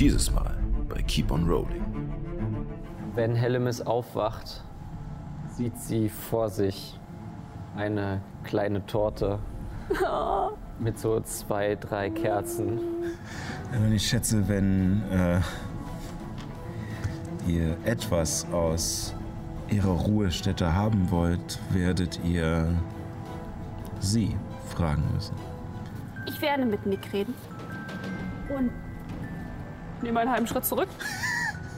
Dieses Mal bei Keep on Rolling. Wenn Hellemis aufwacht, sieht sie vor sich eine kleine Torte mit so zwei, drei Kerzen. Und ich schätze, wenn äh, ihr etwas aus ihrer Ruhestätte haben wollt, werdet ihr sie fragen müssen. Ich werde mit Nick reden. Und nehme einen halben Schritt zurück.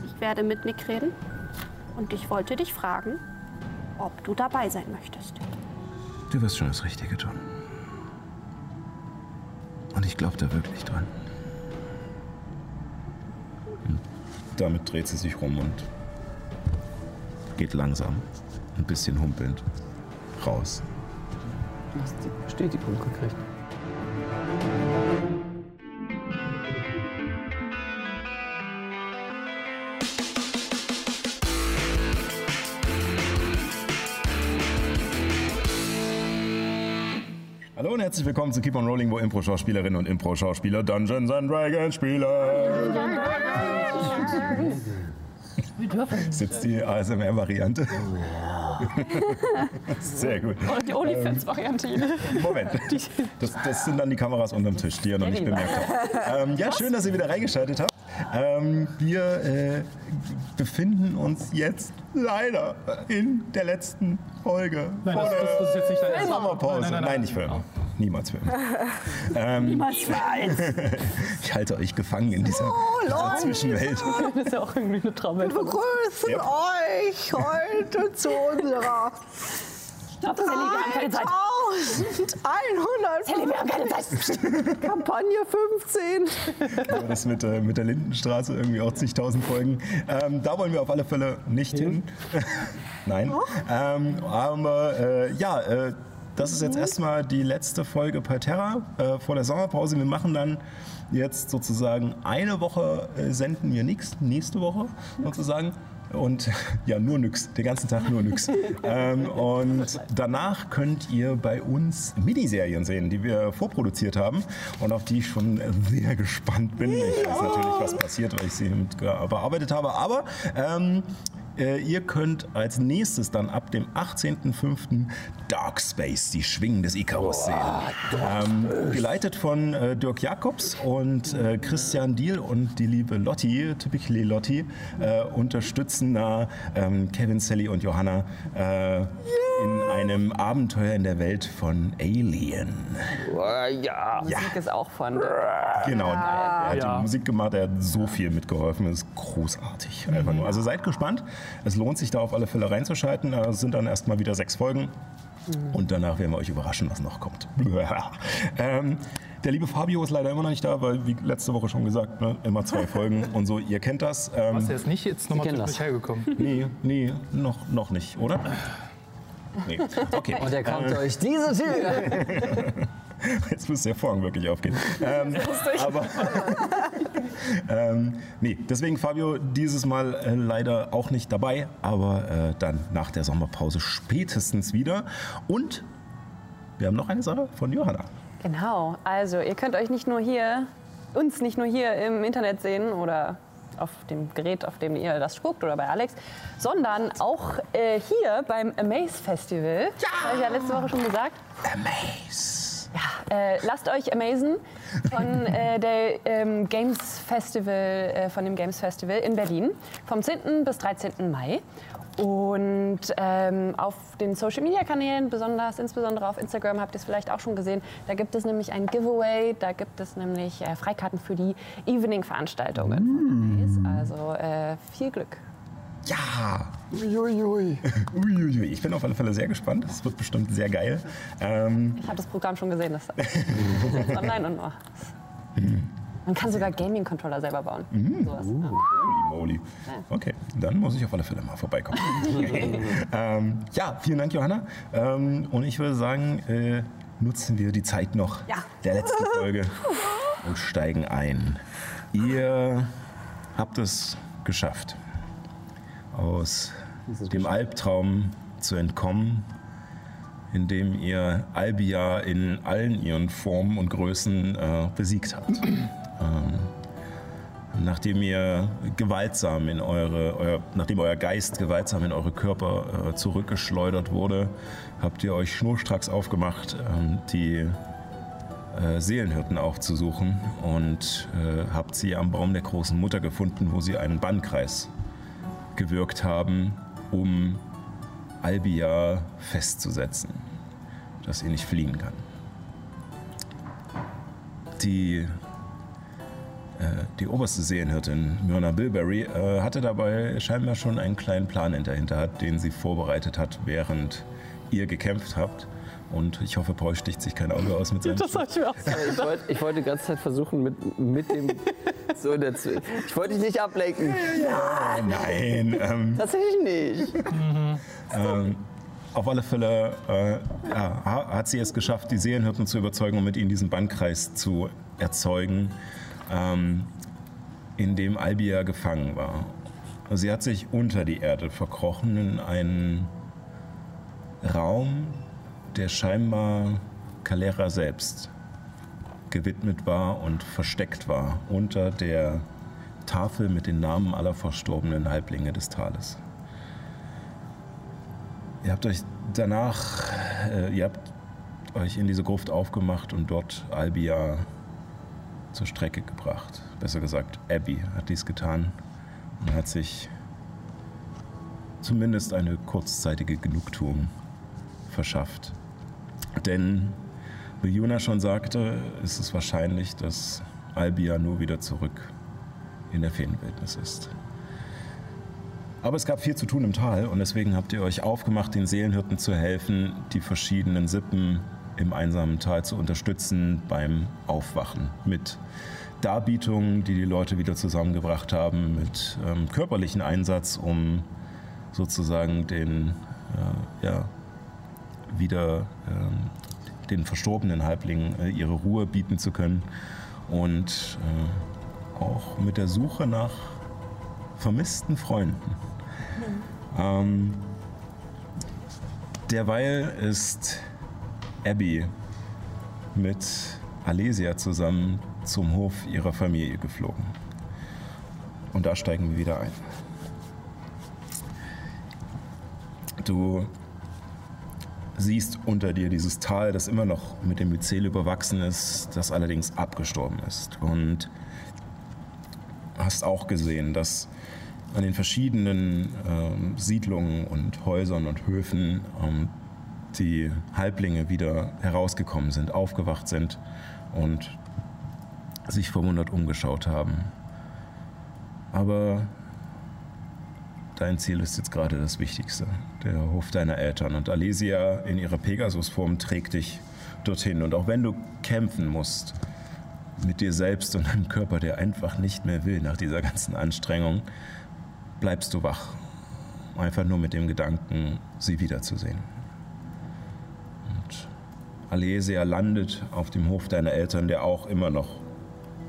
Ich werde mit Nick reden. Und ich wollte dich fragen, ob du dabei sein möchtest. Du wirst schon das Richtige tun. Und ich glaube da wirklich dran. Und damit dreht sie sich rum und geht langsam, ein bisschen humpelnd, raus. Du hast die Bestätigung gekriegt. Herzlich willkommen zu Keep on Rolling, wo Impro-Schauspielerinnen und Impro-Schauspieler Dungeons and Dragons spielen. Sitzt die ASMR-Variante? Sehr gut. Oder die OnlyFans-Variante. Moment. Das, das sind dann die Kameras unterm Tisch, die ihr noch nicht bemerkt habt. Ähm, ja, schön, dass ihr wieder reingeschaltet habt. Ähm, wir äh, befinden uns jetzt leider in der letzten Folge Nein, das, das, das ist jetzt nicht dein Sommerpause. Nein, nein, nein, nicht für immer. Niemals immer. ähm, Niemals eins. ich halte euch gefangen in dieser, dieser Zwischenwelt. Das ist ja auch irgendwie eine Traumwelt. begrüßen Ja. euch heute zu unserer Stopp, Sally, wir haben keine Zeit. 1100 Sally, wir haben keine Zeit. Kampagne 15. Aber das mit, äh, mit der Lindenstraße irgendwie auch zigtausend Folgen. Ähm, da wollen wir auf alle Fälle nicht hin. Nein. Ähm, aber äh, ja, äh, das ist jetzt erstmal die letzte Folge bei Terra äh, vor der Sommerpause. Wir machen dann jetzt sozusagen eine Woche äh, senden wir nichts, nächste Woche sozusagen. Und ja, nur nix, den ganzen Tag nur nix. ähm, und danach könnt ihr bei uns Miniserien sehen, die wir vorproduziert haben und auf die ich schon sehr gespannt bin. Ich weiß natürlich, was passiert, weil ich sie mit bearbeitet habe. Aber ähm, äh, ihr könnt als nächstes dann ab dem 18.05. Dark Space, die Schwingen des Icarus sehen. Ähm, geleitet von äh, Dirk Jacobs und äh, Christian Diel und die liebe Lotti, typically Lotti, äh, unterstützen da ähm, Kevin, Sally und Johanna äh, in einem Abenteuer in der Welt von Alien. ja. Musik ist auch von. Genau, er hat Ja. die Musik gemacht, er hat so viel mitgeholfen, das ist großartig. Einfach nur. Also seid gespannt, es lohnt sich da auf alle Fälle reinzuschalten. Es sind dann erstmal wieder sechs Folgen und danach werden wir euch überraschen, was noch kommt. ähm, der liebe Fabio ist leider immer noch nicht da, weil, wie letzte Woche schon gesagt, ne, immer zwei Folgen und so, ihr kennt das. Ähm, Hast du jetzt nicht jetzt nochmal mich hergekommen? nee, nee, noch, noch nicht, oder? Nee. Okay. Und er kommt durch diese Tür. Jetzt muss der Vorhang wirklich aufgehen. Ähm, aber ähm, nee, deswegen Fabio dieses Mal äh, leider auch nicht dabei, aber äh, dann nach der Sommerpause spätestens wieder. Und wir haben noch eine Sache von Johanna. Genau, also ihr könnt euch nicht nur hier, uns nicht nur hier im Internet sehen oder auf dem Gerät, auf dem ihr das guckt oder bei Alex, sondern auch äh, hier beim Amaze Festival. Ja! Habe ich ja letzte Woche schon gesagt. Amaze. Ja, äh, lasst euch amazen von äh, der ähm, Games Festival, äh, von dem Games Festival in Berlin vom 10. bis 13. Mai. Und ähm, auf den Social Media Kanälen, besonders insbesondere auf Instagram, habt ihr es vielleicht auch schon gesehen. Da gibt es nämlich ein Giveaway, da gibt es nämlich äh, Freikarten für die Evening-Veranstaltungen. von Amaze. Also äh, viel Glück. Ja. Uiuiui. Uiuiui. Ich bin auf alle Fälle sehr gespannt. Es wird bestimmt sehr geil. Ähm, Ich habe das Programm schon gesehen, das online und oh, man kann sogar Gaming-Controller selber bauen. Sowas. Ja. Holy moly. Okay, dann muss ich auf alle Fälle mal vorbeikommen. ähm, ja, vielen Dank, Johanna. Ähm, und ich würde sagen, äh, nutzen wir die Zeit noch der letzten Folge und steigen ein. Ihr habt es geschafft, aus dem Albtraum zu entkommen, in dem ihr Albia in allen ihren Formen und Größen äh, besiegt habt. ähm, nachdem ihr gewaltsam in eure, euer, nachdem euer Geist gewaltsam in eure Körper äh, zurückgeschleudert wurde, habt ihr euch schnurstracks aufgemacht, ähm, die äh, Seelenhirten aufzusuchen und äh, habt sie am Baum der großen Mutter gefunden, wo sie einen Bannkreis gewirkt haben, um Albia festzusetzen, dass sie nicht fliehen kann. Die, äh, die oberste Seelenhirtin, Myrna Bilberry, äh, hatte dabei scheinbar schon einen kleinen Plan in der Hinterhand, den sie vorbereitet hat, während ihr gekämpft habt. Und ich hoffe, Paul sticht sich kein Auge aus mit seinem Das hab ich mir auch. Ich wollte, ich wollte die ganze Zeit versuchen, mit, mit dem. So dazu. Ich wollte dich nicht ablenken. Nein, ähm, Tatsächlich nicht. ähm, auf alle Fälle äh, ja, ha- hat sie es geschafft, die Seelenhirten zu überzeugen und mit ihnen diesen Bandkreis zu erzeugen, ähm, in dem Albia gefangen war. Sie hat sich unter die Erde verkrochen in einen Raum, der scheinbar Calera selbst gewidmet war und versteckt war unter der Tafel mit den Namen aller verstorbenen Halblinge des Tales. Ihr habt euch danach, äh, ihr habt euch in diese Gruft aufgemacht und dort Albia zur Strecke gebracht. Besser gesagt, Abby hat dies getan und hat sich zumindest eine kurzzeitige Genugtuung verschafft. Denn, wie Juna schon sagte, ist es wahrscheinlich, dass Albia nur wieder zurück in der Feenwildnis ist. Aber es gab viel zu tun im Tal und deswegen habt ihr euch aufgemacht, den Seelenhirten zu helfen, die verschiedenen Sippen im einsamen Tal zu unterstützen beim Aufwachen. Mit Darbietungen, die die Leute wieder zusammengebracht haben, mit ähm, körperlichen Einsatz, um sozusagen den, äh, ja, wieder ähm, den verstorbenen Halblingen äh, ihre Ruhe bieten zu können und äh, auch mit der Suche nach vermissten Freunden. Ähm, derweil ist Abby mit Alesia zusammen zum Hof ihrer Familie geflogen. Und da steigen wir wieder ein. Du siehst unter dir dieses Tal, das immer noch mit dem Myzel überwachsen ist, das allerdings abgestorben ist. Und hast auch gesehen, dass an den verschiedenen ähm, Siedlungen und Häusern und Höfen ähm, die Halblinge wieder herausgekommen sind, aufgewacht sind und sich verwundert umgeschaut haben. Aber dein Ziel ist jetzt gerade das Wichtigste, der Hof deiner Eltern. Und Alesia in ihrer Pegasusform trägt dich dorthin. Und auch wenn du kämpfen musst mit dir selbst und einem Körper, der einfach nicht mehr will nach dieser ganzen Anstrengung, bleibst du wach. Einfach nur mit dem Gedanken, sie wiederzusehen. Und Alesia landet auf dem Hof deiner Eltern, der auch immer noch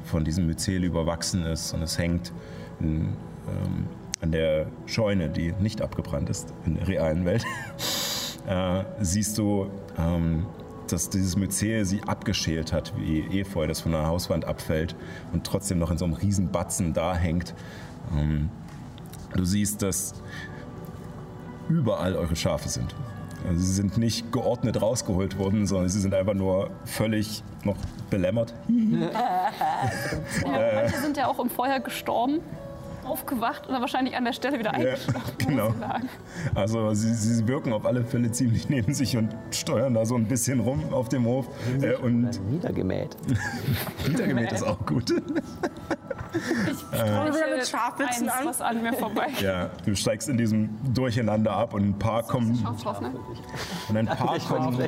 von diesem Myzel überwachsen ist. Und es hängt in, ähm, an der Scheune, die nicht abgebrannt ist in der realen Welt. äh, siehst du, ähm, dass dieses Myzel sie abgeschält hat, wie Efeu, das von der Hauswand abfällt und trotzdem noch in so einem riesen Batzen da hängt. Ähm, du siehst, dass überall eure Schafe sind. Also sie sind nicht geordnet rausgeholt worden, sondern sie sind einfach nur völlig noch belämmert. Ja, manche sind ja auch im Feuer gestorben, aufgewacht und dann wahrscheinlich an der Stelle wieder Ja, eingeschlafen. wo genau. Also sie, sie wirken auf alle Fälle ziemlich neben sich und steuern da so ein bisschen rum auf dem Hof. Äh, und Niedergemäht. niedergemäht ist auch gut. Ich streiche mit Schafwitzen eins, an. was an mir vorbei. Ja, du steigst in diesem Durcheinander ab und ein paar kommen, drauf, ne? und ein paar kommen,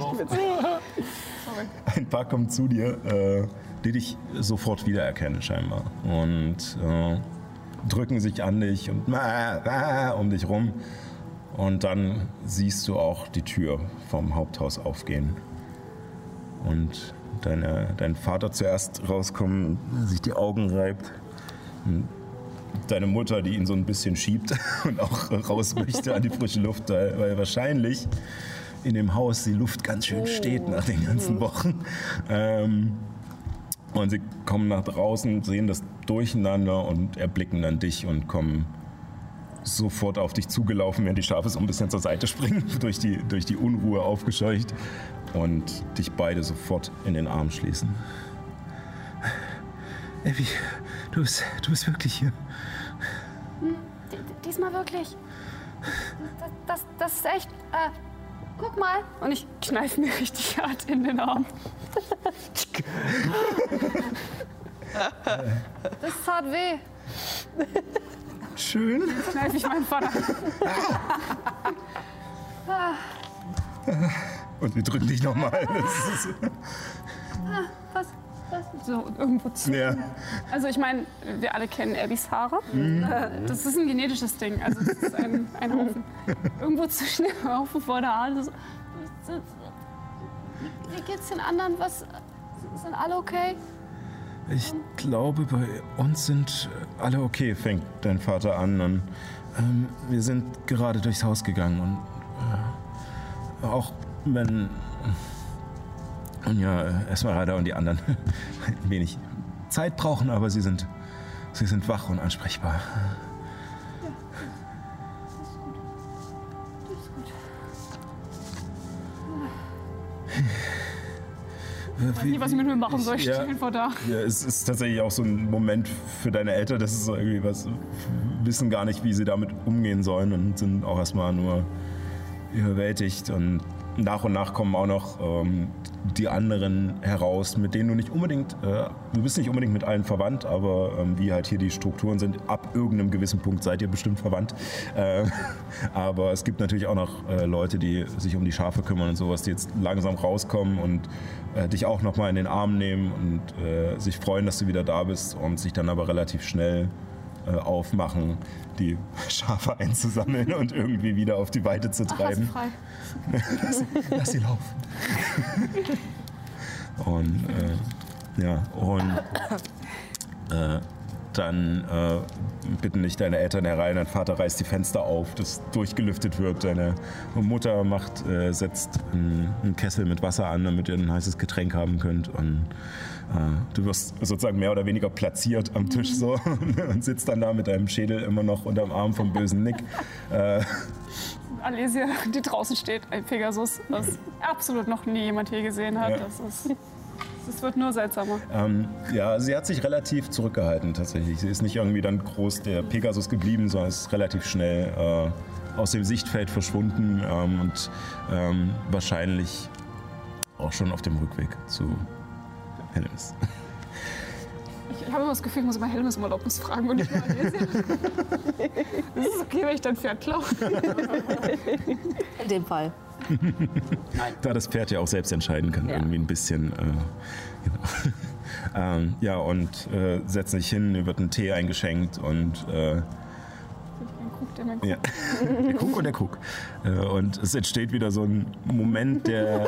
ein paar kommen zu dir, äh, die dich sofort wiedererkennen scheinbar und äh, drücken sich an dich und um dich rum. Und dann siehst du auch die Tür vom Haupthaus aufgehen. Und deine, dein Vater zuerst rauskommen, sich die Augen reibt. Und deine Mutter, die ihn so ein bisschen schiebt und auch raus möchte an die frische Luft, weil, wahrscheinlich in dem Haus die Luft ganz schön steht nach den ganzen Wochen. Ähm, Und sie kommen nach draußen, sehen das Durcheinander und erblicken dann dich und kommen sofort auf dich zugelaufen, während die Schafe so ein bisschen zur Seite springen, durch die, durch die Unruhe aufgescheucht und dich beide sofort in den Arm schließen. Abby, du bist, du bist wirklich hier. D- Diesmal wirklich. Das, das, das ist echt. Äh, guck mal. Und ich kneife mir richtig hart in den Arm. Das tat weh. Schön. Kneife ich meinen Vater. Und wir drücken dich nochmal. Was? Was? So, irgendwo zu. Ja. Also ich meine, wir alle kennen Abbys Haare. Äh, Das ist ein genetisches Ding. Also es ist ein, ein Haufen. Irgendwo zwischen dem Haufen vor der Haare. Wie geht's den anderen? Was? Sind alle okay? Ich glaube, bei uns sind alle okay, fängt dein Vater an. Und ähm, wir sind gerade durchs Haus gegangen. Und äh, auch wenn und ja, äh, Esmeralda und die anderen ein wenig Zeit brauchen, aber sie sind, sie sind wach und ansprechbar. Ich weiß nicht, was ich mit mir machen soll. Ich Ja. stehe einfach da. Ja, es ist tatsächlich auch so ein Moment für deine Eltern, das ist so irgendwie was, wissen gar nicht, wie sie damit umgehen sollen und sind auch erstmal nur überwältigt. Und nach und nach kommen auch noch ähm, die anderen heraus, mit denen du nicht unbedingt, äh, du bist nicht unbedingt mit allen verwandt, aber ähm, wie halt hier die Strukturen sind, ab irgendeinem gewissen Punkt seid ihr bestimmt verwandt. Äh, aber es gibt natürlich auch noch äh, Leute, die sich um die Schafe kümmern und sowas, die jetzt langsam rauskommen und äh, dich auch nochmal in den Arm nehmen und äh, sich freuen, dass du wieder da bist und sich dann aber relativ schnell äh, aufmachen, die Schafe einzusammeln und irgendwie wieder auf die Weide zu Ach, lass treiben. frei. Lass sie laufen. Und äh, ja, und äh, dann äh, bitten dich deine Eltern herein, dein Vater reißt die Fenster auf, dass durchgelüftet wird. Deine Mutter macht, äh, setzt einen, einen Kessel mit Wasser an, damit ihr ein heißes Getränk haben könnt. Und äh, du wirst sozusagen mehr oder weniger platziert am Tisch so und sitzt dann da mit deinem Schädel immer noch unterm Arm vom bösen Nick. Äh, Alesia, die draußen steht, ein Pegasus, was absolut noch nie jemand hier gesehen hat. Ja. Das, ist, das wird nur seltsamer. Ähm, ja, sie hat sich relativ zurückgehalten tatsächlich. Sie ist nicht irgendwie dann groß der Pegasus geblieben, sondern ist relativ schnell äh, aus dem Sichtfeld verschwunden ähm, und ähm, wahrscheinlich auch schon auf dem Rückweg zu Helms. Ich, ich habe immer das Gefühl, ich muss immer Helmes um Erlaubnis fragen und nicht mal. Es ist okay, wenn ich dein Pferd klaue. In dem Fall. Da das Pferd ja auch selbst entscheiden kann, Ja. irgendwie ein bisschen. Äh, genau. ähm, ja, und äh, setzt sich hin, ihr wird ein Tee eingeschenkt und äh, Krug, der mir Ja. Der Kuck und der Kuck. Äh, Und es entsteht wieder so ein Moment der,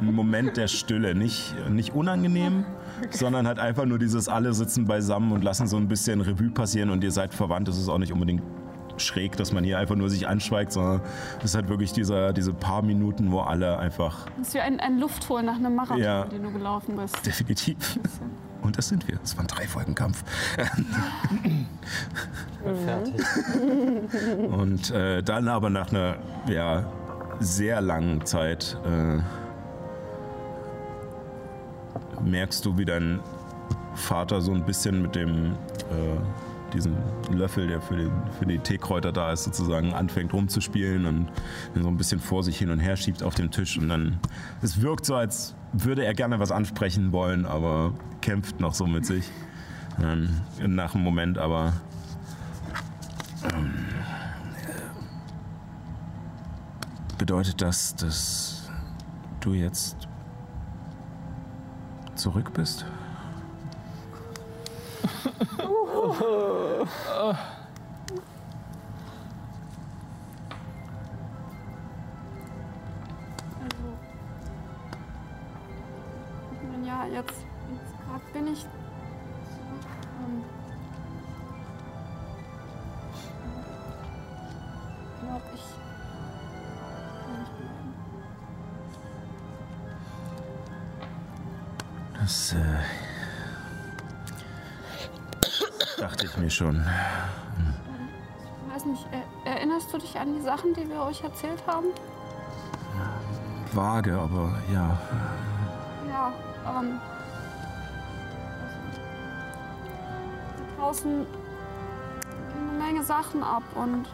Moment der Stille. Nicht, nicht unangenehm, sondern halt einfach nur dieses alle sitzen beisammen und lassen so ein bisschen Revue passieren und ihr seid verwandt. Das ist auch nicht unbedingt schräg, dass man hier einfach nur sich anschweigt, sondern es ist halt wirklich dieser, diese paar Minuten, wo alle einfach Das ist wie ein, ein Luftholen nach einem Marathon, Ja. den du gelaufen bist. definitiv. Und das sind wir. Es waren drei Folgen Kampf. Fertig. Und äh, dann aber nach einer ja, sehr langen Zeit äh, merkst du, wie dein Vater so ein bisschen mit dem äh, diesen Löffel, der für, den, für die Teekräuter da ist, sozusagen anfängt rumzuspielen und so ein bisschen vor sich hin und her schiebt auf dem Tisch. Und dann, es wirkt so, als würde er gerne was ansprechen wollen, aber kämpft noch so mit sich. Dann nach einem Moment aber Bedeutet das, dass du jetzt zurück bist? Ich meine, ja, jetzt, jetzt gerade bin ich. Ähm, glaube, ich kann nicht bleiben. Das äh, dachte ich mir schon. Ich weiß nicht, er, erinnerst du dich an die Sachen, die wir euch erzählt haben? Vage, aber ja. Ja, ähm. da Draußen gehen eine Menge Sachen ab und.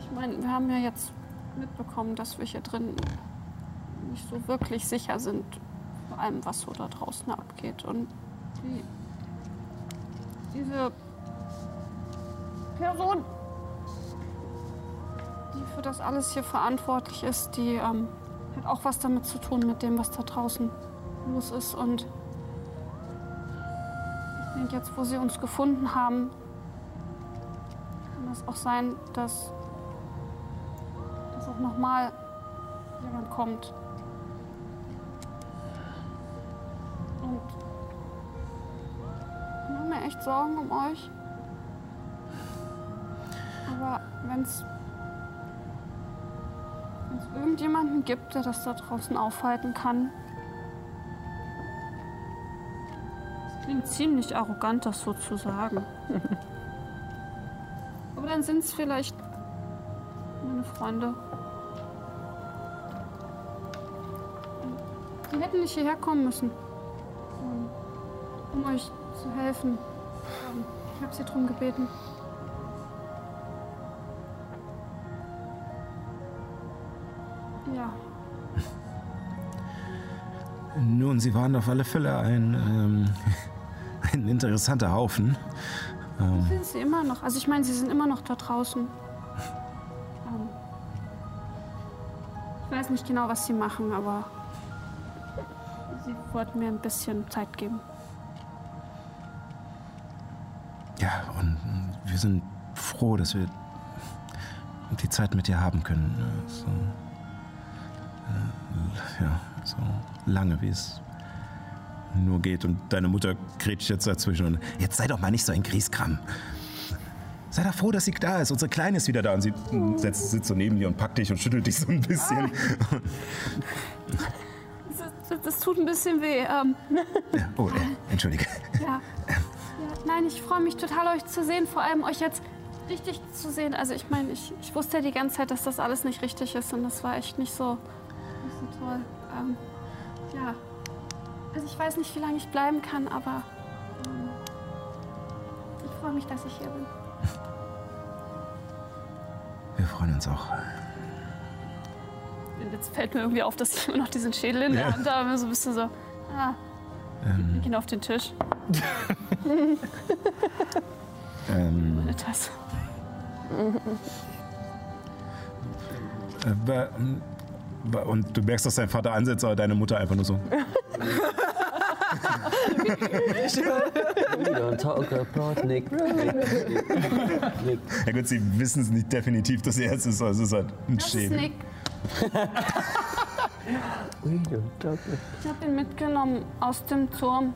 Ich meine, wir haben ja jetzt mitbekommen, dass wir hier drin nicht so wirklich sicher sind, vor allem was so da draußen abgeht. Und die, diese Person, die für das alles hier verantwortlich ist, die ähm, hat auch was damit zu tun mit dem, was da draußen los ist. Und ich denke, jetzt, wo sie uns gefunden haben, kann es auch sein, dass, dass auch nochmal jemand kommt. Echt Sorgen um euch. Aber wenn es irgendjemanden gibt, der das da draußen aufhalten kann. Das klingt ziemlich arrogant, das so zu sagen. Aber dann sind es vielleicht meine Freunde. Die hätten nicht hierher kommen müssen, um euch zu helfen. Ich habe sie darum gebeten. Ja. Nun, sie waren auf alle Fälle ein, ähm, ein interessanter Haufen. Ähm, Sind sie immer noch? Also ich meine, sie sind immer noch da draußen. Ähm, ich weiß nicht genau, was sie machen, aber sie wollten mir ein bisschen Zeit geben. Wir sind froh, dass wir die Zeit mit dir haben können. äh, So, äh, ja, so lange, wie es nur geht. Und deine Mutter grätscht jetzt dazwischen. Und jetzt sei doch mal nicht so ein Grieskram. Sei doch froh, dass sie da ist. Unsere Kleine ist wieder da. Und sie setzt, sitzt so neben dir und packt dich und schüttelt dich so ein bisschen. Das, das, das tut ein bisschen weh. Ähm, Ja, oh, äh, entschuldige. ja. Ja. Nein, ich freue mich total, euch zu sehen. Vor allem euch jetzt richtig zu sehen. Also ich meine, ich, ich wusste ja die ganze Zeit, dass das alles nicht richtig ist. Und das war echt nicht so, nicht so toll. Ähm, ja. Also ich weiß nicht, wie lange ich bleiben kann, aber ähm, ich freue mich, dass ich hier bin. Wir freuen uns auch. Und jetzt fällt mir irgendwie auf, dass ich immer noch diesen Schädel in der Ja. Hand habe. So ein bisschen so, ah, Ähm, wir gehen auf den Tisch. Ähm, Tasse. Äh, Und du merkst, dass dein Vater ansetzt, aber deine Mutter einfach nur so. Ja gut, sie wissen es nicht definitiv, dass er es ist, aber es ist halt ein Schädel. About Ich habe ihn mitgenommen aus dem Turm.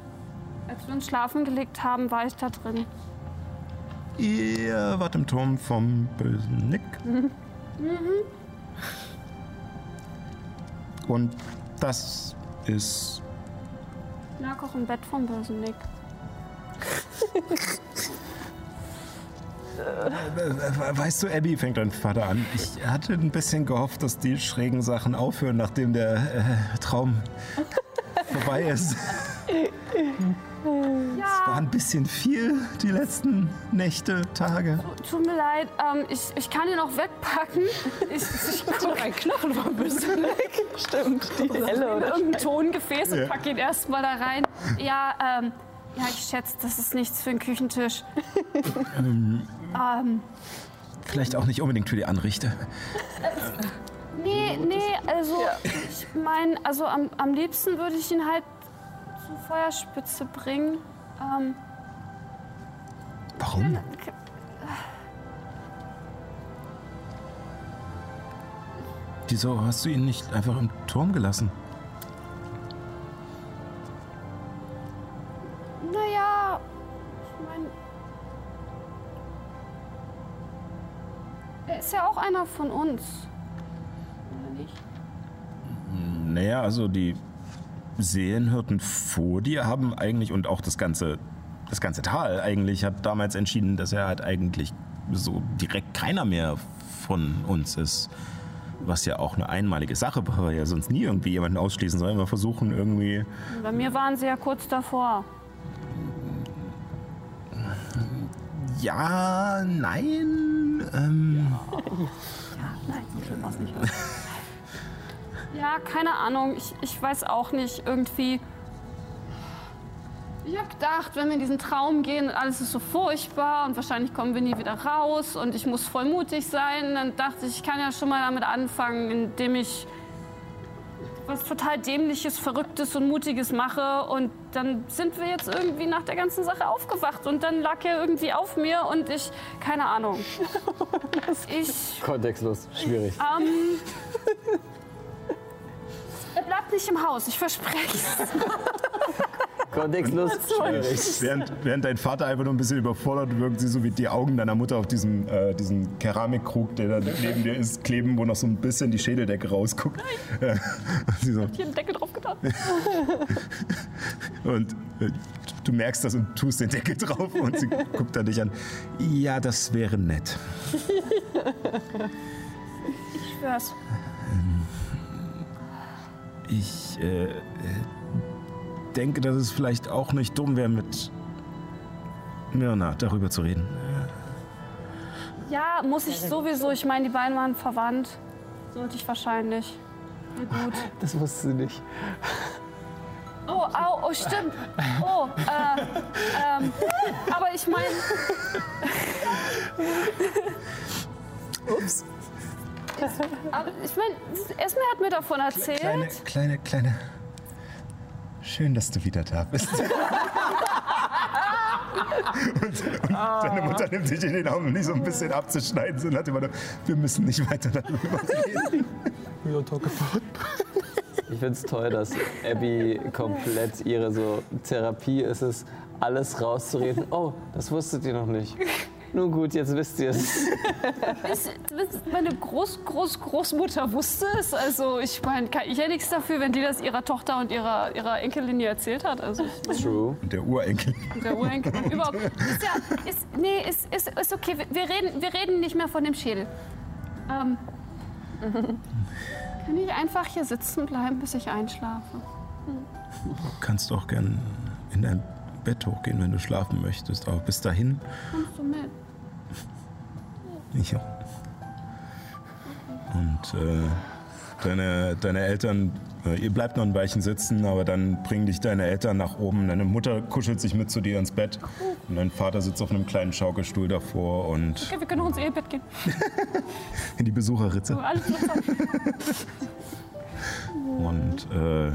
Als wir uns schlafen gelegt haben, war ich da drin. Ihr wart im Turm vom bösen Nick. Und das ist. Ich lag auch im Bett vom bösen Nick. Weißt du, Abby, fängt dein Vater an. Ich hatte ein bisschen gehofft, dass die schrägen Sachen aufhören, nachdem der äh, Traum vorbei ist. Es war ein bisschen viel die letzten Nächte, Tage. Tut mir leid, ähm, ich, ich kann ihn auch wegpacken. Ich, ich gucke Ein Knochen vom bösen Nick. Stimmt. Die Helle in oder irgendein Tongefäß und Ja. packe ihn erstmal da rein. Ja, ähm, ja, ich schätze, das ist nichts für einen Küchentisch. ähm, Vielleicht auch nicht unbedingt für die Anrichte. nee, nee, also ich meine, also am, am liebsten würde ich ihn halt zur Feuerspitze bringen. Ähm, Warum? Wieso hast du ihn nicht einfach im Turm gelassen? naja, ich meine. Er ist ja auch einer von uns. Oder nicht? Naja, also die Seelenhirten vor dir haben eigentlich und auch das ganze, das ganze Tal eigentlich hat damals entschieden, dass er halt eigentlich so direkt keiner mehr von uns ist. Was ja auch eine einmalige Sache war, weil ja sonst nie irgendwie jemanden ausschließen soll. Wir versuchen irgendwie. Bei mir waren sie ja kurz davor. Ja, nein. Ähm, Nein, so schlimm war's nicht. ja, keine Ahnung. Ich, ich weiß auch nicht. Irgendwie. Ich habe gedacht, wenn wir in diesen Traum gehen und alles ist so furchtbar und wahrscheinlich kommen wir nie wieder raus und ich muss voll mutig sein, dann dachte ich, ich kann ja schon mal damit anfangen, indem ich was total dämliches, verrücktes und mutiges mache und dann sind wir jetzt irgendwie nach der ganzen Sache aufgewacht und dann lag er irgendwie auf mir und ich keine Ahnung. Ich Kontextlos, schwierig. ähm, bleibt nicht im Haus, ich verspreche es. Kontextlos, während, während dein Vater einfach nur ein bisschen überfordert wirkt, sie so wie die Augen deiner Mutter auf diesem, äh, diesem Keramikkrug, der da neben dir ist, kleben, wo noch so ein bisschen die Schädeldecke rausguckt. Und sie so, Hier einen Deckel drauf getan. Und äh, du merkst das und tust den Deckel drauf und sie guckt dann dich an. Ja, das wäre nett. Ich schwör's. Ich äh, äh, denke, dass es vielleicht auch nicht dumm wäre, mit Myrna darüber zu reden. Ja, muss ich sowieso. Ich meine, die beiden waren verwandt. Sollte ich wahrscheinlich. Na gut. Das wusste sie nicht. Oh, au, oh, stimmt. Oh, äh, ähm, aber ich meine, Ups. Aber ich meine, Esme hat mir davon erzählt. Kleine, kleine, kleine. Schön, dass du wieder da bist. und, und deine Mutter nimmt dich in den Arm, um dich so ein bisschen abzuschneiden. So hat immer nur, wir müssen nicht weiter darüber reden. Ich finde es toll, dass Abby komplett ihre so Therapie ist es, alles rauszureden. Oh, das wusstet ihr noch nicht. Nun gut, jetzt wisst ihr es. Meine Groß, Groß, Großmutter wusste es. Also ich meine, kann ich ja nichts dafür, wenn die das ihrer Tochter und ihrer, ihrer Enkelin hier erzählt hat. Also ich True. Und der Urenkel. der Urenkel. Überhaupt. Ist ja, ist, nee, ist, ist, ist okay. Wir- reden, wir reden nicht mehr von dem Schädel. Ähm, kann ich einfach hier sitzen bleiben, bis ich einschlafe? kannst auch gern in dein Bett hochgehen, wenn du schlafen möchtest. Aber bis dahin, Kommst du mit? Ich auch. Und äh, deine, deine Eltern, äh, ihr bleibt noch ein Weilchen sitzen, aber dann bringen dich deine Eltern nach oben. Deine Mutter kuschelt sich mit zu dir ins Bett und dein Vater sitzt auf einem kleinen Schaukelstuhl davor und Okay, wir können auch ins Ehebett gehen. in die Besucherritze. Alles zusammen. Und äh,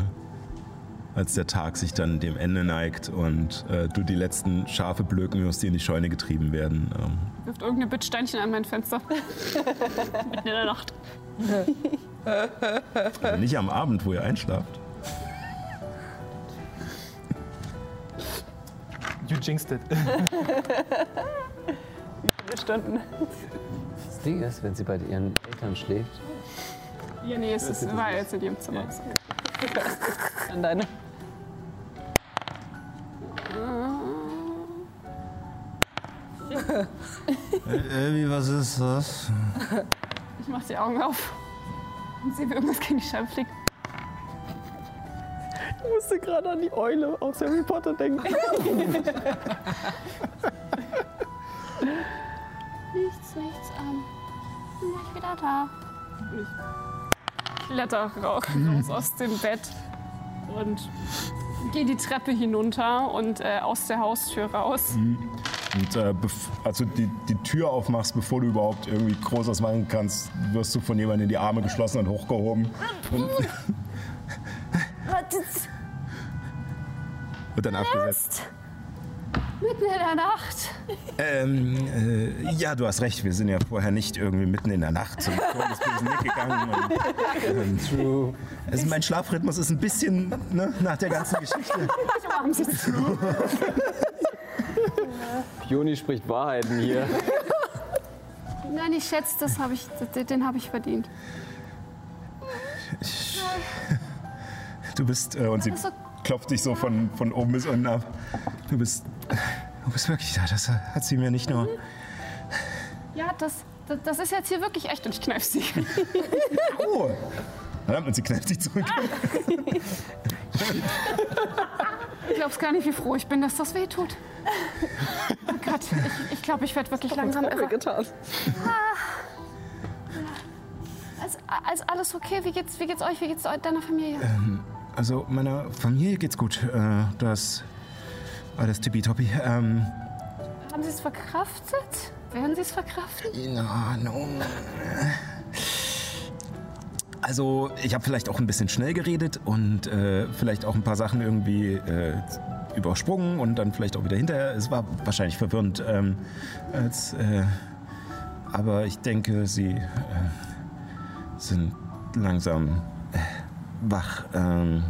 als der Tag sich dann dem Ende neigt und äh, du die letzten Schafe blöken hörst, die in die Scheune getrieben werden, ähm, Wirft irgendeine Bitch Steinchen an mein Fenster. Mitten in der Nacht. also nicht am Abend, wo ihr einschlaft. You jinxed it. Stunden. Das Ding ist, wenn sie bei ihren Eltern schläft, Ja, nee, es ist, war jetzt in ihrem Zimmer. An deine. Elvi, was ist das? Ich mach die Augen auf und sehe, wie irgendwas gegen die Scheibe fliegt. Ich musste gerade an die Eule aus Harry Potter denken. Nichts, nichts an. Bin gleich wieder da. Ich kletter ra- raus aus dem Bett und gehe die Treppe hinunter und äh, aus der Haustür raus. Und äh, als du die, die Tür aufmachst, bevor du überhaupt irgendwie groß was machen kannst, wirst du von jemandem in die Arme geschlossen und hochgehoben. Und wird dann abgesetzt. Mitten in der Nacht. Ähm, äh, ja, du hast recht. Wir sind ja vorher nicht irgendwie mitten in der Nacht zum Tor des bösen Nick gegangen. Und, ähm, True. also mein Schlafrhythmus ist ein bisschen ne, nach der ganzen Geschichte. Joni spricht Wahrheiten hier. Nein, ich schätze, das hab ich, den habe ich verdient. Du bist, äh, und sie Alles so- klopft dich so von, von oben bis unten ab. Du bist, du bist wirklich da. Das hat sie mir nicht nur. Ja, das, das, das ist jetzt hier wirklich echt und ich kneif sie. Oh! Verdammt, und sie kneift sich zurück. Du glaubst gar nicht, wie froh ich bin, dass das weh tut. Oh Gott, ich, ich glaube, ich werde wirklich langsam irre. getan. Ist, ist alles okay? Wie geht's, wie geht's euch? Wie geht's deiner Familie? Also, meiner Familie geht's gut. Äh, das alles tippitoppi. Ähm, Haben Sie es verkraftet? Werden Sie es verkraften? in Ordnung. Also, ich habe vielleicht auch ein bisschen schnell geredet und äh, vielleicht auch ein paar Sachen irgendwie äh, übersprungen und dann vielleicht auch wieder hinterher. Es war wahrscheinlich verwirrend. Ähm, als, äh, aber ich denke, sie äh, sind langsam äh, wach. Ähm,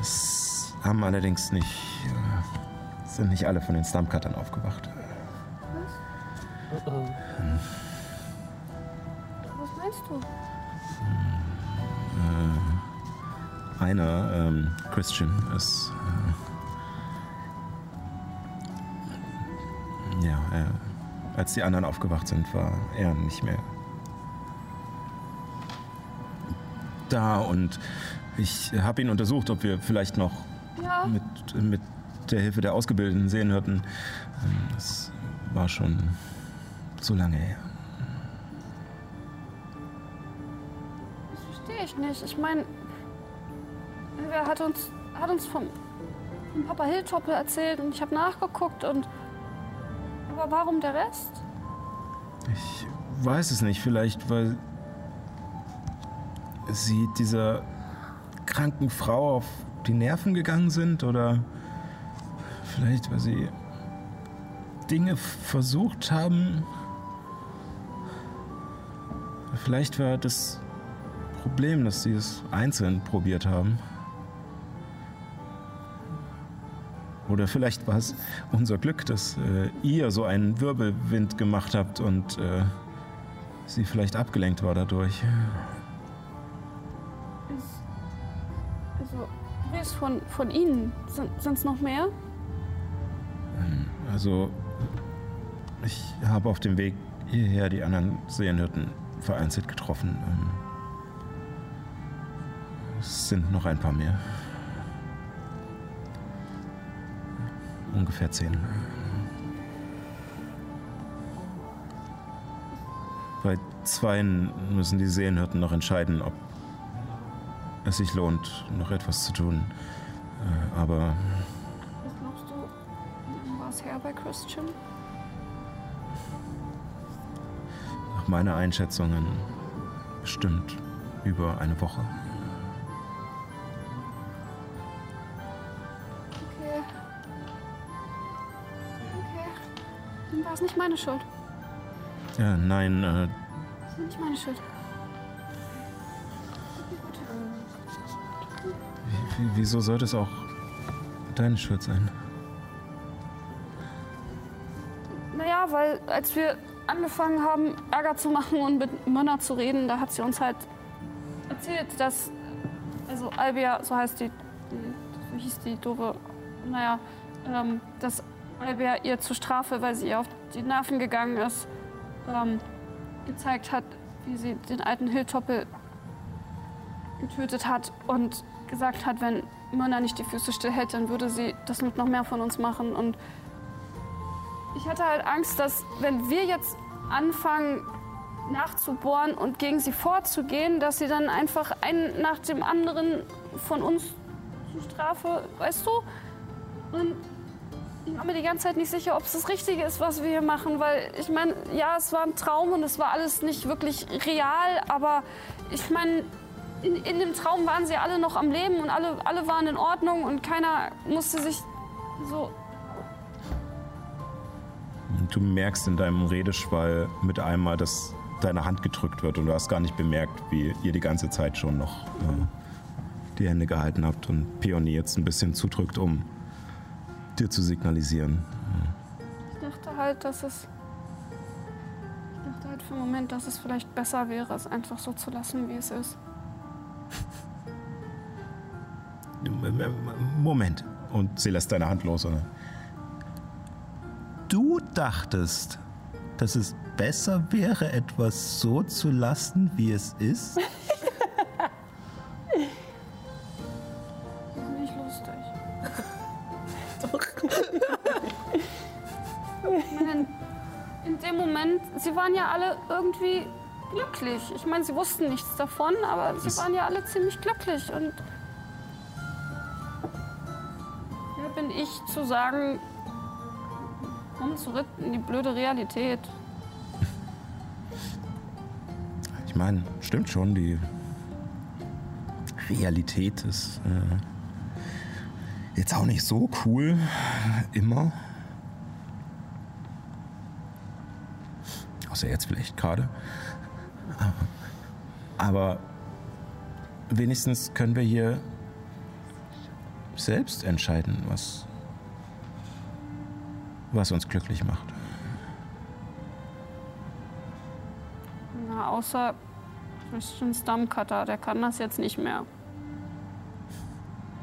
es haben allerdings nicht, sind nicht alle von den Stumpcuttern aufgewacht. Was meinst du? Einer, ähm, Christian, ist. Äh, ja, er, als die anderen aufgewacht sind, war er nicht mehr da und ich habe ihn untersucht, ob wir vielleicht noch. Mit, mit der Hilfe der Ausgebildeten sehen hörten. Ähm, Das war schon so lange her. Das verstehe ich nicht. Ich meine, wer hat uns, hat uns vom, vom Papa Hilltoppel erzählt und ich habe nachgeguckt und. Aber warum der Rest? Ich weiß es nicht, vielleicht weil sie dieser kranken Frau auf die Nerven gegangen sind oder vielleicht weil sie Dinge versucht haben. Vielleicht war das Problem, dass sie es einzeln probiert haben. Oder vielleicht war es unser Glück, dass äh, ihr so einen Wirbelwind gemacht habt und äh, sie vielleicht abgelenkt war dadurch. Ist von, von Ihnen? Sind es noch mehr? Also, ich habe auf dem Weg hierher die anderen Seelenhirten vereinzelt getroffen. Ähm, es sind noch ein paar mehr. Ungefähr zehn. Bei zweien müssen die Seelenhirten noch entscheiden, ob es sich lohnt, noch etwas zu tun. Äh, Aber Was glaubst du? War es her bei Christian? nach meiner Einschätzungen bestimmt über eine Woche. Okay. Okay. Dann war es nicht meine Schuld. Ja, nein, äh, Das war nicht meine Schuld. Wieso sollte es auch deine Schuld sein? Naja, weil als wir angefangen haben, Ärger zu machen und mit Monna zu reden, da hat sie uns halt erzählt, dass, also Albia, so heißt die, die so hieß die doofe, naja, ähm, dass Albia ihr zur Strafe, weil sie ihr auf die Nerven gegangen ist, ähm, gezeigt hat, wie sie den alten Hilltoppel getötet hat und gesagt hat, wenn Monna nicht die Füße stillhält, dann würde sie das mit noch mehr von uns machen und ich hatte halt Angst, dass wenn wir jetzt anfangen nachzubohren und gegen sie vorzugehen, dass sie dann einfach einen nach dem anderen von uns zur Strafe, weißt du? Und ich war mir die ganze Zeit nicht sicher, ob es das Richtige ist, was wir hier machen, weil ich meine, ja, es war ein Traum und es war alles nicht wirklich real, aber ich meine, in, in dem Traum waren sie alle noch am Leben und alle, alle waren in Ordnung und keiner musste sich so Du merkst in deinem Redeschwall mit einmal, dass deine Hand gedrückt wird und du hast gar nicht bemerkt, wie ihr die ganze Zeit schon noch äh, die Hände gehalten habt und Peony jetzt ein bisschen zudrückt, um dir zu signalisieren. Ich dachte halt, dass es. Ich dachte halt für einen Moment, dass es vielleicht besser wäre, es einfach so zu lassen, wie es ist. Moment. Und sie lässt deine Hand los. Oder? Du dachtest, dass es besser wäre, etwas so zu lassen, wie es ist? Nicht lustig. Nein, in dem Moment, sie waren ja alle irgendwie glücklich. Ich meine, sie wussten nichts davon, aber sie waren ja alle ziemlich glücklich. Und zu sagen, komm zurück in die blöde Realität? Ich meine, stimmt schon, die Realität ist äh, jetzt auch nicht so cool immer. Außer jetzt vielleicht gerade. Aber wenigstens können wir hier selbst entscheiden, was, was uns glücklich macht. Na, außer Christian Stumpcutter, der kann das jetzt nicht mehr.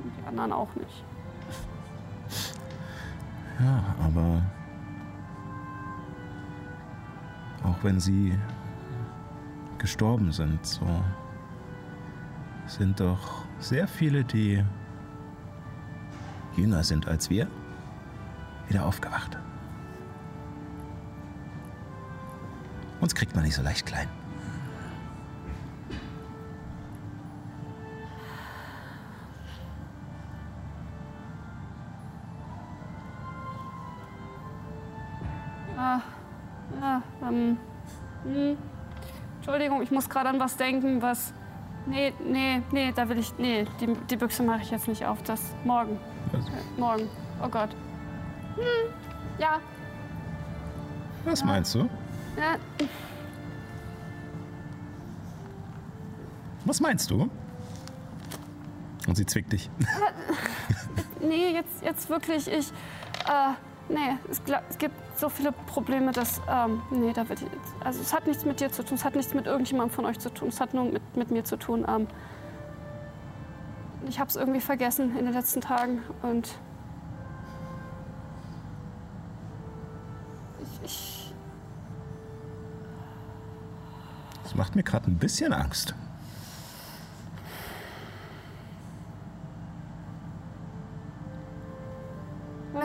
Und die anderen auch nicht. Ja, aber auch wenn sie gestorben sind, so sind doch sehr viele, die jünger sind als wir, wieder aufgewacht. Uns kriegt man nicht so leicht klein. Ah, ja, ähm, hm. Entschuldigung, ich muss gerade an was denken, was. Nee, nee, nee, da will ich. Nee, die, die Büchse mache ich jetzt nicht auf. Das morgen. Was? Äh, morgen. Oh Gott. Hm, ja, Was meinst du? ja. Was meinst du? Und sie zwickt dich. Nee, jetzt, jetzt wirklich, ich. Äh, nee, es, es gibt so viele Probleme, dass. Ähm, nee, da. Jetzt, also, es hat nichts mit dir zu tun, es hat nichts mit irgendjemandem von euch zu tun, es hat nur mit, mit mir zu tun. Ähm, ich habe es irgendwie vergessen in den letzten Tagen und. Mir gerade ein bisschen Angst.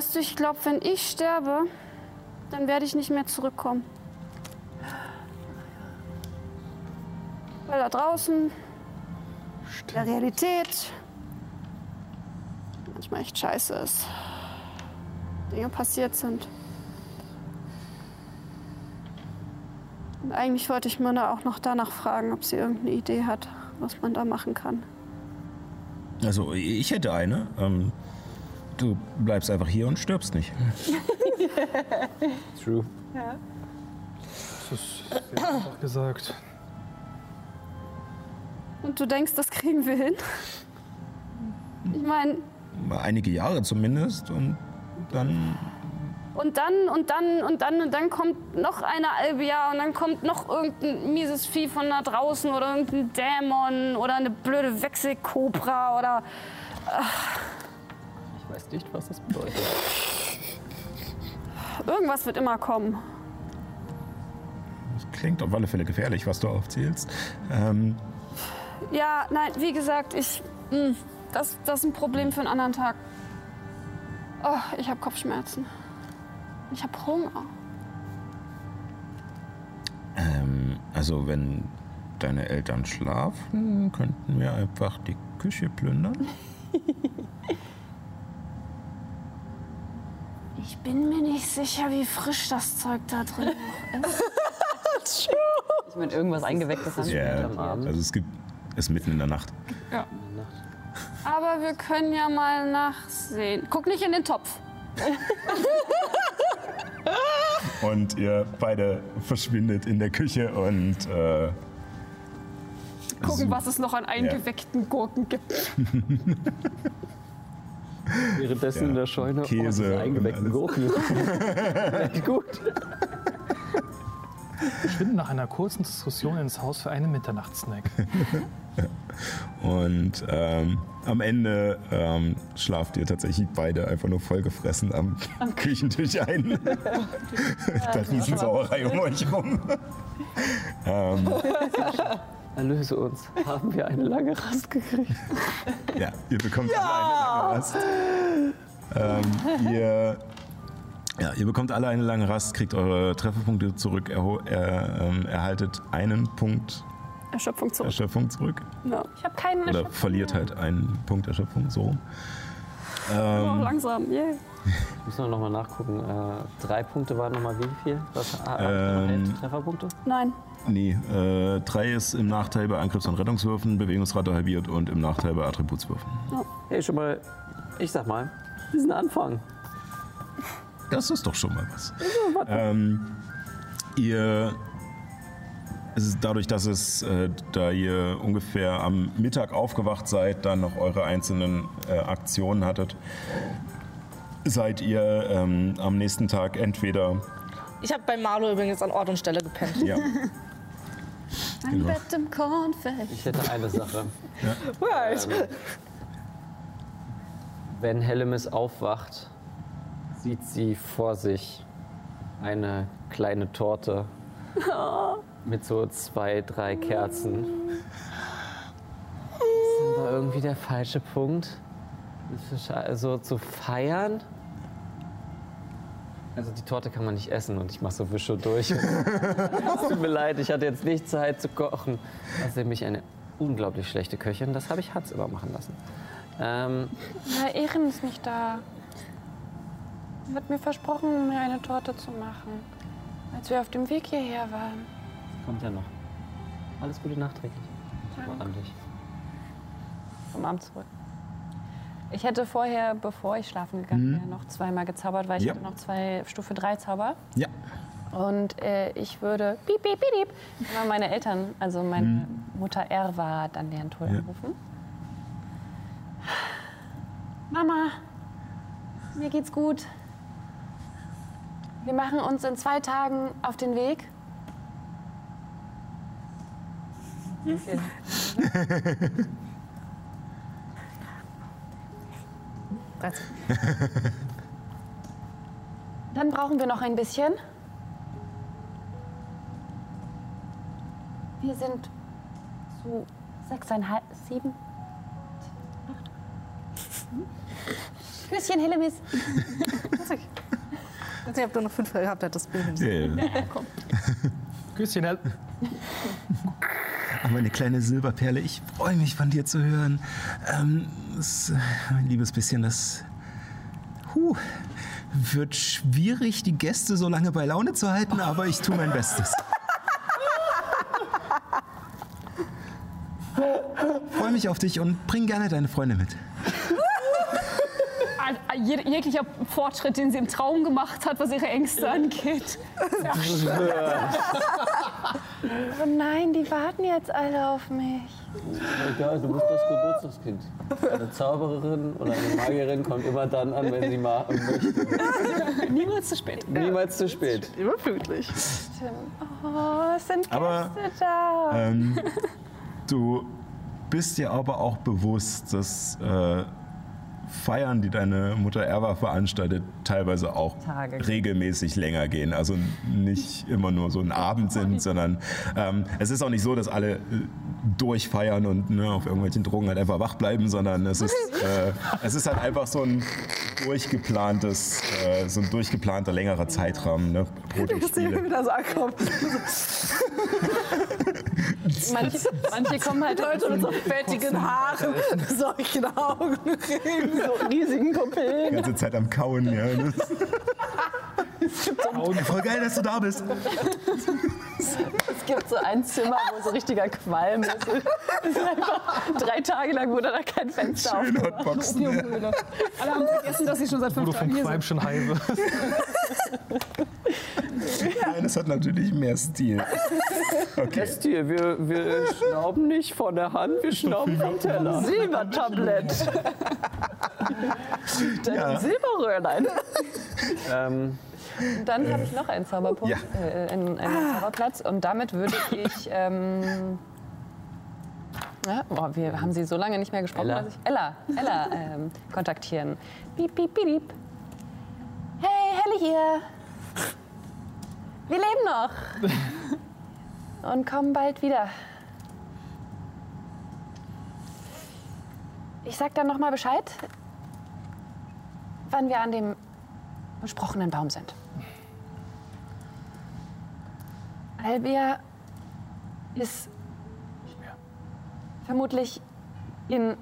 weißt du, ich glaube, wenn ich sterbe, dann werde ich nicht mehr zurückkommen. Weil da draußen, in der Realität, manchmal echt scheiße ist. Dinge passiert sind. Und eigentlich wollte ich Myrna auch noch danach fragen, ob sie irgendeine Idee hat, was man da machen kann. Also, ich hätte eine. Ähm, du bleibst einfach hier und stirbst nicht. True. Das ist sehr einfach gesagt. Und du denkst, das kriegen wir hin? Ich meine, einige Jahre zumindest. Und dann. Und dann und dann und dann und dann kommt noch eine Albia und dann kommt noch irgendein mieses Vieh von da draußen oder irgendein Dämon oder eine blöde Wechselkobra oder Ich weiß nicht, was das bedeutet. irgendwas wird immer kommen. Das klingt auf alle Fälle gefährlich, was du aufzählst. Ähm, Ja, nein, wie gesagt, ich. mh, Das, das ist ein Problem für einen anderen Tag. Oh, ich habe Kopfschmerzen. Ich habe Hunger. ähm, also, wenn deine Eltern schlafen, könnten wir einfach die Küche plündern. Ich bin mir nicht sicher, wie frisch das Zeug da drin noch ist. Ich meine, irgendwas eingewecktes haben wir Ja, unterm Arm. also es gibt es mitten in der Nacht. Aber wir können ja mal nachsehen. Guck nicht in den Topf. Und ihr beide verschwindet in der Küche und äh, Gucken, So. was es noch an eingeweckten Gurken gibt. Währenddessen Ja, in der Scheune Käse oh, diese und eingeweckten. Gurken. Gut. Ich finde nach einer kurzen Diskussion ins Haus für einen Mitternachtssnack. Und ähm, am Ende ähm, schlaft ihr tatsächlich beide einfach nur vollgefressen am Küchentisch ein. da Riesensauerei um euch rum. ähm, Erlöse uns. Haben wir eine lange Rast gekriegt? ja, ihr bekommt alle eine lange Rast. Ähm, ihr, ja, ihr bekommt alle eine lange Rast, kriegt eure Trefferpunkte zurück, erho- er, ähm, erhaltet einen Punkt Erschöpfung zurück. Erschöpfung zurück. Ja. Ich habe keinen Oder verliert halt einen Punkt Erschöpfung, so. Oh, Ähm, langsam, yay. Müssen wir nochmal nachgucken. Äh, drei Punkte waren nochmal wie viel? Was äh, Ähm, elf Trefferpunkte? Nein. nee, äh, drei ist im Nachteil bei Angriffs- und Rettungswürfen, Bewegungsrate halbiert und im Nachteil bei Attributswürfen. Hey, schon mal, ich sag mal, diesen Anfang. Das ist doch schon mal was. Ähm, ihr, ist dadurch, dass es, äh, da ihr ungefähr am Mittag aufgewacht seid, dann noch eure einzelnen äh, Aktionen hattet, seid ihr ähm, am nächsten Tag entweder Ich habe bei Marlo übrigens an Ort und Stelle gepennt. ja, Ein Genau. Bett im Kornfeld. Ich hätte eine Sache. Right. Ähm, wenn Hellemis aufwacht, sieht sie vor sich eine kleine Torte mit so zwei, drei Kerzen. Das ist aber irgendwie der falsche Punkt, also zu feiern. Also die Torte kann man nicht essen und ich mache so Wische durch. es tut mir leid, ich hatte jetzt nicht Zeit zu kochen. Das ist nämlich eine unglaublich schlechte Köchin. Das habe ich Hans immer machen lassen. Ähm, Na, Ehren ist nicht da. Sie hat mir versprochen, mir eine Torte zu machen, als wir auf dem Weg hierher waren. Kommt ja noch. Alles Gute nachträglich. Super an dich. Vom Amt zurück. Ich hätte vorher, bevor ich schlafen gegangen wäre, noch zweimal gezaubert, weil ich Ja. hatte noch zwei Stufe 3 Zauber. ja. Und äh, ich würde piep, piep, piep, piep, immer meine Eltern, also meine Mutter Erwa, dann deren Tod Ja. anrufen. Mama, mir geht's gut. Wir machen uns in zwei Tagen auf den Weg. Dann brauchen wir noch ein bisschen. Wir sind zu sechseinhalb, sieben, acht. Hm? Küsschen, Hillemis. Ich habe nur noch fünf gehabt, das Bild nicht. ja. Küsschen, Ah, Meine kleine Silberperle, ich freue mich von dir zu hören. Ähm, das, mein liebes bisschen, das huh, wird schwierig, die Gäste so lange bei Laune zu halten, aber ich tue mein Bestes. Freue mich auf dich und bring gerne deine Freunde mit. Ein- jeg- Jeglicher Fortschritt, den sie im Traum gemacht hat, was ihre Ängste angeht. Oh nein, die warten jetzt alle auf mich. Egal, du bist das Geburtstagskind. Eine Zaubererin oder eine Magierin kommt immer dann an, wenn sie mal möchte. Niemals zu spät. Niemals zu spät. Überpünktlich. Oh, es sind Gäste Aber- da. Ähm, du bist dir aber auch bewusst, dass äh, Feiern, die deine Mutter Erwa veranstaltet, teilweise auch Tage. regelmäßig länger gehen. Also nicht immer nur so ein Abend sind, sondern ähm, es ist auch nicht so, dass alle äh, durchfeiern und ne, auf irgendwelchen Drogen halt einfach wach bleiben, sondern es ist, äh, es ist halt einfach so ein durchgeplantes, äh, so ein durchgeplanter längerer Zeitrahmen ne, die Spiele. wieder so ankommt. Manche, manche kommen halt Leute mit so fettigen Haaren, solchen Augenringen. So riesigen Die Pupillen. ganze Zeit am Kauen. Ja. Voll geil, dass du da bist. Es gibt so ein Zimmer, wo so richtiger Qualm ist. Es ist einfach drei Tage lang wurde da kein Fenster auf. Schön Hotboxen. Ja. Alle haben vergessen, dass sie schon seit fünf Udo vom Tagen hier Qualm sind. schon heive. Nein, das hat natürlich mehr Stil. Okay. Estie, wir, wir schnauben nicht von der Hand, wir schnauben vom Teller. Silbertablett. Dein Ja. Silberröhrlein. Ähm, Dann habe ich noch einen Zauberpunkt, ja. äh, einen, einen Zauberplatz und damit würde ich ähm, Ja, boah, wir haben sie so lange nicht mehr gesprochen, Ella. dass ich Ella, Ella ähm, kontaktieren. Piep, piep, piep, piep. Hey, Helle hier. Wir leben noch. Und kommen bald wieder. Ich sag dann noch mal Bescheid, wann wir an dem besprochenen Baum sind. Albia ist vermutlich in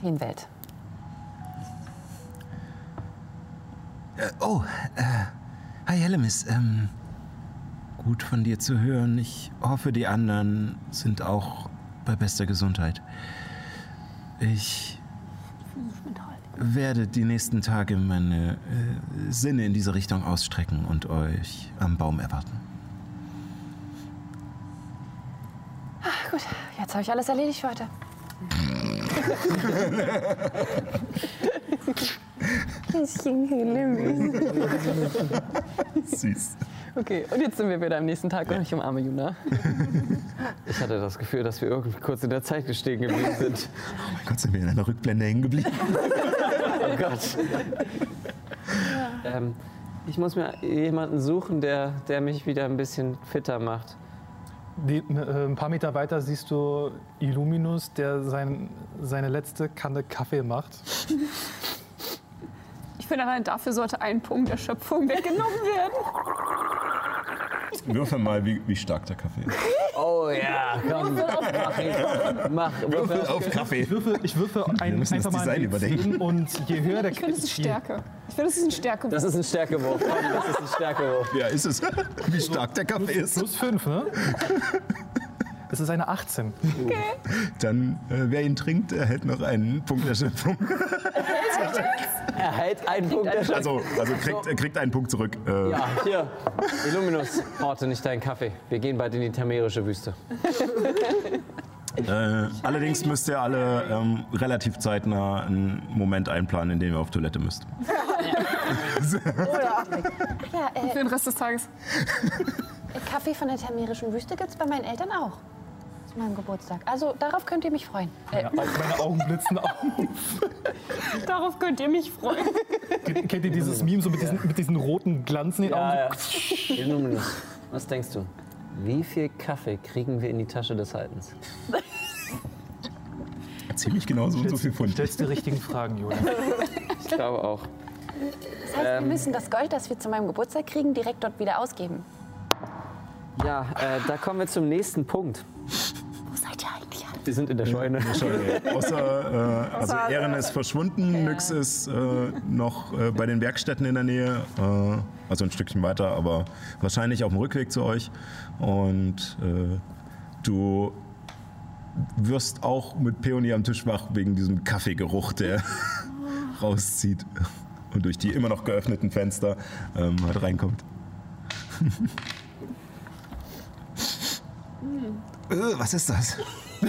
Wien-Welt. Äh, oh, äh, hi Hellemis. Ähm, gut von dir zu hören. Ich hoffe, die anderen sind auch bei bester Gesundheit. Ich werde die nächsten Tage meine äh, Sinne in diese Richtung ausstrecken und euch am Baum erwarten. Ah, gut, jetzt habe ich alles erledigt für heute. Süß. Okay, und jetzt sind wir wieder am nächsten Tag und ich umarme Juna. Ich hatte das Gefühl, dass wir irgendwie kurz in der Zeit gestehen geblieben sind. Oh mein Gott, sind wir in einer Rückblende hängen geblieben? Oh Gott. Ähm, ich muss mir jemanden suchen, der, der mich wieder ein bisschen fitter macht. Die, äh, ein paar Meter weiter siehst du Illuminus, der sein, seine letzte Kanne Kaffee macht. Ich finde allein dafür sollte ein Punkt der Schöpfung weggenommen werden. Würfel mal, wie, wie stark der Kaffee ist. Oh ja, komm, mach Würfel auf Kaffee. Ich würfel, ich würfel ein, müssen das einfach mal Design ein überdenken. W10 und je höher der Ich finde, das ist Stärke. Ich finde, das ist ein Stärke. Das ist ein Stärkewurf. Das ist ein Stärkewurf. Ja, ist es. Wie stark der Kaffee ist. Plus 5, ne? Es ist eine 18. Dann, äh, wer ihn trinkt, erhält noch einen Punkt der Schöpfung. Er hält einen Punkt der. Also, also kriegt, er kriegt einen Punkt zurück. Äh, Ja, hier. Illuminus, horte nicht deinen Kaffee. Wir gehen bald in die tamerische Wüste. Äh, allerdings müsst ihr alle ähm, relativ zeitnah einen Moment einplanen, in dem ihr auf Toilette müsst. Ja, äh, Für den Rest des Tages. Kaffee von der Tamerischen Wüste gibt es bei meinen Eltern auch. Zu meinem Geburtstag. Also darauf könnt ihr mich freuen. Äh, Meine, meine Augen blitzen auf. Darauf könnt ihr mich freuen. Kennt ihr dieses Meme so mit diesen, mit diesen roten Glanz in den Augen? Ja, ja. Illuminus, was denkst du? Wie viel Kaffee kriegen wir in die Tasche des Haltens? Ziemlich genau so und so viel Pfund. stellst die richtigen Fragen, Julia. Ich glaube auch. das heißt, wir müssen das Gold, das wir zu meinem Geburtstag kriegen, direkt dort wieder ausgeben. Ja, äh, da kommen wir zum nächsten Punkt. Wo seid ihr eigentlich alle? Wir sind in der Scheune. Scheune. Außer, äh, also Ehren ist verschwunden, Nyx ist äh, noch äh, bei den Werkstätten in der Nähe, äh, also ein Stückchen weiter, aber wahrscheinlich auf dem Rückweg zu euch. Und äh, du wirst auch mit Peony am Tisch wach wegen diesem Kaffeegeruch, der rauszieht und durch die immer noch geöffneten Fenster ähm, halt reinkommt. äh, was ist das?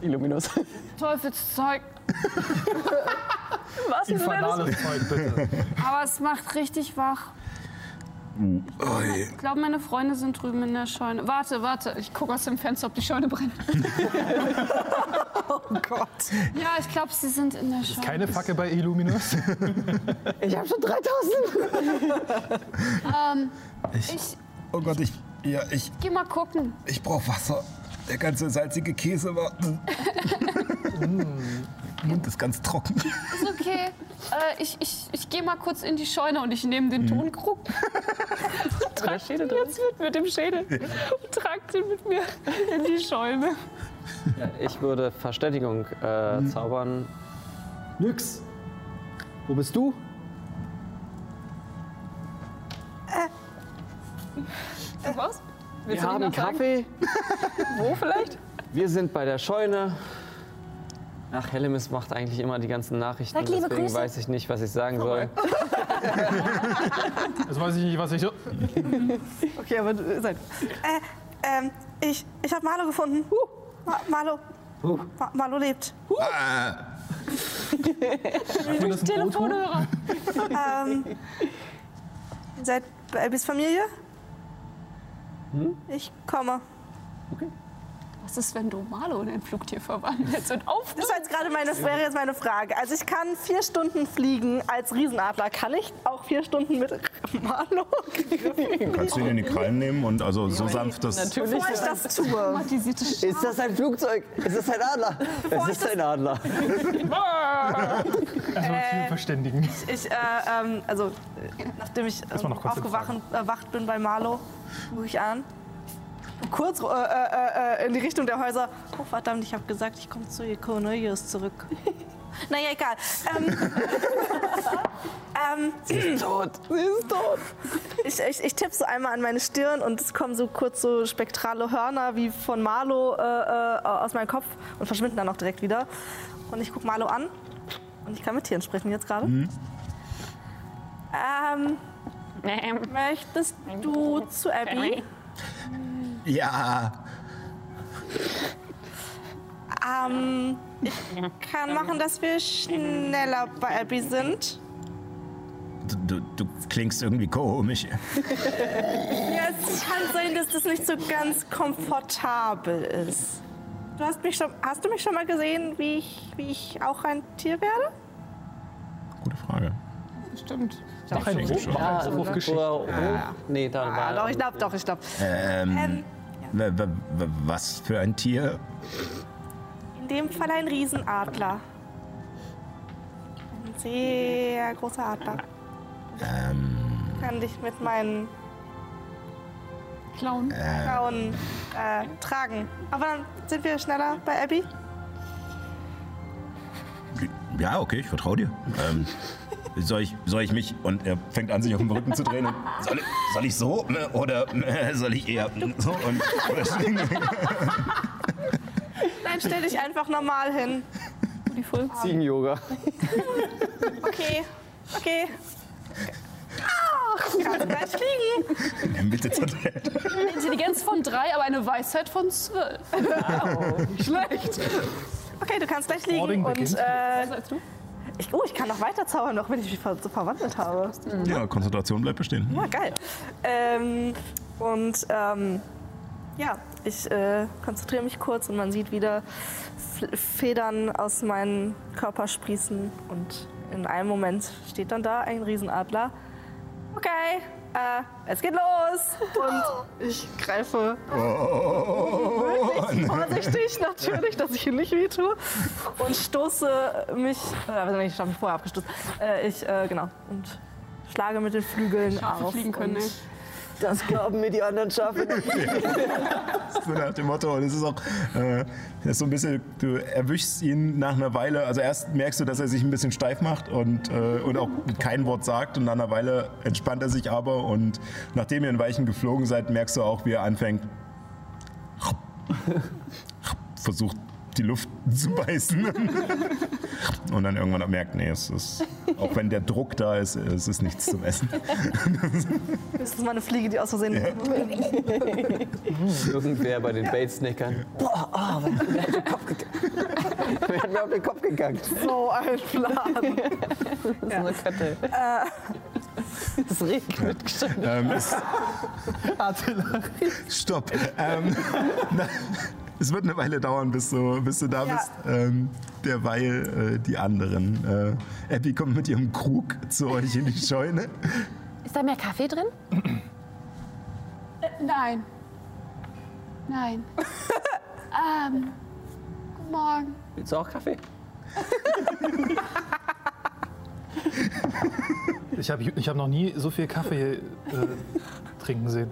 Illuminus. Teufelszeug. Infernales Zeug, bitte. Aber es macht richtig wach. Ich glaube, meine Freunde sind drüben in der Scheune. Warte, warte. Ich gucke aus dem Fenster, ob die Scheune brennt. Oh Gott. Ja, ich glaube, sie sind in der Scheune. Keine Fackel bei Illuminus. Ich habe schon 3000. Ich Oh Gott, ich, ja, ich, geh mal gucken. ich brauche Wasser. Der ganze salzige Käse war. Mund ist ganz trocken. Ist okay. Äh, ich ich, ich gehe mal kurz in die Scheune und ich nehme den Tonkrug. trag den jetzt mit, mit dem Schädel. Und trag den mit mir in die Scheune. Ich würde Verständigung äh, zaubern. Nix. Wo bist du? Was? Wir haben Kaffee. Wo vielleicht? Wir sind bei der Scheune. Ach, Hellemis macht eigentlich immer die ganzen Nachrichten. Sag liebe deswegen Grüße. weiß ich nicht, was ich sagen soll. Das weiß ich nicht, was ich. Okay, aber du seid. Äh, ähm, ich, ich habe Marlo gefunden. Ma Marlo. Ma Marlo lebt. Telefonhörer. Ähm, ihr seid bei Elbis Familie? Ich komme. Was ist, wenn du Marlo in ein Flugtier verwandelst und auf Das war jetzt gerade meine, wäre jetzt meine Frage. Also ich kann vier Stunden fliegen als Riesenadler. Kann ich auch vier Stunden mit Marlo fliegen? Kannst du ihn in die Krallen nehmen und also so sanft, dass. Bevor ich das tue. Ist das ein Flugzeug? Ist das ein Adler? Es ist ein Adler. Erstmal viel verständigen. Ich, äh, ähm, also, äh, nachdem ich äh, noch kurz aufgewacht bin bei Marlo, gucke ich an. Kurz äh, äh, äh, in die Richtung der Häuser. Oh, verdammt, ich habe gesagt, ich komme zu Cornelius zurück. naja, egal. Ähm, ähm, Sie ist tot. Sie ist tot. ich, ich, ich tippe so einmal an meine Stirn und es kommen so kurz so spektrale Hörner wie von Marlo äh, äh, aus meinem Kopf und verschwinden dann auch direkt wieder. Und ich gucke Marlo an und ich kann mit Tieren sprechen jetzt gerade. Ähm, möchtest du zu Abby? Ja, Ähm, ich kann machen, dass wir schneller bei Abby sind. du, du, du klingst irgendwie komisch. Ja, es kann sein, dass das nicht so ganz komfortabel ist. Du hast, mich schon, hast du mich schon mal gesehen, wie ich, wie ich auch ein Tier werde? Gute Frage. Stimmt. Auch ein denke schon. Hoch, Ja, Hofgeschichte. oder, oder, nee, da Ah, war doch, ich glaube, doch, ich glaube. Ähm, w- was für ein Tier? In dem Fall ein Riesenadler. Ein sehr großer Adler. Ähm, Kann dich mit meinen Clown. Frauen äh, tragen. Aber dann sind wir schneller bei Abby. ja, okay, ich vertraue dir. Ähm, soll, ich, soll ich mich Und er fängt an, sich auf dem Rücken zu drehen. Und soll, ich- soll ich so ne, oder äh, soll ich eher so? Und oder? Nein, stell dich einfach normal hin. Ziegen-Yoga. Okay, okay. Ach, kannst gleich fliegen. in der Mitte zerdreht. Intelligenz von drei, aber eine Weisheit von zwölf. Wow. Nicht Schlecht. Okay, du kannst gleich fliegen. Boarding Und äh, Was sagst du? Ich, oh, ich kann noch weiter zaubern, noch wenn ich mich ver so verwandelt habe. Ja, Konzentration bleibt bestehen. Ja, geil. Ähm, und ähm, ja, ich äh, konzentriere mich kurz und man sieht wieder Federn aus meinem Körper sprießen. Und in einem Moment steht dann da ein Riesenadler. Okay, äh, es geht los. Und ich greife wirklich vorsichtig natürlich, dass ich ihn nicht wehtue. Und stoße mich, äh, also ich habe mich vorher abgestoßen. Äh, ich, äh, genau, und schlage mit den Flügeln Schafe auf. fliegen können, und- ey. Das glauben mir die anderen Schafe nicht. So nach dem Motto. Und es ist auch äh, ist so ein bisschen, du erwischst ihn nach einer Weile. Also erst merkst du, dass er sich ein bisschen steif macht und, äh, und auch kein Wort sagt. Und nach einer Weile entspannt er sich aber. Und nachdem ihr in Weichen geflogen seid, merkst du auch, wie er anfängt, versucht die Luft zu beißen. Und dann irgendwann merkt, nee, es ist, auch wenn der Druck da ist, es ist nichts zum Essen. Das ist mal eine Fliege, die aus Versehen. Irgendwer bei den Bait-Snackern. Boah, oh, wer hat mir auf den Kopf gegangen? Wer hat mir auf den Kopf gegangen? So ein Plan. Das ist eine Kette. Es regnet. ähm, es, Stopp. Ähm, na, es wird eine Weile dauern, bis du, bis du da Ja. bist. Ähm, derweil äh, die anderen. Äh, Abby kommt mit ihrem Krug zu euch in die Scheune. Ist da mehr Kaffee drin? Nein. Nein. ähm, guten Morgen. Willst du auch Kaffee? Ich habe ich hab noch nie so viel Kaffee äh, trinken sehen.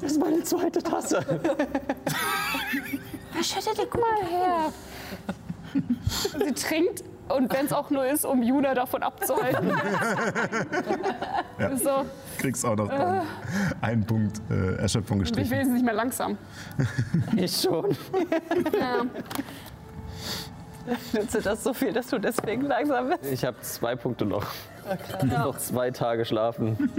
Das ist meine zweite Tasse. Verschüttet die guck mal her. Sie trinkt und wenn es auch nur ist, um Juna davon abzuhalten. So, Kriegst auch noch dann einen Punkt äh, Erschöpfung bin ich gestrichen. wenigstens nicht mehr langsam. Ich schon. Ja. Nützt dir das so viel, dass du deswegen langsam bist? Ich habe zwei Punkte noch. Ich muss noch zwei Tage schlafen.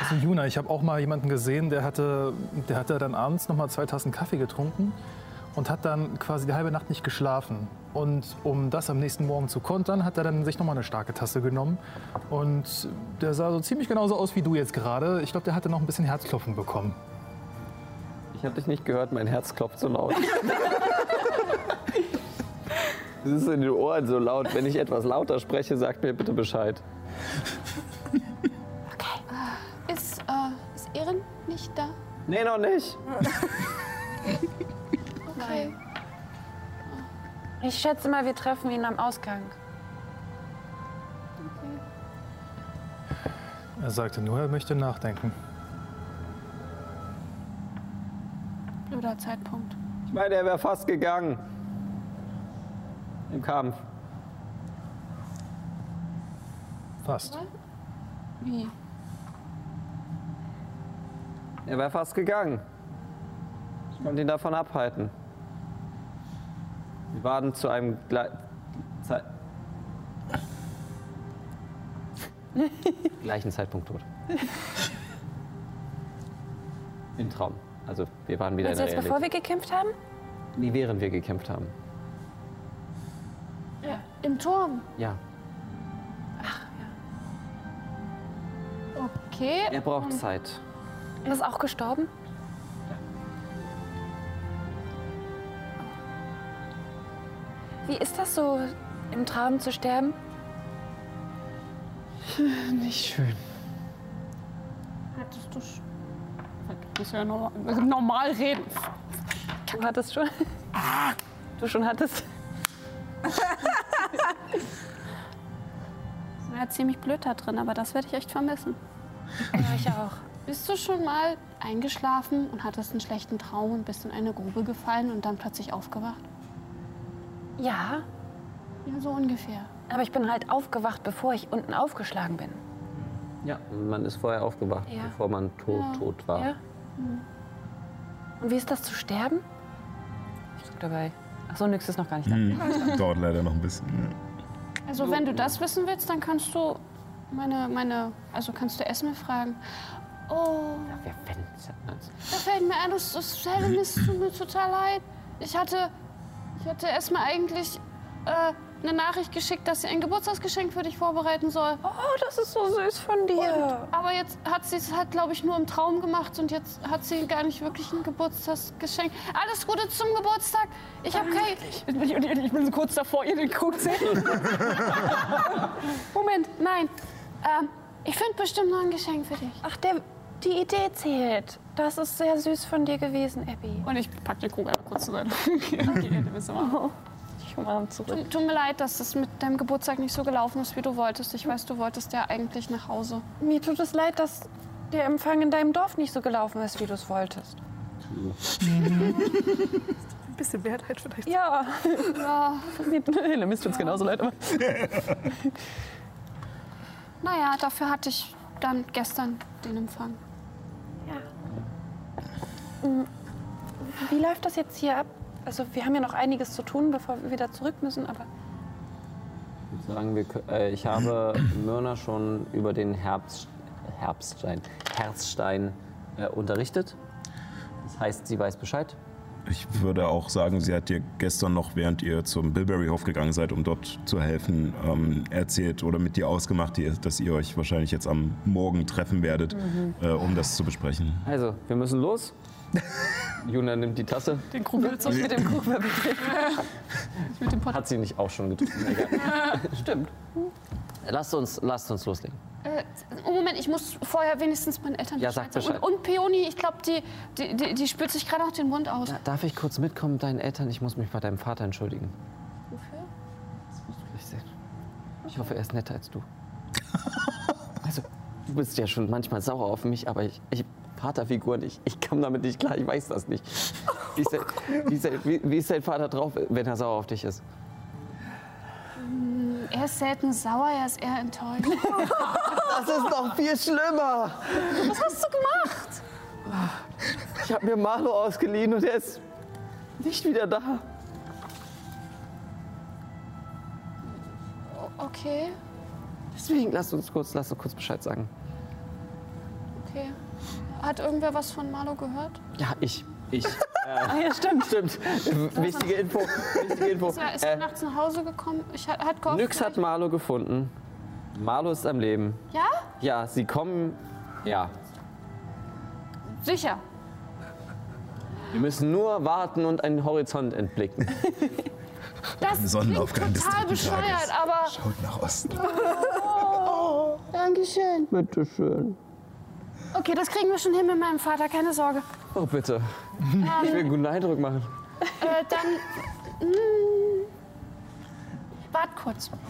Also Juna, ich habe auch mal jemanden gesehen, der hatte, der hatte dann abends noch mal zwei Tassen Kaffee getrunken und hat dann quasi die halbe Nacht nicht geschlafen. Und um das am nächsten Morgen zu kontern, hat er dann sich noch mal eine starke Tasse genommen. Und der sah so ziemlich genauso aus wie du jetzt gerade. Ich glaube, der hatte noch ein bisschen Herzklopfen bekommen. Ich habe dich nicht gehört, mein Herz klopft so laut. Es ist in den Ohren so laut. Wenn ich etwas lauter spreche, sagt mir bitte Bescheid. Ist, äh, ist Ehren nicht da? Nee, noch nicht. Okay. Ich schätze mal, wir treffen ihn am Ausgang. Er sagte nur, er möchte nachdenken. Blöder Zeitpunkt. Ich meine, er wäre fast gegangen. Im Kampf. Fast. Wie? Er wäre fast gegangen. Ich konnte ihn davon abhalten. Wir waren zu einem Gle Zei gleichen Zeitpunkt tot. Im Traum. Also wir waren wieder Also in der jetzt, bevor wir Realität. gekämpft haben? Nee, während wir gekämpft haben. Ja, im Turm. Ja. Okay. Er braucht Zeit. Er ist auch gestorben? Wie ist das so, im Traum zu sterben? Nicht schön. Hattest du schon. Du musst ja normal, normal reden. Du hattest schon. Du schon hattest. Ja, ziemlich blöd da drin, aber das werde ich echt vermissen. Ja, ich auch. Bist du schon mal eingeschlafen und hattest einen schlechten Traum und bist in eine Grube gefallen und dann plötzlich aufgewacht? Ja, Ja, so ungefähr. aber ich bin halt aufgewacht, bevor ich unten aufgeschlagen bin. Ja, man ist vorher aufgewacht, Ja. bevor man tot, Ja. tot war. Ja? Und wie ist das zu sterben? Ich drück dabei. Achso, nix ist noch gar nicht da. Hm, dauert leider noch ein bisschen. Also wenn du das wissen willst, dann kannst du meine, meine, also kannst du Esme fragen. Oh, Wer fände es? da fällt mir ein, das, das Helen, es tut mir total leid. Ich hatte, ich hatte Esme eigentlich äh, eine Nachricht geschickt, dass sie ein Geburtstagsgeschenk für dich vorbereiten soll. Oh, das ist so süß von dir. Aber jetzt hat sie es halt, glaube ich, nur im Traum gemacht und jetzt hat sie gar nicht wirklich ein Geburtstagsgeschenk. Alles Gute zum Geburtstag. Ich habe kein... Ich, ich, ich bin so kurz davor, ihr den Krug zu Moment, nein. Ähm, ich finde bestimmt noch ein Geschenk für dich. Ach, der, die Idee zählt. Das ist sehr süß von dir gewesen, Abby. Und ich pack den Krug einfach kurz zur Seite. Okay, okay, du bist immer. Mal zurück. Tut, tut mir leid, dass es mit deinem Geburtstag nicht so gelaufen ist, wie du wolltest. Ich weiß, du wolltest ja eigentlich nach Hause. Mir tut es leid, dass der Empfang in deinem Dorf nicht so gelaufen ist, wie du es wolltest. Ein bisschen Mehrheit vielleicht. Ja, Ja, mir ist uns genauso leid. Aber naja, dafür hatte ich dann gestern den Empfang. wie läuft das jetzt hier ab? Also wir haben ja noch einiges zu tun, bevor wir wieder zurück müssen, aber Ich, würde sagen, wir, äh, ich habe Myrna schon über den Herbst, Herbststein, Herzstein äh, unterrichtet. Das heißt, sie weiß Bescheid. Ich würde auch sagen, sie hat dir gestern noch, während ihr zum Bilberry-Hof gegangen seid, um dort zu helfen, ähm, erzählt oder mit dir ausgemacht, die- dass ihr euch wahrscheinlich jetzt am Morgen treffen werdet, äh, um das zu besprechen. Also, wir müssen los. Juna nimmt die Tasse. Den Krug willst du mit dem Krug war mit dem Pott. Hat sie nicht auch schon getrunken? Egal. Stimmt. Lasst uns, lasst uns loslegen. Äh, oh, Moment, ich muss vorher wenigstens meinen Eltern Ja, sag sagen. Bescheid. Und, und Peony, ich glaube, die, die, die, die spült sich gerade noch den Mund aus. Darf ich kurz mitkommen mit deinen Eltern? Ich muss mich bei deinem Vater entschuldigen. Wofür? Ich, seh- ich hoffe, er ist netter als du. Also, du bist ja schon manchmal sauer auf mich, aber ich, ich Vaterfigur nicht. Ich komme damit nicht klar, ich weiß das nicht. Wie ist, dein, wie, ist dein, wie, wie ist dein Vater drauf, wenn er sauer auf dich ist? Er ist selten sauer, er ist eher enttäuscht. Das ist noch viel schlimmer. Was hast du gemacht? Ich habe mir Marlo ausgeliehen und er ist nicht wieder da. Okay, Deswegen lass uns kurz, lass uns kurz Bescheid sagen. okay. Hat irgendwer was von Marlo gehört? Ja, ich. Ich. Ah ja, stimmt. Stimmt. Wichtige Info. Wichtige Info. Ist er, ist er Äh, nachts nach Hause gekommen? Ich hat, hat gehofft, Nyx hat Marlo gefunden. Marlo ist am Leben. Ja? Ja, sie kommen. Ja. Sicher. Wir müssen nur warten und einen Horizont entblicken. Das Sonnenaufgang des total dritten bescheuert, Tages. aber Schaut nach Osten. Dankeschön. Bitteschön. Okay, das kriegen wir schon hin mit meinem Vater, keine Sorge. Oh, bitte. Ich will einen guten Eindruck machen. Äh, dann. mm, Wart kurz.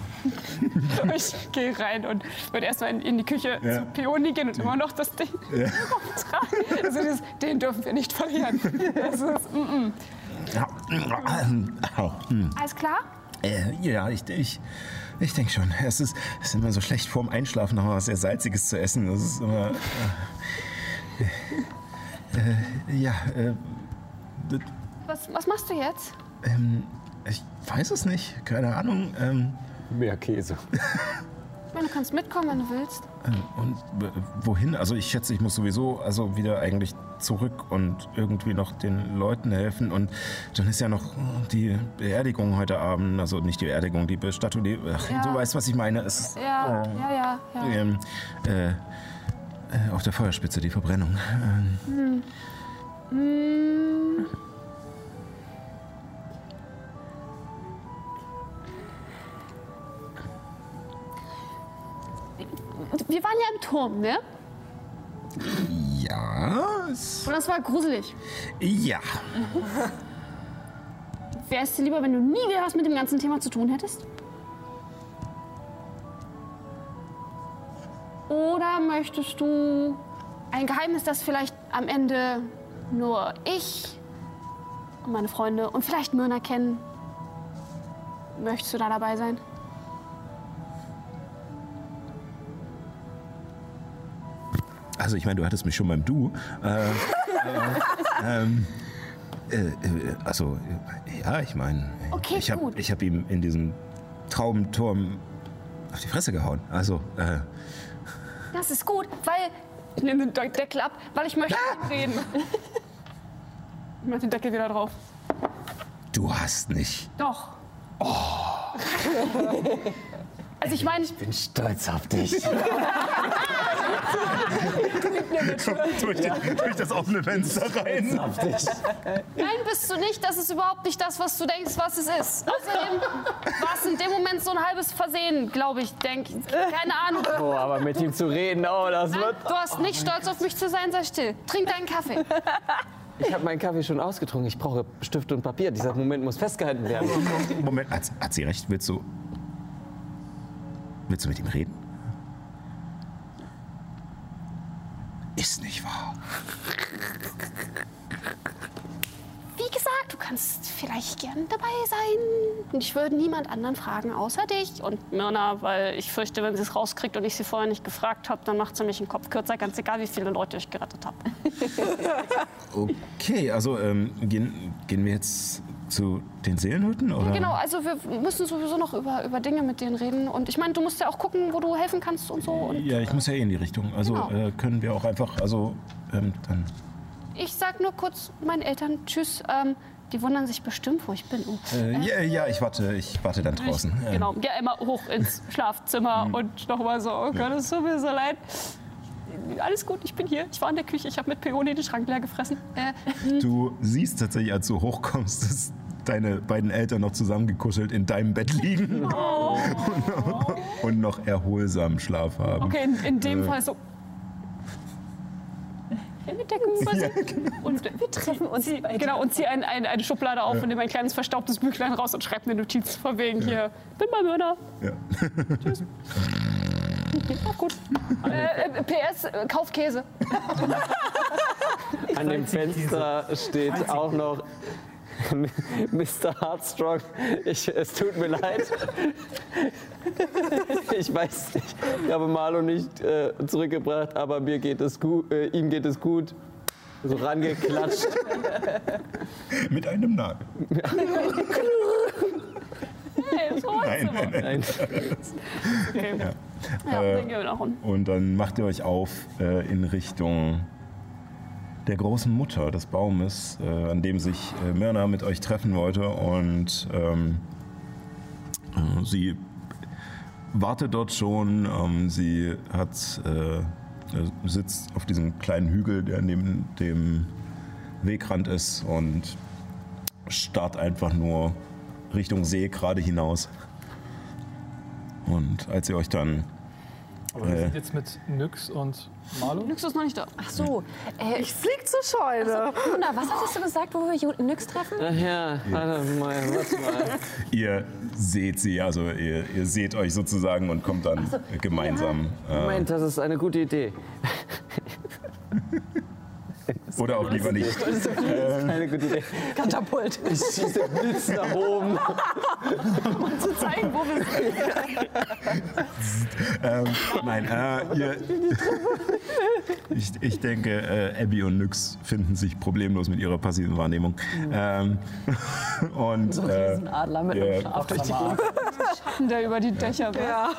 Ich gehe rein und würde erstmal in, in die Küche Ja. zu Peony gehen und immer noch das Ding Ja. tragen. Also das, den dürfen wir nicht verlieren. Das ist, mm, mm. Hm. Alles klar? Äh, ja, ich, ich, ich denke schon. Es ist, es ist immer so schlecht vorm Einschlafen noch mal was sehr Salziges zu essen. Das ist immer. Äh, äh, ja, äh, Was, was machst du jetzt? ähm, ich weiß es nicht. Keine Ahnung. Ähm, Mehr Käse. Ich meine, du kannst mitkommen, wenn du willst. Äh, und äh, wohin? Also ich schätze, ich muss sowieso also wieder eigentlich zurück und irgendwie noch den Leuten helfen. Und dann ist ja noch die Beerdigung heute Abend. Also nicht die Beerdigung, die Bestattung. Die, ach, Ja. Du weißt, was ich meine. Es Ja, oh. ja, ja, ja. Ähm, äh, äh, auf der Feuerspitze die Verbrennung. Ähm, Mm. Wir waren ja im Turm, ne? ja, Und das war gruselig. ja. Wäre es dir lieber, wenn du nie wieder was mit dem ganzen Thema zu tun hättest? Oder möchtest du ein Geheimnis, das vielleicht am Ende nur ich und meine Freunde und vielleicht Myrna kennen? Möchtest du da dabei sein? Also ich meine, du hattest mich schon beim Du. Äh, äh, ähm, äh, äh, also, ja, ich meine, Okay, ich habe hab ihm in diesem Traumturm auf die Fresse gehauen. Also, äh, Das ist gut, weil. Ich nehme den Deckel ab, weil ich möchte mit ihm reden. Ich mach den Deckel wieder drauf. du hast nicht. Doch. Also ich meine, Bin stolz auf dich. durch, den, durch das offene Fenster rein. auf dich. nein, bist du nicht. Das ist überhaupt nicht das, was du denkst, was es ist. Außerdem war es in dem Moment so ein halbes Versehen, glaube ich. Denk, keine Ahnung. Oh, aber mit ihm zu reden, oh, das Nein, wird. du hast nicht stolz auf mich zu sein, sei still. Trink deinen Kaffee. Ich habe meinen Kaffee schon ausgetrunken. Ich brauche Stift und Papier. Dieser Moment muss festgehalten werden. Moment, hat, hat sie recht? Willst du. Willst du mit ihm reden? Ist nicht wahr. Wie gesagt, du kannst vielleicht gern dabei sein. Und ich würde niemand anderen fragen, außer dich. Und Myrna, weil ich fürchte, wenn sie es rauskriegt und ich sie vorher nicht gefragt habe, dann macht sie mich den Kopf kürzer, ganz egal, wie viele Leute ich gerettet habe. Okay, also ähm, gehen, gehen wir jetzt zu den Seelenhütten? Oder? Genau, also wir müssen sowieso noch über, über Dinge mit denen reden. Und ich meine, du musst ja auch gucken, wo du helfen kannst und so. Und Ja, ich muss ja eh in die Richtung. Also Genau. äh, können wir auch einfach, also ähm, dann. ich sag nur kurz meinen Eltern Tschüss. Ähm, die wundern sich bestimmt, wo ich bin. Oh. Äh, ja, ja, ich warte, ich warte dann draußen. Ich, genau, ja, immer hoch ins Schlafzimmer und nochmal so, oh Gott, es tut mir so leid. Alles gut, ich bin hier. Ich war in der Küche, ich habe mit Peony den Schrank leer gefressen. Äh, du siehst tatsächlich, als du hochkommst, dass deine beiden Eltern noch zusammengekuschelt in deinem Bett liegen und noch erholsamen Schlaf haben. okay, in, in dem Fall so. Mit Decken über sie. Und wir treffen uns. Zieh, genau, und ziehe ein, ein, eine Schublade auf und nehme ein kleines verstaubtes Büchlein raus und schreibe eine Notiz von wegen hier. Bin bei Mörder. Ja. Auch gut. Äh, PS, kauf Käse. An dem Fenster steht auch noch Mr. Heartstrong. Ich, es tut mir leid. Ich weiß nicht, ich habe Marlo nicht äh, zurückgebracht, aber mir geht es gut, äh, ihm geht es gut. So rangeklatscht. Mit einem Nagel. Hey, Nein, nein, nein. Nein. Okay. Ja. Ja, Äh, dann gehen wir nach unten. Und dann macht ihr euch auf äh, in Richtung der großen Mutter des Baumes, äh, an dem sich äh, Myrna mit euch treffen wollte. Und ähm, äh, sie wartet dort schon. Ähm, sie hat, äh, äh, sitzt auf diesem kleinen Hügel, der neben dem Wegrand ist und starrt einfach nur Richtung See gerade hinaus. Und als ihr euch dann wir sind jetzt mit Nyx und Marlo. Nyx ist noch nicht da. Ach so, äh, Ich flieg zur Scheune. Juna, was hattest du gesagt, wo wir Nyx treffen? Ach ja, warte mal, warte mal. ihr seht sie, also ihr, ihr seht euch sozusagen und kommt dann gemeinsam. Äh, Moment, das ist eine gute Idee. oder auch lieber nicht. Das ist keine gute Idee. Katapult. Ich schieße Blitz nach oben. Zu zeigen, wo wir sind. Ähm, nein, äh, ihr, ich, ich denke, äh, Abby und Nyx finden sich problemlos mit ihrer passiven Wahrnehmung. Ähm, und, äh, Ein Adler mit Ja. einem Schaf durch die. Schatten, der über die Dächer war.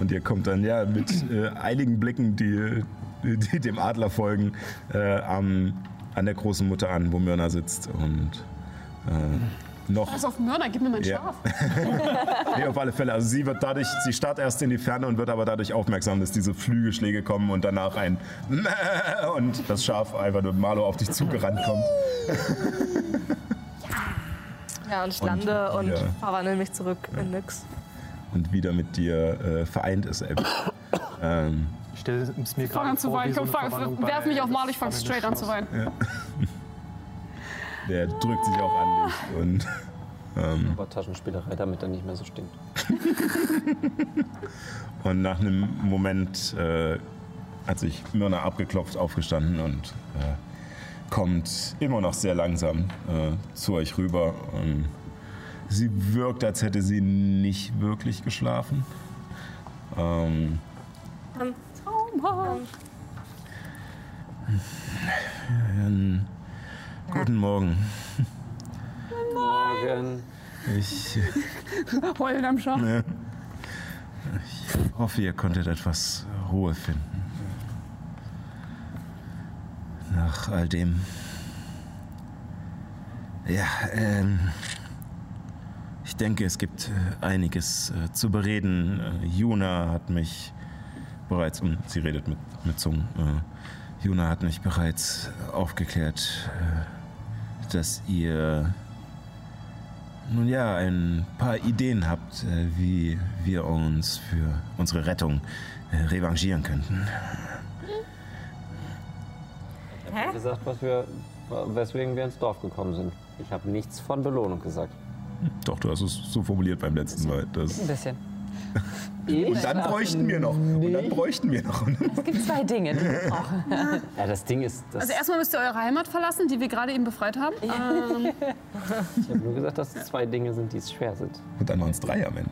und ihr kommt dann ja mit äh, eiligen Blicken, die dem Adler folgen, äh, am, an der großen Mutter an, wo Myrna sitzt. Und äh, noch Pass auf Mörder, gib mir mein Ja. Schaf. Nee, auf alle Fälle. Also sie wird dadurch, sie starrt erst in die Ferne und wird aber dadurch aufmerksam, dass diese Flügelschläge kommen und danach ein Mäh und das Schaf einfach nur Marlo auf dich zugerannt kommt. Ja, und ich lande und, ja. verwandle mich zurück in nix. und wieder mit dir äh, vereint ist. Abby. ähm, Ich stelle es mir Fang gerade an zu vor, wie weinen. so Komm, eine fang, Verwandlung werf bei mich auf Marl, ich fang Spannendes straight an zu weinen. der drückt sich auch an dich und Aber Taschenspielerei, damit er nicht mehr so stinkt. Und nach einem Moment äh, hat sich Myrna abgeklopft, aufgestanden und äh, kommt immer noch sehr langsam äh, zu euch rüber. Und sie wirkt, als hätte sie nicht wirklich geschlafen. Ähm, ähm, guten Morgen. Morgen. Ich Heulen am Schaf. äh, hoffe, ihr konntet etwas Ruhe finden. Nach all dem. Ja, ähm. Ich denke, es gibt äh, einiges äh, zu bereden. Äh, Juna hat mich bereits, und sie redet mit, mit Zungen, äh, Juna hat mich bereits aufgeklärt, äh, dass ihr nun ja, ein paar Ideen habt, äh, wie wir uns für unsere Rettung äh, revanchieren könnten. Ich habe gesagt, was wir, weswegen wir ins Dorf gekommen sind. Ich habe nichts von Belohnung gesagt. Doch, du hast es so formuliert beim letzten Mal. Ein Das bisschen. und dann bräuchten wir noch. Und dann bräuchten wir noch. Es gibt zwei Dinge, die wir brauchen. Ja, das Ding ist, das, Also erstmal müsst ihr eure Heimat verlassen, die wir gerade eben befreit haben. Ähm, ich habe nur gesagt, dass es zwei Dinge sind, die es schwer sind. Und dann waren es drei am Ende.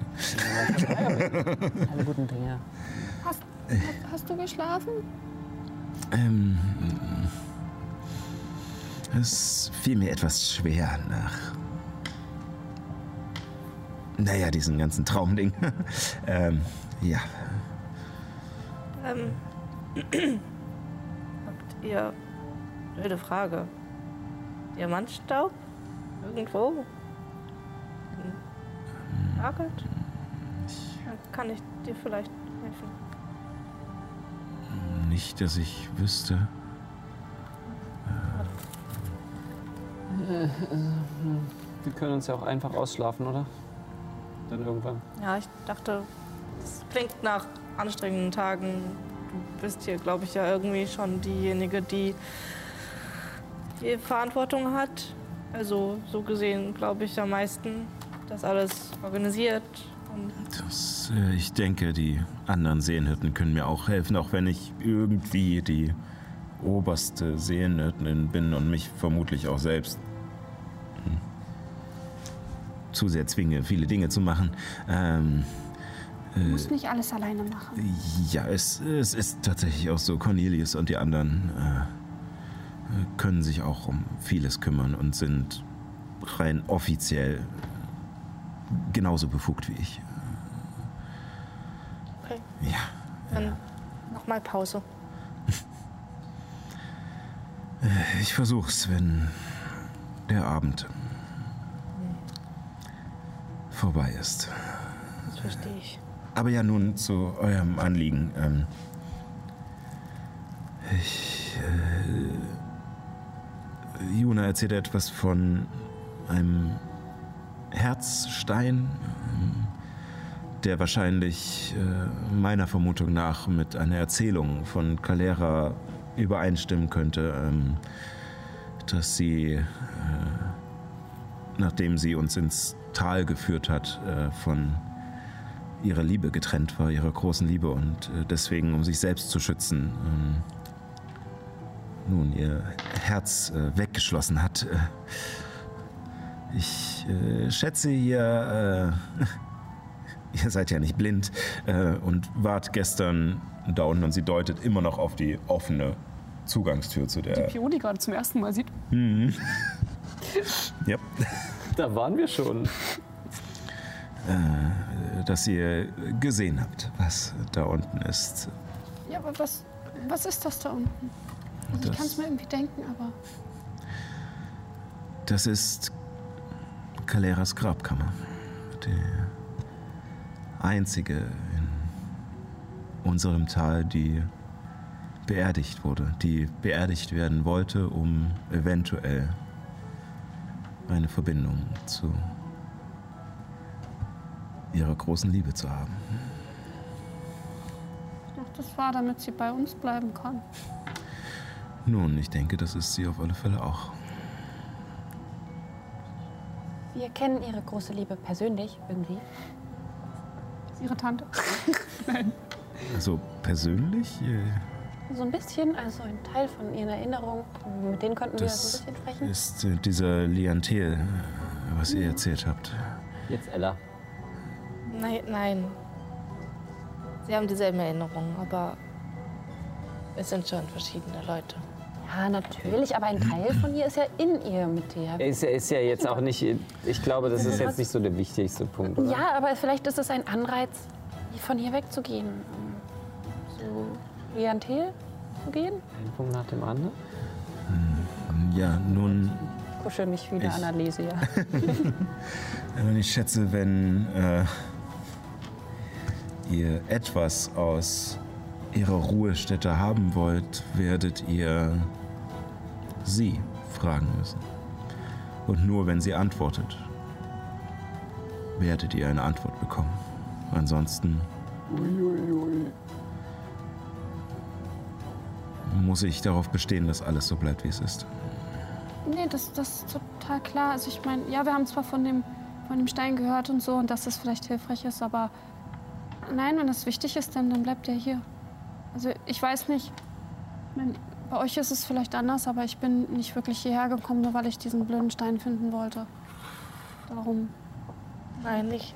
Alle guten Dinge. hast, hast du geschlafen? Ähm, es fiel mir etwas schwer nach. Naja, diesen ganzen Traumding. ähm, ja, Ähm, habt ihr. Blöde Frage. Diamantstaub? Irgendwo? Lagert? Dann kann ich dir vielleicht helfen. nicht, dass ich wüsste. Wir können uns ja auch einfach ausschlafen, oder? Dann irgendwann. Ja, ich dachte, es klingt nach anstrengenden Tagen. Du bist hier, glaube ich, ja irgendwie schon diejenige, die die Verantwortung hat. Also so gesehen, glaube ich, am meisten das alles organisiert. Und Das, äh, ich denke, die anderen Seenhirten können mir auch helfen, auch wenn ich irgendwie die oberste Seenhirtin bin und mich vermutlich auch selbst zu sehr zwinge, viele Dinge zu machen. Ähm, Du musst nicht alles alleine machen. ja, es, es ist tatsächlich auch so. Cornelius und die anderen äh, können sich auch um vieles kümmern und sind rein offiziell genauso befugt wie ich. Okay. Ja. dann nochmal Pause. Ich versuch's, wenn der Abend vorbei ist. Das verstehe ich. Aber ja, nun zu eurem Anliegen. Ähm, ich Juna erzählt etwas von einem Herzstein, ähm, der wahrscheinlich äh, meiner Vermutung nach mit einer Erzählung von Calera übereinstimmen könnte, ähm, dass sie, äh, nachdem sie uns ins Tal geführt hat, äh, von ihrer Liebe getrennt war, ihrer großen Liebe und äh, deswegen, um sich selbst zu schützen, ähm, nun ihr Herz äh, weggeschlossen hat. Ich schätze, ihr, ihr seid ja nicht blind und wart gestern da unten und sie deutet immer noch auf die offene Zugangstür zu der. Pioni gerade zum ersten Mal sieht. Mhm. ja. Da waren wir schon. Äh, dass ihr gesehen habt, was da unten ist. Ja, aber was, was ist das da unten? Also ich kann es mir irgendwie denken, aber Das ist Caleras Grabkammer. Die einzige in unserem Tal, die beerdigt wurde, die beerdigt werden wollte, um eventuell eine Verbindung zu ihrer großen Liebe zu haben. ich dachte, das war, damit sie bei uns bleiben kann. Nun, ich denke, das ist sie auf alle Fälle auch. Wir kennen Ihre große Liebe persönlich irgendwie. Ist ihre Tante. Also persönlich? äh, So ein bisschen, also ein Teil von Ihren Erinnerungen. Mit denen konnten wir so Das ein bisschen sprechen. ist äh, dieser Liantel, äh, was ihr erzählt habt. Jetzt Ella. Nein, nein. Sie haben dieselben Erinnerungen, aber es sind schon verschiedene Leute. Ja, natürlich, aber ein Teil von ihr ist ja in ihr mit dir. Ist, ja- ist ja jetzt auch nicht. Ich glaube, das ist jetzt nicht so der wichtigste Punkt, oder? Ja, aber vielleicht ist es ein Anreiz, von hier wegzugehen. um Zu Liantel zu gehen. Ein Punkt nach dem anderen. Ja, nun, Kuschel mich wieder Ich- an Alesia. äh, ich schätze, wenn äh, ihr etwas aus ihrer Ruhestätte haben wollt, werdet ihr sie fragen müssen. Und nur wenn sie antwortet, werdet ihr eine Antwort bekommen. Ansonsten muss ich darauf bestehen, dass alles so bleibt, wie es ist. Nee, das, das ist total klar. Also ich meine, ja, wir haben zwar von dem, von dem Stein gehört und so und dass das vielleicht hilfreich ist, aber nein, wenn das wichtig ist, dann, dann bleibt er hier. Also ich weiß nicht, ich mein, bei euch ist es vielleicht anders, aber ich bin nicht wirklich hierher gekommen, nur weil ich diesen blöden Stein finden wollte. Darum. Nein, nicht.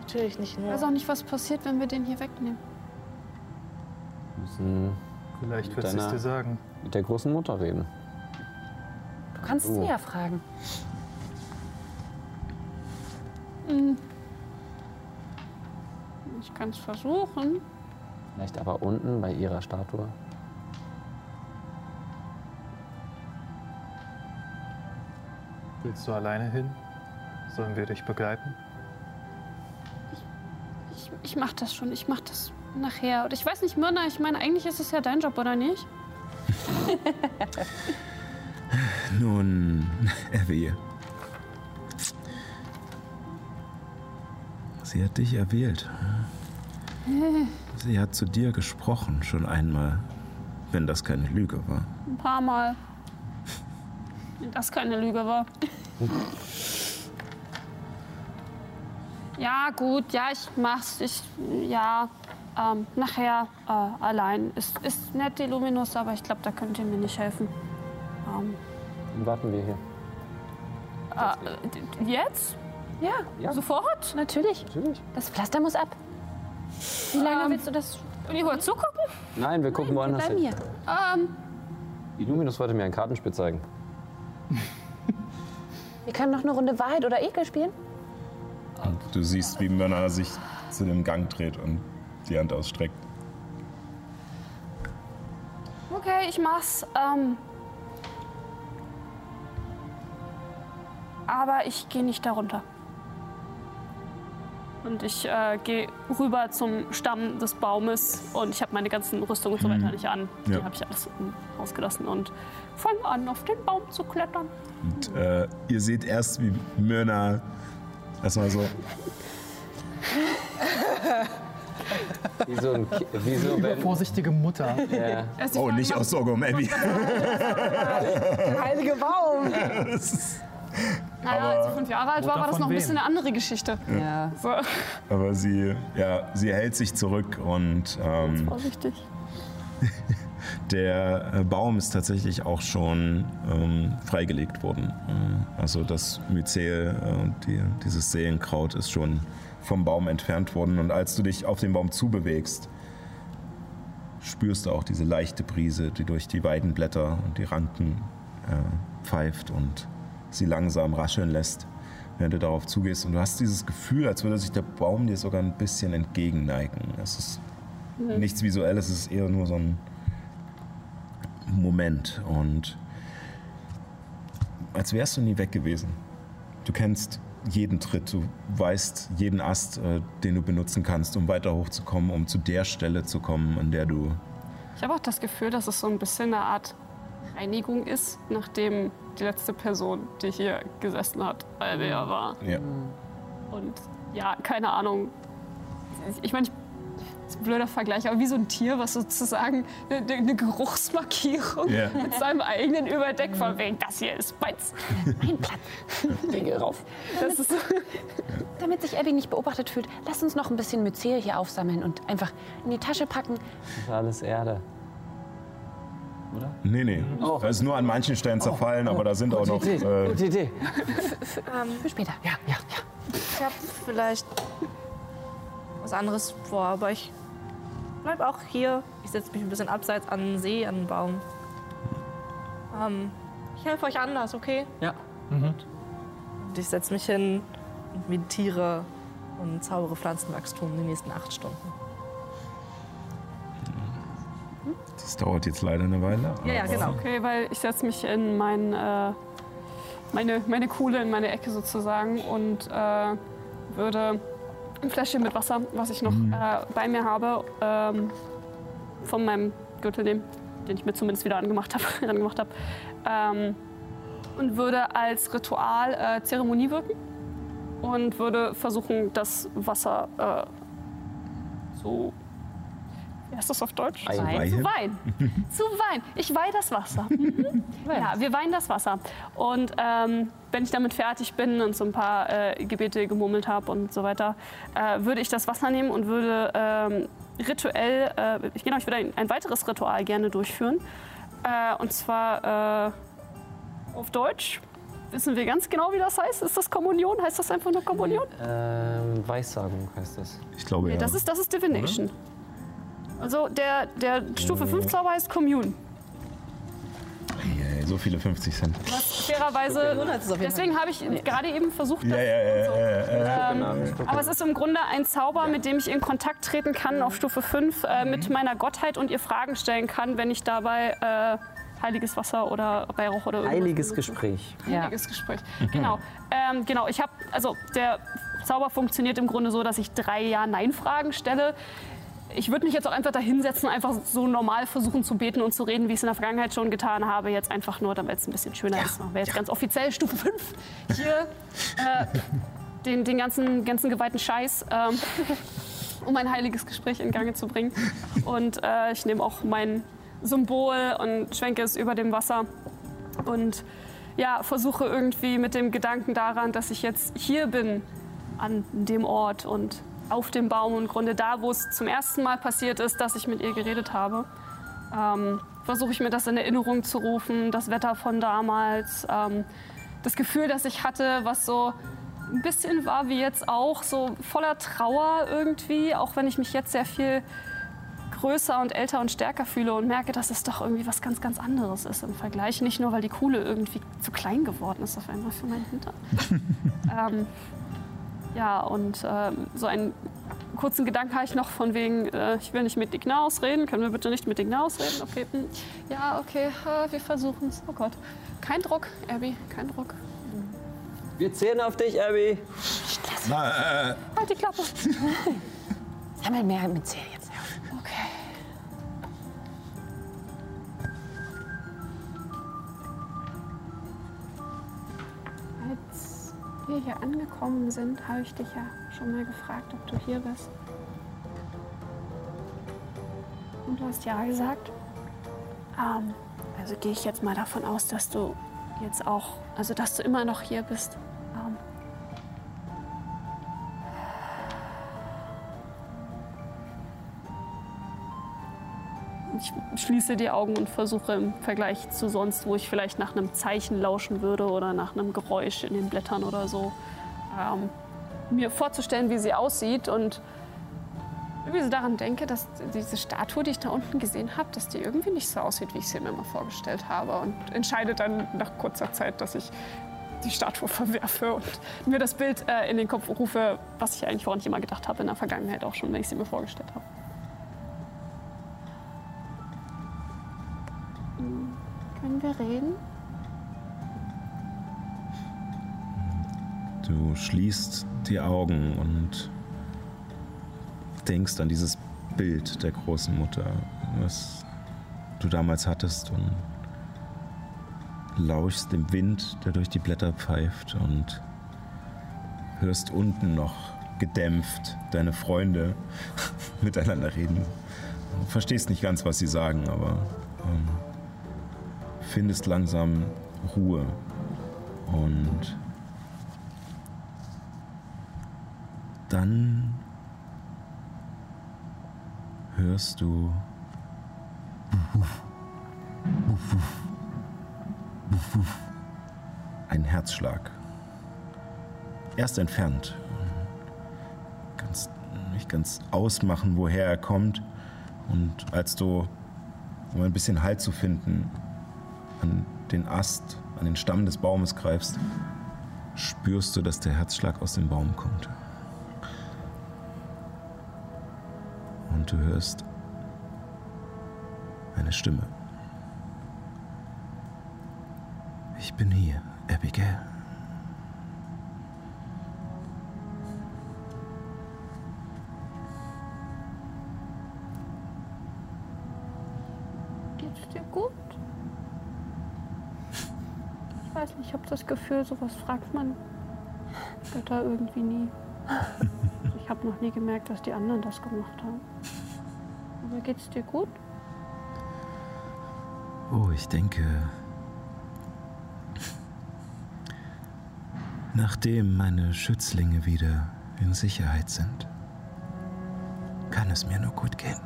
natürlich nicht Ich nur. weiß auch nicht, was passiert, wenn wir den hier wegnehmen. Wir müssen Vielleicht Mit wird sie es dir sagen. mit der großen Mutter reden. Du kannst Oh. sie ja fragen. Hm. Ich kann es versuchen. Vielleicht aber unten bei ihrer Statue. Willst du alleine hin? Sollen wir dich begleiten? Ich, ich mach das schon, ich mach das nachher. Und ich weiß nicht, Myrna, ich meine, eigentlich ist es ja dein Job, oder nicht? Nun, erwehe. Sie hat dich erwählt. Sie hat zu dir gesprochen, schon einmal, wenn das keine Lüge war. Ein paar Mal. Wenn das keine Lüge war. Ja, gut, ja, ich mach's. Ich, ja, ähm, nachher äh, allein. Ist, ist nett, die Luminus, aber ich glaube, da könnt ihr mir nicht helfen. Ähm, Dann warten wir hier. äh, jetzt? Ja, Ja. Sofort? natürlich. Natürlich. Das Pflaster muss ab. Wie lange Ähm, willst du das? Und ihr wollt zugucken? Nein, wir gucken Wir woanders bleiben hin. hier. Ähm, Die Luminus wollte mir ein Kartenspiel zeigen. Wir können noch eine Runde Wahrheit oder Ekel spielen. Und du siehst, wie Mörner sich zu dem Gang dreht und die Hand ausstreckt. okay, ich mach's. Ähm, aber ich gehe nicht darunter. Und ich äh, gehe rüber zum Stamm des Baumes und ich habe meine ganzen Rüstungen und so weiter nicht an. Die Ja. habe ich alles rausgelassen und fange an, auf den Baum zu klettern. Und äh, ihr seht erst, wie Myrna erstmal so. Wie so ein Ki- wie so wenn, Übervorsichtige Mutter. ja. Oh, nicht aus Sorgo, Abby. Heilige Baum! Naja, als ich fünf Jahre alt war, war das noch ein wem? bisschen eine andere Geschichte. Ja. So, Aber sie, ja, sie hält sich zurück und ähm, vorsichtig. der äh, Baum ist tatsächlich auch schon ähm, freigelegt worden. Äh, also das Myzel äh, und die, dieses Seelenkraut ist schon vom Baum entfernt worden. Und als du dich auf den Baum zubewegst, spürst du auch diese leichte Brise, die durch die Weidenblätter und die Ranken äh, pfeift und sie langsam rascheln lässt, während du darauf zugehst. Und du hast dieses Gefühl, als würde sich der Baum dir sogar ein bisschen entgegenneigen. Es ist nichts Visuelles, es ist eher nur so ein Moment. Und als wärst du nie weg gewesen. Du kennst jeden Tritt, du weißt jeden Ast, äh, den du benutzen kannst, um weiter hochzukommen, um zu der Stelle zu kommen, an der du Ich habe auch das Gefühl, dass es so ein bisschen eine Art Reinigung ist, nachdem die letzte Person, die hier gesessen hat, Albea war. ja, Und ja, keine Ahnung. Ich meine, ich- blöder Vergleich, aber wie so ein Tier, was sozusagen eine, eine Geruchsmarkierung Ja. mit seinem eigenen Überdeck von wegen, das hier ist meins. Mein Platz. Dinge rauf. Das ist so. Damit sich Abby nicht beobachtet fühlt, lass uns noch ein bisschen Myzel hier aufsammeln und einfach in die Tasche packen. Das ist alles Erde. Nee, nee. Oh. Das ist nur an manchen Stellen zerfallen, aber da sind auch noch. Gute Idee. Äh, Gute Idee. Für später. Ja, ja, ja. Ich habe vielleicht was anderes vor, aber ich bleib auch hier. Ich setze mich ein bisschen abseits an den See, an den Baum. Ähm, ich helfe euch anders, okay? Ja. Und ich setze mich hin und meditiere und zaubere Pflanzenwachstum die nächsten acht Stunden. das dauert jetzt leider eine Weile. Ja, ja, genau. Okay, weil ich setze mich in mein, äh, meine, meine Kuhle, in meine Ecke sozusagen und äh, würde ein Fläschchen mit Wasser, was ich noch äh, bei mir habe, ähm, von meinem Gürtel nehmen, den ich mir zumindest wieder angemacht habe, angemacht habe, ähm, und würde als Ritual äh, Zeremonie wirken und würde versuchen, das Wasser äh, so, heißt das auf Deutsch? Einweihen. Zu weinen. Zu weinen. Ich weihe das Wasser. Mhm. ja, wir weinen das Wasser. Und ähm, wenn ich damit fertig bin und so ein paar äh, Gebete gemurmelt habe und so weiter, äh, würde ich das Wasser nehmen und würde ähm, rituell, äh, ich, genau, ich würde ein, ein weiteres Ritual gerne durchführen. Äh, und zwar äh, auf Deutsch. Wissen wir ganz genau, wie das heißt? Ist das Kommunion? Heißt das einfach nur Kommunion? Ähm, Weissagung heißt das. Ich glaube, Nee, ja. das ist, das ist Divination. Also der, der Stufe 5 Zauber heißt Commune. So viele 50 Cent. Was fairerweise. Deswegen habe ich gerade eben versucht, Ja, das, ja, ja, ja, ja. ähm, aber es ist im Grunde ein Zauber, mit dem ich in Kontakt treten kann auf Stufe 5 äh, mit meiner Gottheit und ihr Fragen stellen kann, wenn ich dabei äh, heiliges Wasser oder Weihrauch oder irgendwas Heiliges benutze. Gespräch. Heiliges Gespräch. Genau. Ähm, genau. Ich habe, also der Zauber funktioniert im Grunde so, dass ich drei Ja-Nein-Fragen stelle. Ich würde mich jetzt auch einfach da hinsetzen, einfach so normal versuchen zu beten und zu reden, wie ich es in der Vergangenheit schon getan habe. Jetzt einfach nur, damit es ein bisschen schöner ist. Machen wir jetzt ganz offiziell Stufe 5 hier äh, den, den ganzen, ganzen geweihten Scheiß, ähm, um ein heiliges Gespräch in Gange zu bringen. Und äh, ich nehme auch mein Symbol und schwenke es über dem Wasser und ja, versuche irgendwie mit dem Gedanken daran, dass ich jetzt hier bin, an dem Ort und auf dem Baum im Grunde da, wo es zum ersten Mal passiert ist, dass ich mit ihr geredet habe. Ähm, versuche ich mir das in Erinnerung zu rufen, das Wetter von damals, ähm, das Gefühl, das ich hatte, was so ein bisschen war wie jetzt auch, so voller Trauer irgendwie, auch wenn ich mich jetzt sehr viel größer und älter und stärker fühle und merke, dass es doch irgendwie was ganz, ganz anderes ist im Vergleich. Nicht nur, weil die Kuhle irgendwie zu klein geworden ist auf einmal für meinen Hintern. ähm, ja, und ähm, so einen kurzen Gedanken habe ich noch von wegen, äh, ich will nicht mit Ignaus reden. Können wir bitte nicht mit Ignaus reden? Okay, hm. ja, okay, äh, wir versuchen es. Oh Gott. Kein Druck, Abby, kein Druck. Wir zählen auf dich, Abby. Na, äh, Halt die Klappe. Sammel mehr mit Zähl jetzt. Wir hier angekommen sind, habe ich dich ja schon mal gefragt, ob du hier bist. Und du hast ja gesagt. Ähm, also gehe ich jetzt mal davon aus, dass du jetzt auch, also dass du immer noch hier bist. Ähm, ich schließe die Augen und versuche im Vergleich zu sonst, wo ich vielleicht nach einem Zeichen lauschen würde oder nach einem Geräusch in den Blättern oder so, ähm, mir vorzustellen, wie sie aussieht und irgendwie so daran denke, dass diese Statue, die ich da unten gesehen habe, dass die irgendwie nicht so aussieht, wie ich sie mir immer vorgestellt habe und entscheide dann nach kurzer Zeit, dass ich die Statue verwerfe und mir das Bild äh, in den Kopf rufe, was ich eigentlich, woran ich immer gedacht habe in der Vergangenheit auch schon, wenn ich sie mir vorgestellt habe. Wir reden? Du schließt die Augen und denkst an dieses Bild der großen Mutter, was du damals hattest und lauschst dem Wind, der durch die Blätter pfeift und hörst unten noch gedämpft deine Freunde miteinander reden. Du verstehst nicht ganz, was sie sagen, aber ähm, findest langsam Ruhe und dann hörst du einen Herzschlag. Erst entfernt. Kannst nicht ganz ausmachen, woher er kommt. Und als du, um ein bisschen Halt zu finden, an den Ast, an den Stamm des Baumes greifst, spürst du, dass der Herzschlag aus dem Baum kommt. Und du hörst eine Stimme. Ich bin hier, Abigail. Geht's dir gut? Ich weiß nicht, ich habe das Gefühl, sowas fragt man Götter irgendwie nie. Ich habe noch nie gemerkt, dass die anderen das gemacht haben. Aber geht's dir gut? Oh, ich denke, nachdem meine Schützlinge wieder in Sicherheit sind, kann es mir nur gut gehen.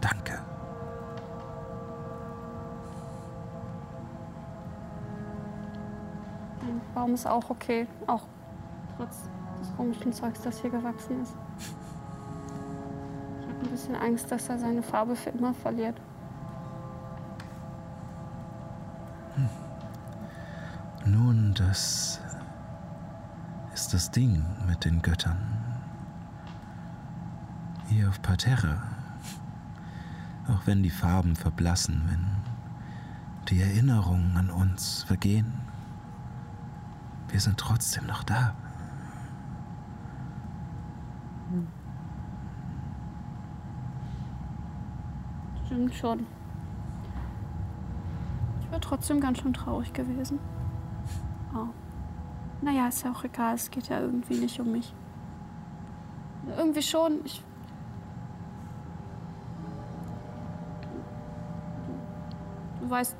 Danke. Baum ist auch okay, auch trotz des komischen Zeugs, das hier gewachsen ist. Ich habe ein bisschen Angst, dass er seine Farbe für immer verliert. Nun, das ist das Ding mit den Göttern. Hier auf Parterre. Auch wenn die Farben verblassen, wenn die Erinnerungen an uns vergehen, wir sind trotzdem noch da. Stimmt schon. Ich wäre trotzdem ganz schön traurig gewesen. Oh. Naja, ist ja auch egal, es geht ja irgendwie nicht um mich. Irgendwie schon. Ich. Du weißt,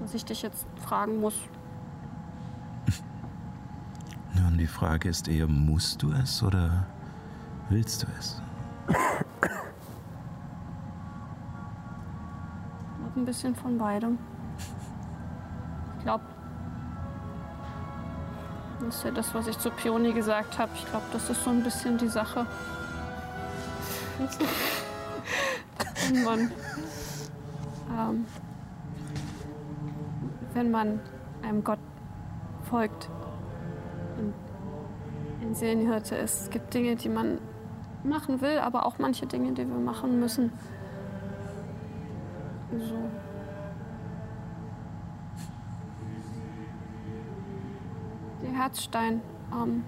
was ich dich jetzt fragen muss. Nun, die Frage ist eher, musst du es oder willst du es? Ein bisschen von beidem. Ich glaube, das ist ja das, was ich zu Pioni gesagt habe. Ich glaube, das ist so ein bisschen die Sache. wenn man, ähm, wenn man einem Gott folgt Seelenhirte ist. Es gibt Dinge, die man machen will, aber auch manche Dinge, die wir machen müssen. So. der Herzstein. Ähm,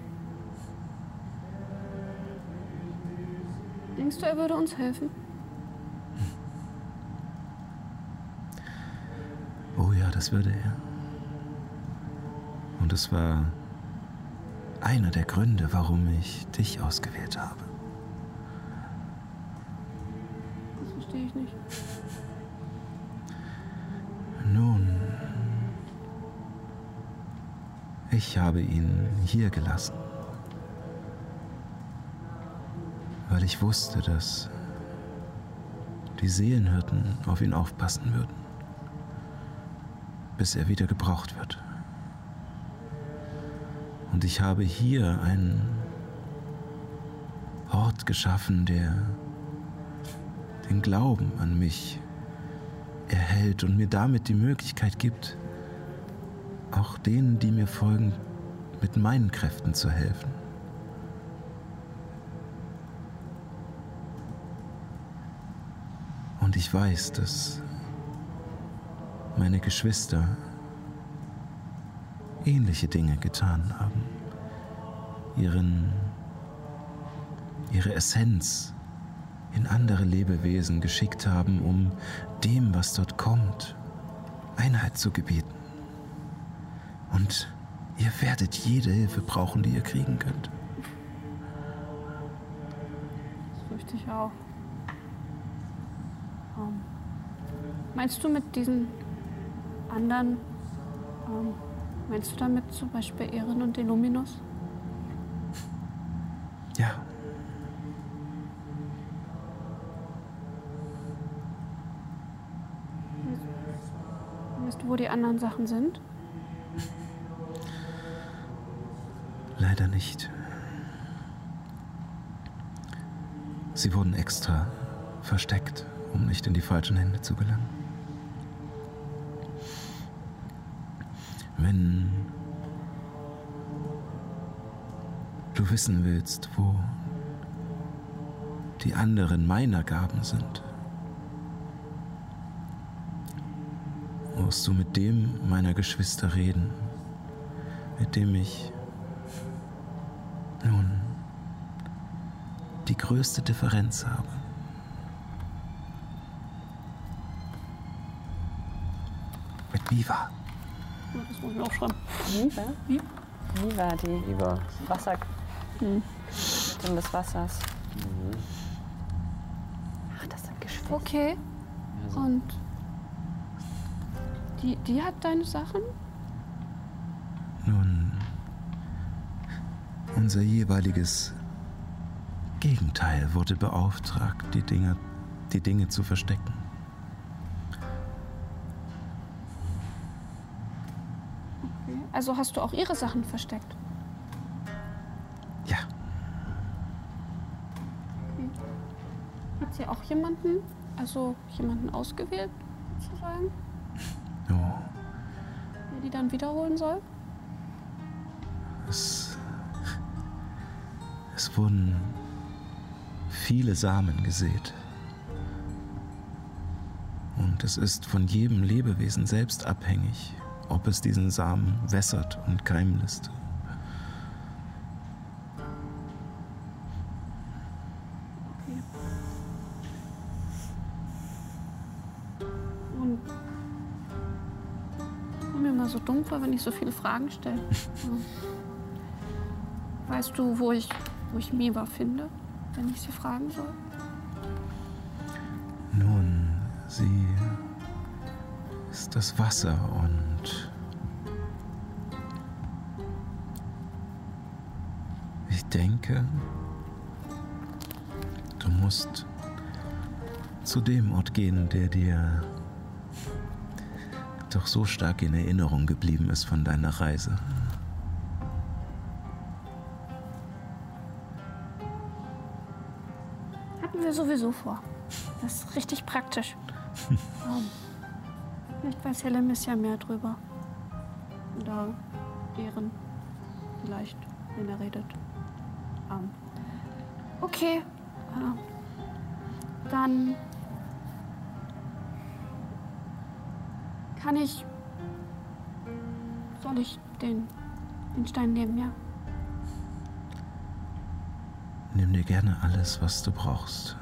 denkst du, er würde uns helfen? Oh ja, das würde er. Und es war einer der Gründe, warum ich dich ausgewählt habe. Das verstehe ich nicht. Nun, ich habe ihn hier gelassen, weil ich wusste, dass die Seelenhirten auf ihn aufpassen würden, bis er wieder gebraucht wird. Und ich habe hier einen Ort geschaffen, der den Glauben an mich erhält und mir damit die Möglichkeit gibt, auch denen, die mir folgen, mit meinen Kräften zu helfen. Und ich weiß, dass meine Geschwister ähnliche Dinge getan haben. Ihren, ihre Essenz in andere Lebewesen geschickt haben, um dem, was dort kommt, Einheit zu gebieten. Und ihr werdet jede Hilfe brauchen, die ihr kriegen könnt. Das fürchte ich auch. Ähm, meinst du mit diesen anderen, ähm, meinst du damit zum Beispiel Ehren und den Luminus? Ja. Weißt du, wo die anderen Sachen sind? Leider nicht. Sie wurden extra versteckt, um nicht in die falschen Hände zu gelangen. Wenn du wissen willst, wo die anderen meiner Gaben sind, musst du mit dem meiner Geschwister reden, mit dem ich nun die größte Differenz habe. Mit Viva. Muss ich mir auch schreiben. Viva? Wie? Viva, die Lieber. Wasser. Hm. Göttin des Wassers. Ach, das sind Geschwister. Okay. Und die, die hat deine Sachen? Nun, unser jeweiliges Gegenteil wurde beauftragt, die Dinge, die Dinge zu verstecken. Also hast du auch ihre Sachen versteckt? Ja. Okay. Hat sie auch jemanden, also jemanden ausgewählt, sozusagen, Oh, der die dann wiederholen soll? es, es wurden viele Samen gesät. Und es ist von jedem Lebewesen selbst abhängig, ob es diesen Samen wässert und keimen lässt. Und ich komme mir immer so vor, wenn ich so viele Fragen stelle. weißt du, wo ich, wo ich Miva finde, wenn ich sie fragen soll? Das Wasser und ich denke, du musst zu dem Ort gehen, der dir doch so stark in Erinnerung geblieben ist von deiner Reise. Hatten wir sowieso vor. Das ist richtig praktisch. vielleicht weiß Helemis ja mehr drüber. Oder Ehren. Vielleicht, wenn er redet. Ähm, okay. Äh, dann kann ich. Soll ich den den Stein nehmen, ja. Nimm dir gerne alles, was du brauchst.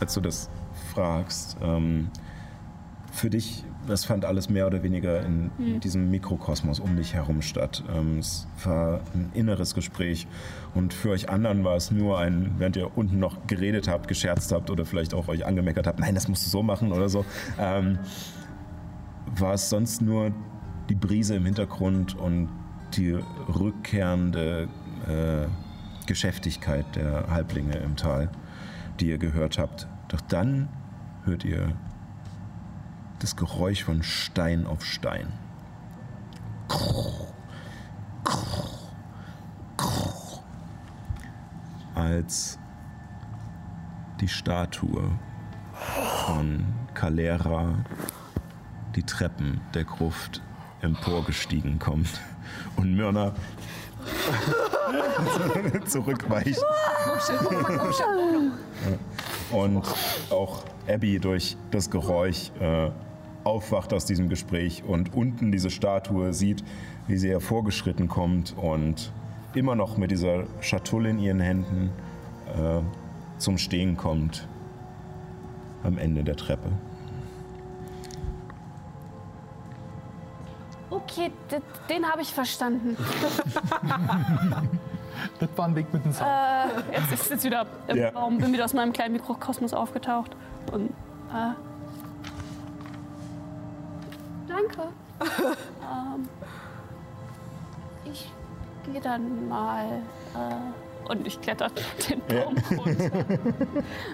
Als du das fragst, ähm, für dich, das fand alles mehr oder weniger in diesem Mikrokosmos um dich herum statt. Ähm, es war ein inneres Gespräch und für euch anderen war es nur ein, während ihr unten noch geredet habt, gescherzt habt oder vielleicht auch euch angemeckert habt, nein, das musst du so machen oder so, ähm, war es sonst nur die Brise im Hintergrund und die rückkehrende äh, Geschäftigkeit der Halblinge im Tal, die ihr gehört habt. Doch dann hört ihr das Geräusch von Stein auf Stein. Als die Statue von Calera die Treppen der Gruft emporgestiegen kommt und Myrna zurückweicht. Und auch Abby durch das Geräusch äh, aufwacht aus diesem Gespräch und unten diese Statue sieht, wie sie hervorgeschritten kommt und immer noch mit dieser Schatulle in ihren Händen äh, zum Stehen kommt am Ende der Treppe. Okay, den habe ich verstanden. Das war ein Weg mit dem Sound. Äh, jetzt ist jetzt wieder im Ja. Raum, bin wieder aus meinem kleinen Mikrokosmos aufgetaucht. Und, äh, danke. ähm, ich gehe dann mal. Äh, und ich kletter den Baum runter.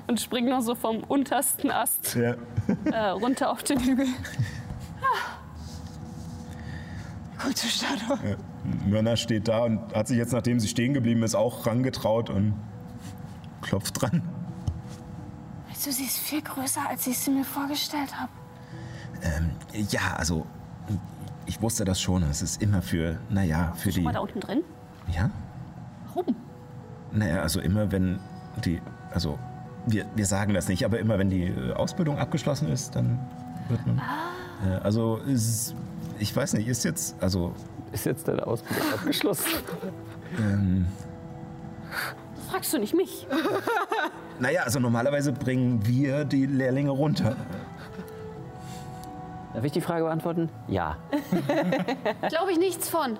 und springe noch so vom untersten Ast Ja. äh, runter auf den Hügel. Gute Statue. Myrna steht da und hat sich jetzt, nachdem sie stehen geblieben ist, auch rangetraut und klopft dran. Also, sie ist viel größer, als ich sie mir vorgestellt habe. Ähm, ja, also ich wusste das schon. Es ist immer für, naja, für die. Mal da unten drin? Ja? Warum? Naja, also immer wenn die, also wir, wir sagen das nicht, aber immer wenn die äh, Ausbildung abgeschlossen ist, dann wird man. Äh, also ist, ich weiß nicht, ist jetzt, also Ist jetzt deine Ausbildung abgeschlossen? ähm, Fragst du nicht mich? naja, also normalerweise bringen wir die Lehrlinge runter. Darf ich die Frage beantworten? Ja. Glaube ich nichts von.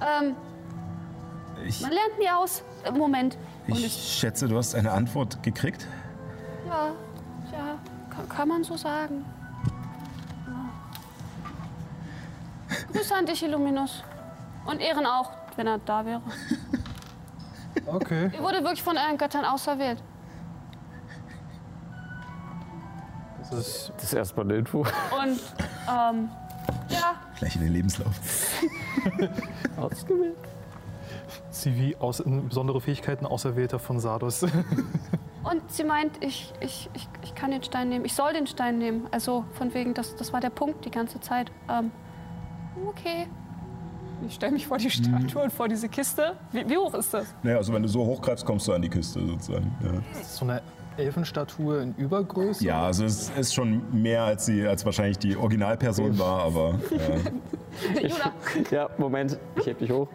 Ähm, Ich, man lernt nie aus. Äh, Moment. Und ich schätze, du hast eine Antwort gekriegt. Ja, ja, kann, kann man so sagen. Grüße an dich, Illuminus. Und Ehren auch, wenn er da wäre. Okay. Ihr wurde wirklich von euren Göttern auserwählt. Das ist Das ist erstmal eine Info. Und, ähm, ja, Gleich in den Lebenslauf. Ausgewählt. CV, aus, besondere Fähigkeiten, Auserwählter von Sardos. und sie meint, ich, ich, ich, ich kann den Stein nehmen. Ich soll den Stein nehmen. Also, von wegen, das, das war der Punkt die ganze Zeit. Ähm, okay. Ich stelle mich vor die Statue und vor diese Kiste. Wie, wie hoch ist das? Naja, also wenn du so hochgreifst, kommst du an die Kiste sozusagen. Ja, so eine Elfenstatue in Übergröße. ja also es ist schon mehr, als sie als wahrscheinlich die Originalperson war, aber äh, Juna, Ja, Moment, ich heb dich hoch.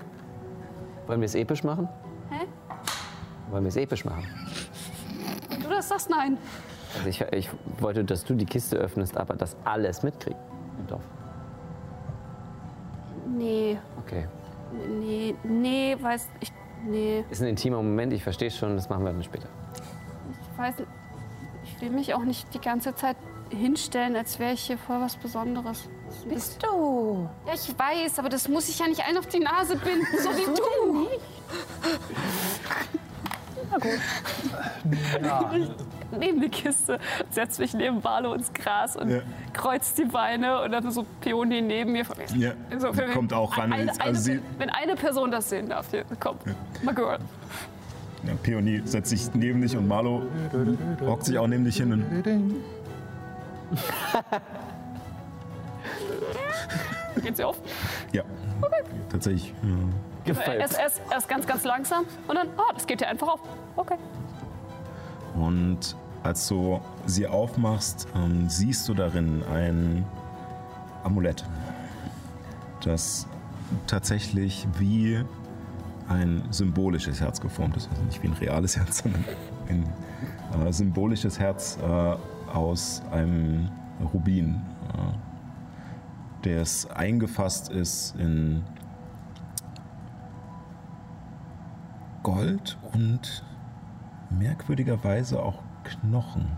Wollen wir es episch machen? hä? Wollen wir es episch machen? Du das sagst nein. Also ich, ich wollte, dass du die Kiste öffnest, aber das alles mitkriegt im Dorf. Nee, Okay. nee, nee, weiß ich, nee, Ist ein intimer Moment, ich verstehe schon, das machen wir dann später. ich weiß nicht. Ich will mich auch nicht die ganze Zeit hinstellen, als wäre ich hier voll was Besonderes. Das Bist du? Ja, ich weiß, aber das muss ich ja nicht allen auf die Nase binden, so wie du. Neben die Kiste, setz mich neben Barlo ins Gras und Ja. kreuzt die Beine und dann so Peony neben mir. ja, So, kommt auch ran. Eine, also eine, wenn eine Person das sehen darf, hier, komm, my girl. ja, Peony setzt sich neben dich und Marlo hockt sich auch neben dich hin. Und, Geht sie auf? ja, tatsächlich. Ja. Gefällt. Erst, erst, erst ganz, ganz langsam und dann, ah, das geht ja einfach auf. Okay. Und als du sie aufmachst, ähm, siehst du darin ein Amulett, das tatsächlich wie ein symbolisches Herz geformt ist. Also nicht wie ein reales Herz, sondern ein äh, symbolisches Herz äh, aus einem Rubin, äh, das eingefasst ist in Gold und merkwürdigerweise auch Knochen.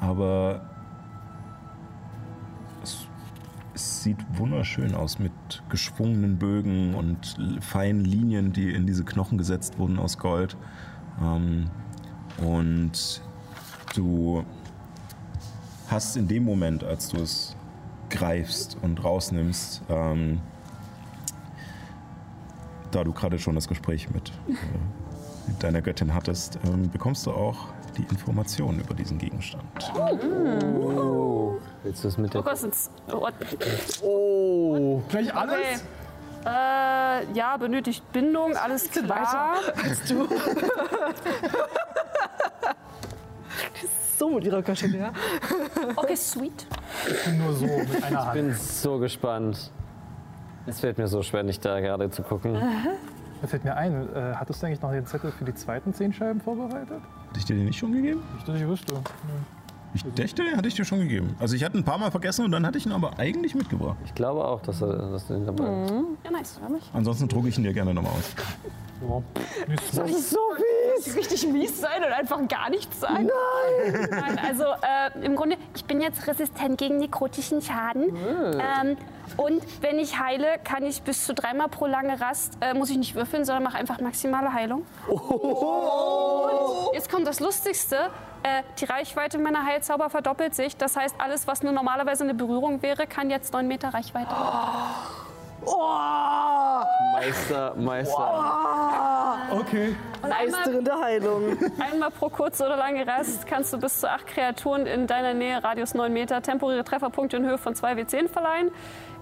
Aber es, sieht wunderschön aus mit geschwungenen Bögen und feinen Linien, die in diese Knochen gesetzt wurden aus Gold. Ähm, und du hast in dem Moment, als du es greifst und rausnimmst, ähm, da du gerade schon das Gespräch mit, äh, mit deiner Göttin hattest, ähm, bekommst du auch die Informationen über diesen Gegenstand. Willst du es mit Oh der. Gott, sind's. What? Oh! Gleich alles? Okay. Äh, ja, benötigt Bindung, alles klar. So mit ihrer Göttin, ja. Okay, sweet. Ich bin nur so mit einer Ich Hand. bin so gespannt. Es fällt mir so schwer, nicht da gerade zu gucken. Da fällt mir ein, äh, hattest du eigentlich noch den Zettel für die zweiten zehn Scheiben vorbereitet? Hatte ich dir den nicht schon gegeben? Nicht, dass ich wüsste. Ich dachte, den hatte ich dir schon gegeben. Also ich hatte ein paar Mal vergessen und dann hatte ich ihn aber eigentlich mitgebracht. Ich glaube auch, dass, er, dass du den dabei hast. Ja, nice. Ansonsten drucke ich ihn dir gerne nochmal aus. Ja. Nicht so. mies. Richtig mies sein und einfach gar nichts sein. Nein. Nein also äh, im Grunde, ich bin jetzt resistent gegen nekrotischen Schaden. Ähm, und wenn ich heile, kann ich bis zu dreimal pro lange Rast, äh, muss ich nicht würfeln, sondern mache einfach maximale Heilung. Und jetzt kommt das Lustigste. Äh, die Reichweite meiner Heilzauber verdoppelt sich. Das heißt, alles, was nur normalerweise eine Berührung wäre, kann jetzt 9 Meter Reichweite. Meister, Meister. Okay. Und einmal, Meisterin der Heilung. einmal pro kurze oder lange Rast kannst du bis zu acht Kreaturen in deiner Nähe, Radius 9 Meter, temporäre Trefferpunkte in Höhe von 2 W10 verleihen.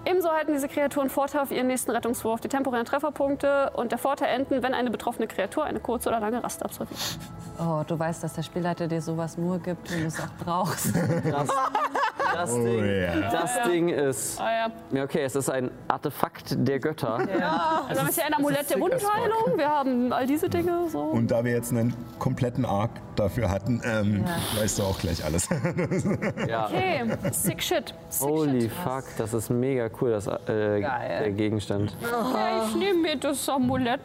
Ebenso halten diese Kreaturen Vorteil auf ihren nächsten Rettungswurf. Die temporären Trefferpunkte und der Vorteil enden, wenn eine betroffene Kreatur eine kurze oder lange Rast absolviert. Oh, du weißt, dass der Spielleiter dir sowas nur gibt, wenn du es auch brauchst. Das, das, Ding, ja. das Ding ist. Ah, ja. Ja, okay, es ist ein Artefakt der Götter. Also wir haben hier ein Amulett der Wundheilung, wir haben all diese Dinge. So. Und da wir jetzt einen kompletten Arc dafür hatten, ähm, weißt du auch gleich alles. Ja. Okay, sick shit. Sick Holy shit. fuck, das ist mega cool, das, äh, der Gegenstand. Ja, ich nehme mir das Amulett,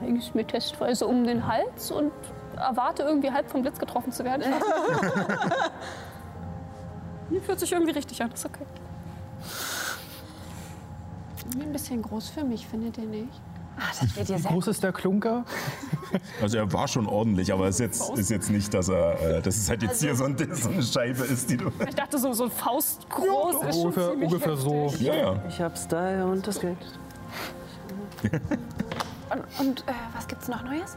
hänge es mir testweise um den Hals und erwarte irgendwie halb vom Blitz getroffen zu werden. Fühlt sich irgendwie richtig an, ist okay. Ein bisschen groß für mich, findet ihr nicht? Ah, das steht dir Wie sehr groß ist der Klunker? Also er war schon ordentlich, aber es ist jetzt, ist jetzt nicht, dass er, äh, dass es halt jetzt hier so, ein, so eine Scheibe ist, die du. Ich dachte, so, so Faust groß ist schon Ungefähr, ungefähr so. Ja, ja. Ich hab Style und das Geld. Und, und äh, was gibt's noch Neues?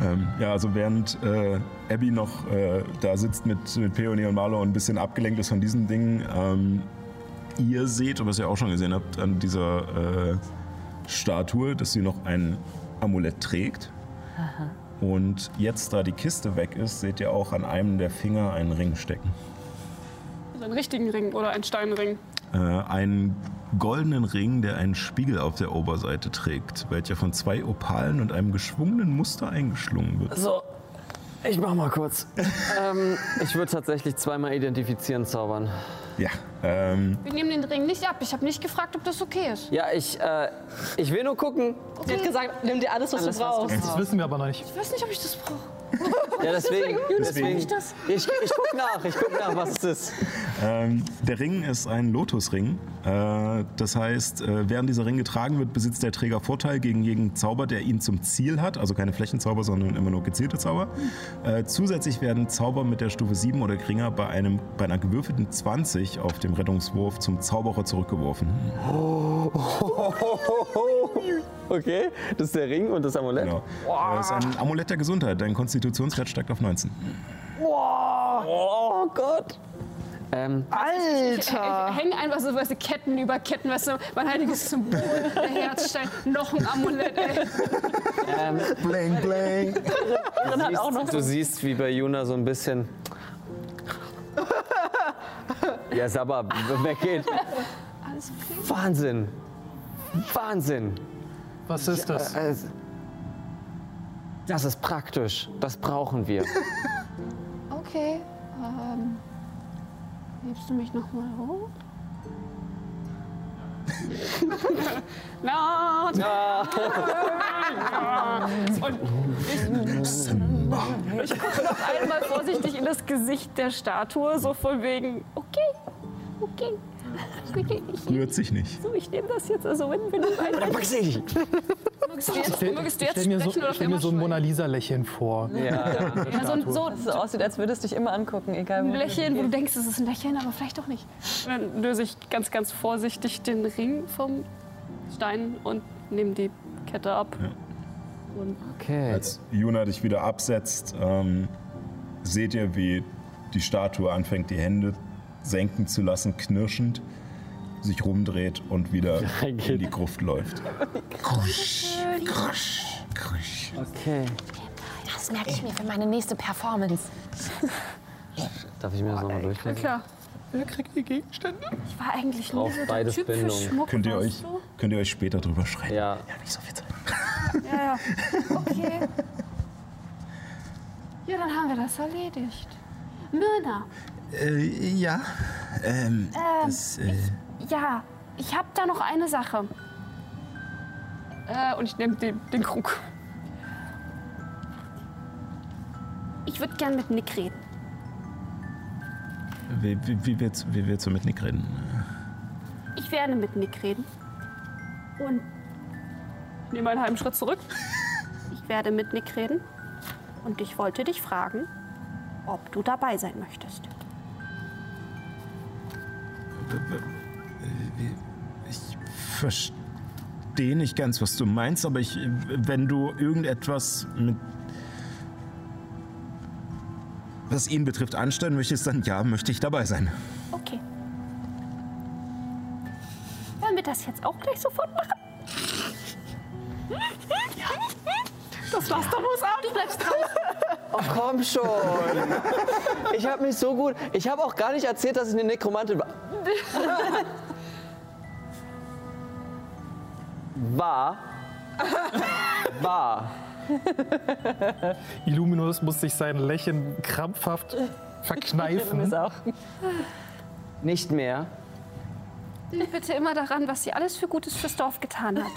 Ähm, ja, also während äh, Abby noch äh, da sitzt mit, mit Peony und Marlo und ein bisschen abgelenkt ist von diesen Dingen, ähm, ihr seht, und was ihr auch schon gesehen habt, an dieser äh, Statue, dass sie noch ein Amulett trägt. Und jetzt, da die Kiste weg ist, seht ihr auch an einem der Finger einen Ring stecken. Also einen richtigen Ring oder einen Steinring. Äh, einen goldenen Ring, der einen Spiegel auf der Oberseite trägt, welcher von zwei Opalen und einem geschwungenen Muster eingeschlungen wird. So, ich mach mal kurz. ähm, ich würde tatsächlich zweimal identifizieren zaubern. Ja, ähm, Wir nehmen den Ring nicht ab. Ich habe nicht gefragt, ob das okay ist. Ja, ich, äh, ich will nur gucken. Sie hat gesagt, nimm dir alles, was Alles, du was du brauchst. Das wissen wir aber noch nicht. Ich weiß nicht, ob ich das brauche. Ja, deswegen. deswegen ich das. ich, ich guck nach, ich guck nach, was es ist. Ähm, der Ring ist ein Lotusring. Äh, das heißt, äh, während dieser Ring getragen wird, besitzt der Träger Vorteil gegen jeden Zauber, der ihn zum Ziel hat. Also keine Flächenzauber, sondern immer nur gezielte Zauber. Äh, zusätzlich werden Zauber mit der Stufe 7 oder geringer bei, einem, bei einer gewürfelten 20 auf dem Rettungswurf zum Zauberer zurückgeworfen. Okay, das ist der Ring und das Amulett. Genau. Äh, Das ist ein Amulett der Gesundheit. Dein Konstitutionswert steigt auf 19. Oh Gott. Ähm, Ich, ich hänge einfach so weißt du, Ketten über Ketten, weißt du, mein heiliges Symbol, der Herzstein, noch ein Amulett, ey. ähm, Bling, bling. Auch noch du siehst, wie bei Juna so ein bisschen. Ja, Sabba weggeht. Alles okay. Wahnsinn. Wahnsinn. Was ist das? Äh, Das ist praktisch. Das brauchen wir. Okay, ähm, hebst du mich noch mal hoch? Na, na. Und ich, ich gucke noch einmal vorsichtig in das Gesicht der Statue, so von wegen, okay, okay. Rührt sich nicht. so, ich nehme das jetzt, also wenn, wenn du ein, Maxi! mögest du jetzt, mögest du Ich jetzt stelle mir so, oder ich stell mir so ein Mona Lisa-Lächeln vor. Ja. Ja, so, ein- so, so aussieht, als würdest du dich immer angucken, egal wo ein Lächeln, wo du denkst, es ist ein Lächeln, aber vielleicht doch nicht. Dann löse ich ganz, ganz vorsichtig den Ring vom Stein und nehme die Kette ab. Und Okay. Als Juna dich wieder absetzt, ähm, seht ihr, wie die Statue anfängt, die Hände senken zu lassen, knirschend, sich rumdreht und wieder Reingeht. in die Gruft läuft. Krusch, krusch, krusch. Okay. Das merke ich mir für meine nächste Performance. Darf ich mir das nochmal durchlesen? klar, Wer kriegt die Gegenstände? ich war eigentlich nie Braucht so der beides Typ Bindung. für Schmuck. Könnt ihr, weißt euch, du? könnt ihr euch später drüber schreien? Ja. Nicht so viel Zeit. Ja, ja. Okay. Ja, dann haben wir das erledigt. Myrna, Äh, ja. Ähm, das, äh, ja, ich habe da noch eine Sache. Äh, und ich nehme den, den Krug. Ich würde gern mit Nick reden. wie, wie, wie, willst, wie willst du mit Nick reden? Ich werde mit Nick reden. Und Ich nehme einen halben Schritt zurück. ich werde mit Nick reden. Und ich wollte dich fragen, ob du dabei sein möchtest. Ich verstehe nicht ganz, was du meinst, aber ich, wenn du irgendetwas mit was ihn betrifft anstellen möchtest, dann ja, möchte ich dabei sein. Okay. Wollen wir das jetzt auch gleich sofort machen? Das Laster muss ab. Du bleibst draußen. Oh, komm schon. Ich habe mich so gut. Ich habe auch gar nicht erzählt, dass ich eine Nekromantin war. War. War. Illuminus muss sich sein Lächeln krampfhaft verkneifen. auch. Nicht mehr. Denk bitte immer daran, was sie alles für Gutes fürs Dorf getan hat.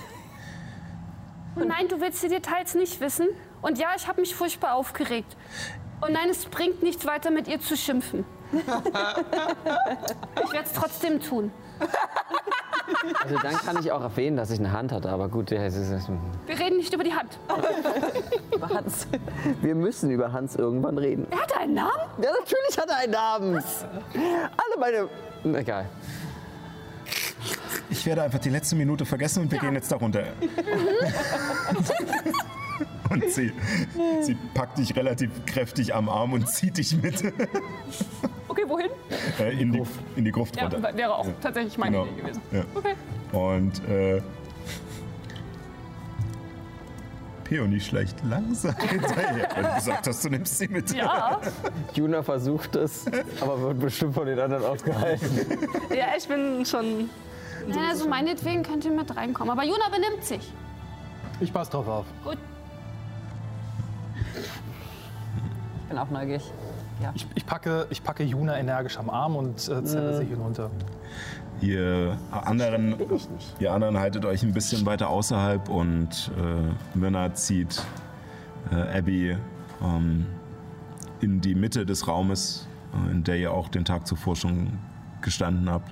Und nein, du willst die Details nicht wissen. Und ja, ich habe mich furchtbar aufgeregt. Und nein, es bringt nichts weiter, mit ihr zu schimpfen. Ich werde es trotzdem tun. Also dann kann ich auch erwähnen, dass ich eine Hand hatte. Aber gut, ja, es ist, Wir reden nicht über die Hand. Hans. wir müssen über Hans irgendwann reden. Er hat einen Namen? Ja, natürlich hat er einen Namen. Alle meine. Egal. Ich werde einfach die letzte Minute vergessen und wir gehen jetzt da runter. und sie, sie packt dich relativ kräftig am Arm und zieht dich mit Okay, wohin? äh, in, die, in die Gruft Ja, runter. wäre auch tatsächlich meine Genau. Idee gewesen. Ja. Okay. Und äh, Peony schleicht langsam hinterher. Weil du gesagt hast, du nimmst sie mit. Ja, Juna versucht es, aber wird bestimmt von den anderen aufgehalten. Ja, ich bin schon. Ja, also meinetwegen könnt ihr mit reinkommen. Aber Juna benimmt sich. Ich passe drauf auf. Ich bin auch neugierig. Ich, ich, packe, ich packe Juna energisch am Arm und äh, zerre sie hinunter. Ihr anderen, ihr anderen haltet euch ein bisschen weiter außerhalb und äh, Myrna zieht äh, Abby ähm, in die Mitte des Raumes, äh, in der ihr auch den Tag zuvor schon gestanden habt.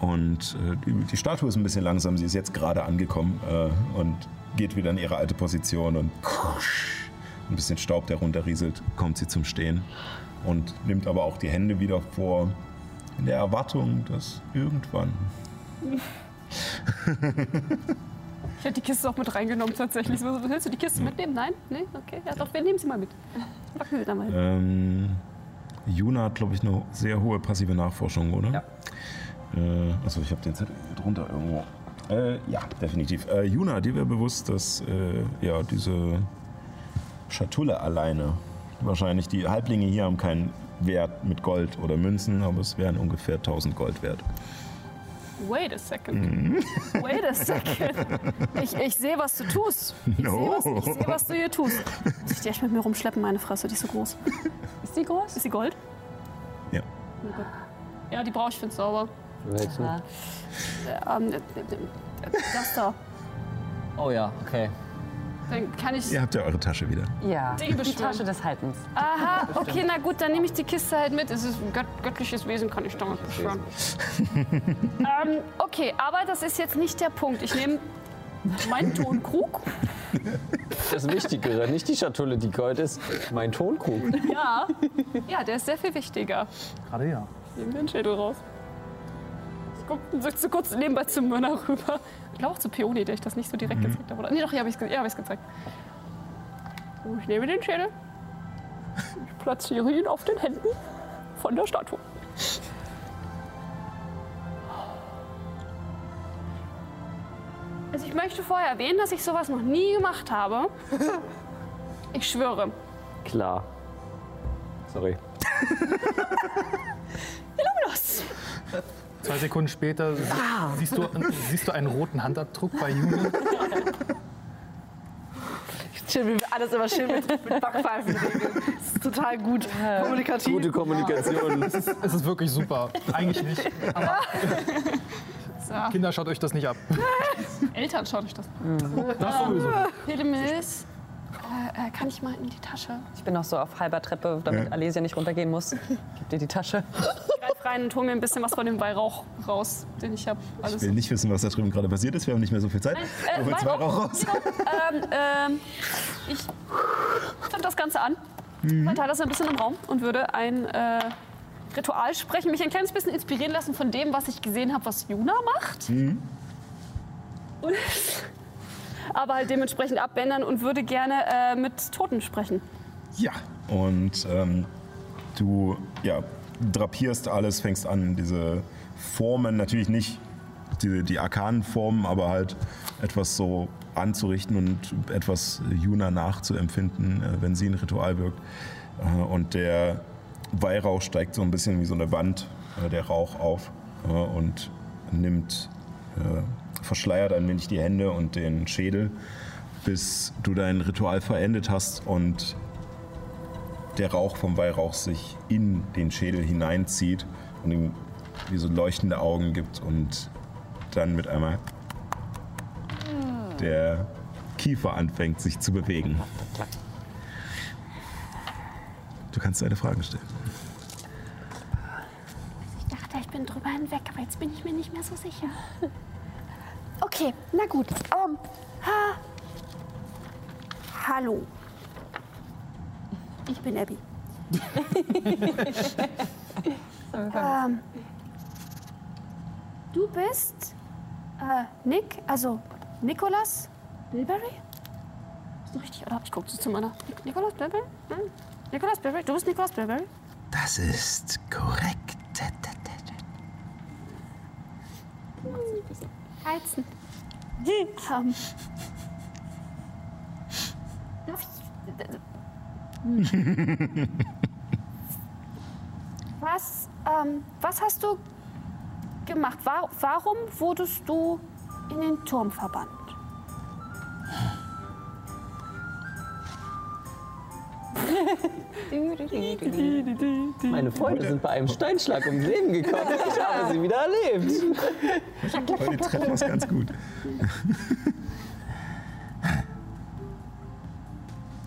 Und äh, die, die Statue ist ein bisschen langsam, sie ist jetzt gerade angekommen äh, und geht wieder in ihre alte Position und ein bisschen Staub, der runterrieselt, kommt sie zum Stehen und nimmt aber auch die Hände wieder vor, in der Erwartung, dass irgendwann Ich hätte die Kiste auch mit reingenommen tatsächlich. Willst du die Kiste mitnehmen? Nein? Nee? Okay. Ja doch, wir nehmen sie mal mit. Packen wir da mal ähm, Juna hat, glaube ich, eine sehr hohe passive Nachforschung, oder? Ja. Äh, also ich habe den Zettel drunter irgendwo. Äh, ja, definitiv. Äh, Juna, dir wäre bewusst, dass äh, ja, diese Schatulle alleine, wahrscheinlich die Halblinge hier haben keinen Wert mit Gold oder Münzen, aber es wären ungefähr 1000 Gold wert. Wait a second. Wait a second. Ich, ich sehe, was du tust. Ich sehe, was, ich sehe, was du hier tust. Muss ich die echt mit mir rumschleppen, meine Fresse, die ist so groß. Ist die groß? Ist sie Gold? Ja. Ja, die brauche ich für den Zauber. Welchen? Ah. Ähm, äh, äh, das da. Oh ja, okay. Dann kann ich. Ihr habt ja eure Tasche wieder. Ja, Die die. Tasche des Haltens. Aha, okay, na gut, dann nehme ich die Kiste halt mit. Es ist ein gött göttliches Wesen, kann ich damit beschwören. ähm, okay, aber das ist jetzt nicht der Punkt. Ich nehme meinen Tonkrug. Das Wichtigere, nicht die Schatulle, die Gold ist, mein Tonkrug. Ja. Ja, der ist sehr viel wichtiger. Gerade ja. Nehmen wir den Schädel raus. Ich guck, sitze kurz nebenbei zum Mörner rüber. Ich glaube auch zu Peony, der ich das nicht so direkt gezeigt habe. Oder? Nee, doch, hier habe ich es ja, hab gezeigt. So, ich nehme den Schädel. Ich platziere ihn auf den Händen von der Statue. Also ich möchte vorher erwähnen, dass ich sowas noch nie gemacht habe. Ich schwöre. Klar. Sorry. Illuminus! Zwei Sekunden später sie- siehst, du, siehst du einen roten Handabdruck bei Juni. Schön, wie wir alles immer schön mit, mit Backpfeifen regeln. Das ist total gut. Kommunikativ. Gute Kommunikation. Es ist wirklich super. Eigentlich nicht. Aber So. Kinder, schaut euch das nicht ab. Eltern, schaut euch das an. Das sowieso. Hildemis, äh, äh, kann ich mal in die Tasche? Ich bin noch so auf halber Treppe, damit Alesia nicht runtergehen muss. Gib dir die Tasche. Greif rein und hol mir ein bisschen was von dem Weihrauch raus, den ich habe. Ich will nicht wissen, was da drüben gerade passiert ist. Wir haben nicht mehr so viel Zeit. Äh, Hol zwei Rauch raus. ähm, ähm, ich zünd das Ganze an, verteile das ein bisschen im Raum und würde ein äh, Ritual sprechen, mich ein kleines bisschen inspirieren lassen von dem, was ich gesehen habe, was Juna macht. Und, aber halt dementsprechend abändern und würde gerne äh, mit Toten sprechen. Ja. Und ähm, du ja, drapierst alles, fängst an, diese Formen, natürlich nicht die, die arkanen Formen, aber halt etwas so anzurichten und etwas Juna nachzuempfinden, äh, wenn sie ein Ritual wirkt. Äh, und der Weihrauch steigt so ein bisschen wie so eine Wand, äh, der Rauch auf äh, und nimmt, äh, verschleiert ein wenig die Hände und den Schädel, bis du dein Ritual verendet hast und der Rauch vom Weihrauch sich in den Schädel hineinzieht und ihm wie so leuchtende Augen gibt und dann mit einmal der Kiefer anfängt sich zu bewegen. Du kannst deine Fragen stellen. Ich dachte, ich bin drüber hinweg, aber jetzt bin ich mir nicht mehr so sicher. Okay, na gut. Ähm, ha. Hallo. Ich bin Abby. ähm, du bist äh, Nick, also Nicholas Bilberry? Ist doch richtig, oder? Ich gucke zu meiner. Nic- Nicholas Bilberry? Hm? Nicholas Bilberry? Du bist Nicholas Bilberry? Das ist korrekt. Heizen. Ähm. Darf ich. Was, ähm, was hast du gemacht? Wa- warum wurdest du in den Turm verbannt? Meine Freunde sind bei einem Steinschlag ums Leben gekommen. Ich habe sie wieder erlebt. Heute treffen wir es ganz gut.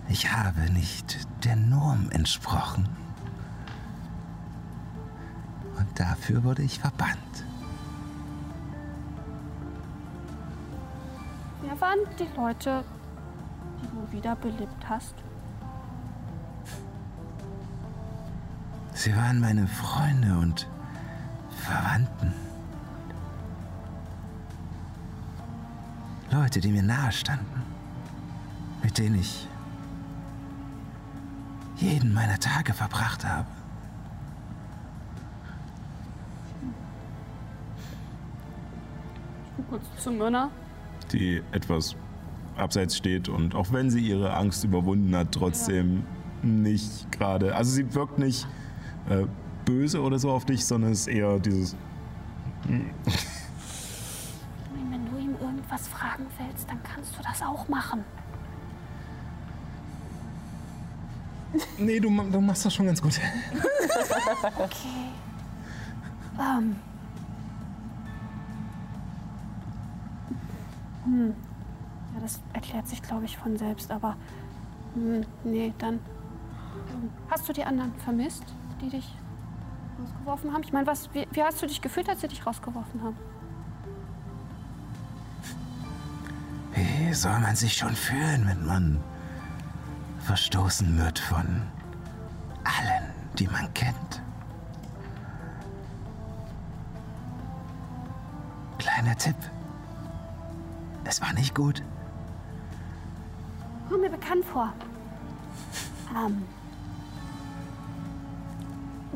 Ich habe nicht der Norm entsprochen. Und dafür wurde ich verbannt. Wer waren die Leute, die du wiederbelebt hast? Sie waren meine Freunde und Verwandten. Leute, die mir nahe standen, mit denen ich jeden meiner Tage verbracht habe. Ich Kurz zu Mörner. Die etwas abseits steht und auch wenn sie ihre Angst überwunden hat, trotzdem ja. nicht gerade. Also sie wirkt nicht äh, böse oder so auf dich, sondern es ist eher dieses. Wenn du ihm irgendwas fragen willst, dann kannst du das auch machen. Nee, du, du machst das schon ganz gut. Okay. Ähm. Hm. Ja, das erklärt sich, glaube ich, von selbst, aber. Hm, nee, dann. ähm, Hast du die anderen vermisst, die dich rausgeworfen haben? Ich meine, was, wie, wie hast du dich gefühlt, als sie dich rausgeworfen haben? Wie soll man sich schon fühlen, wenn man verstoßen wird von allen, die man kennt? Kleiner Tipp. Es war nicht gut. Kommt mir bekannt vor. Ähm.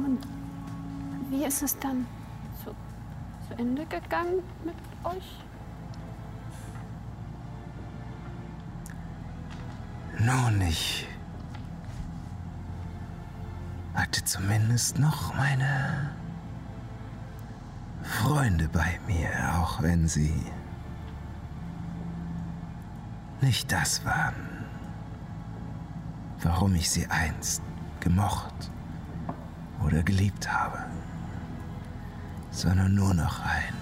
Und wie ist es dann zu, zu Ende gegangen mit euch? Nun, ich hatte zumindest noch meine Freunde bei mir, auch wenn sie nicht das waren, warum ich sie einst gemocht oder geliebt habe, sondern nur noch ein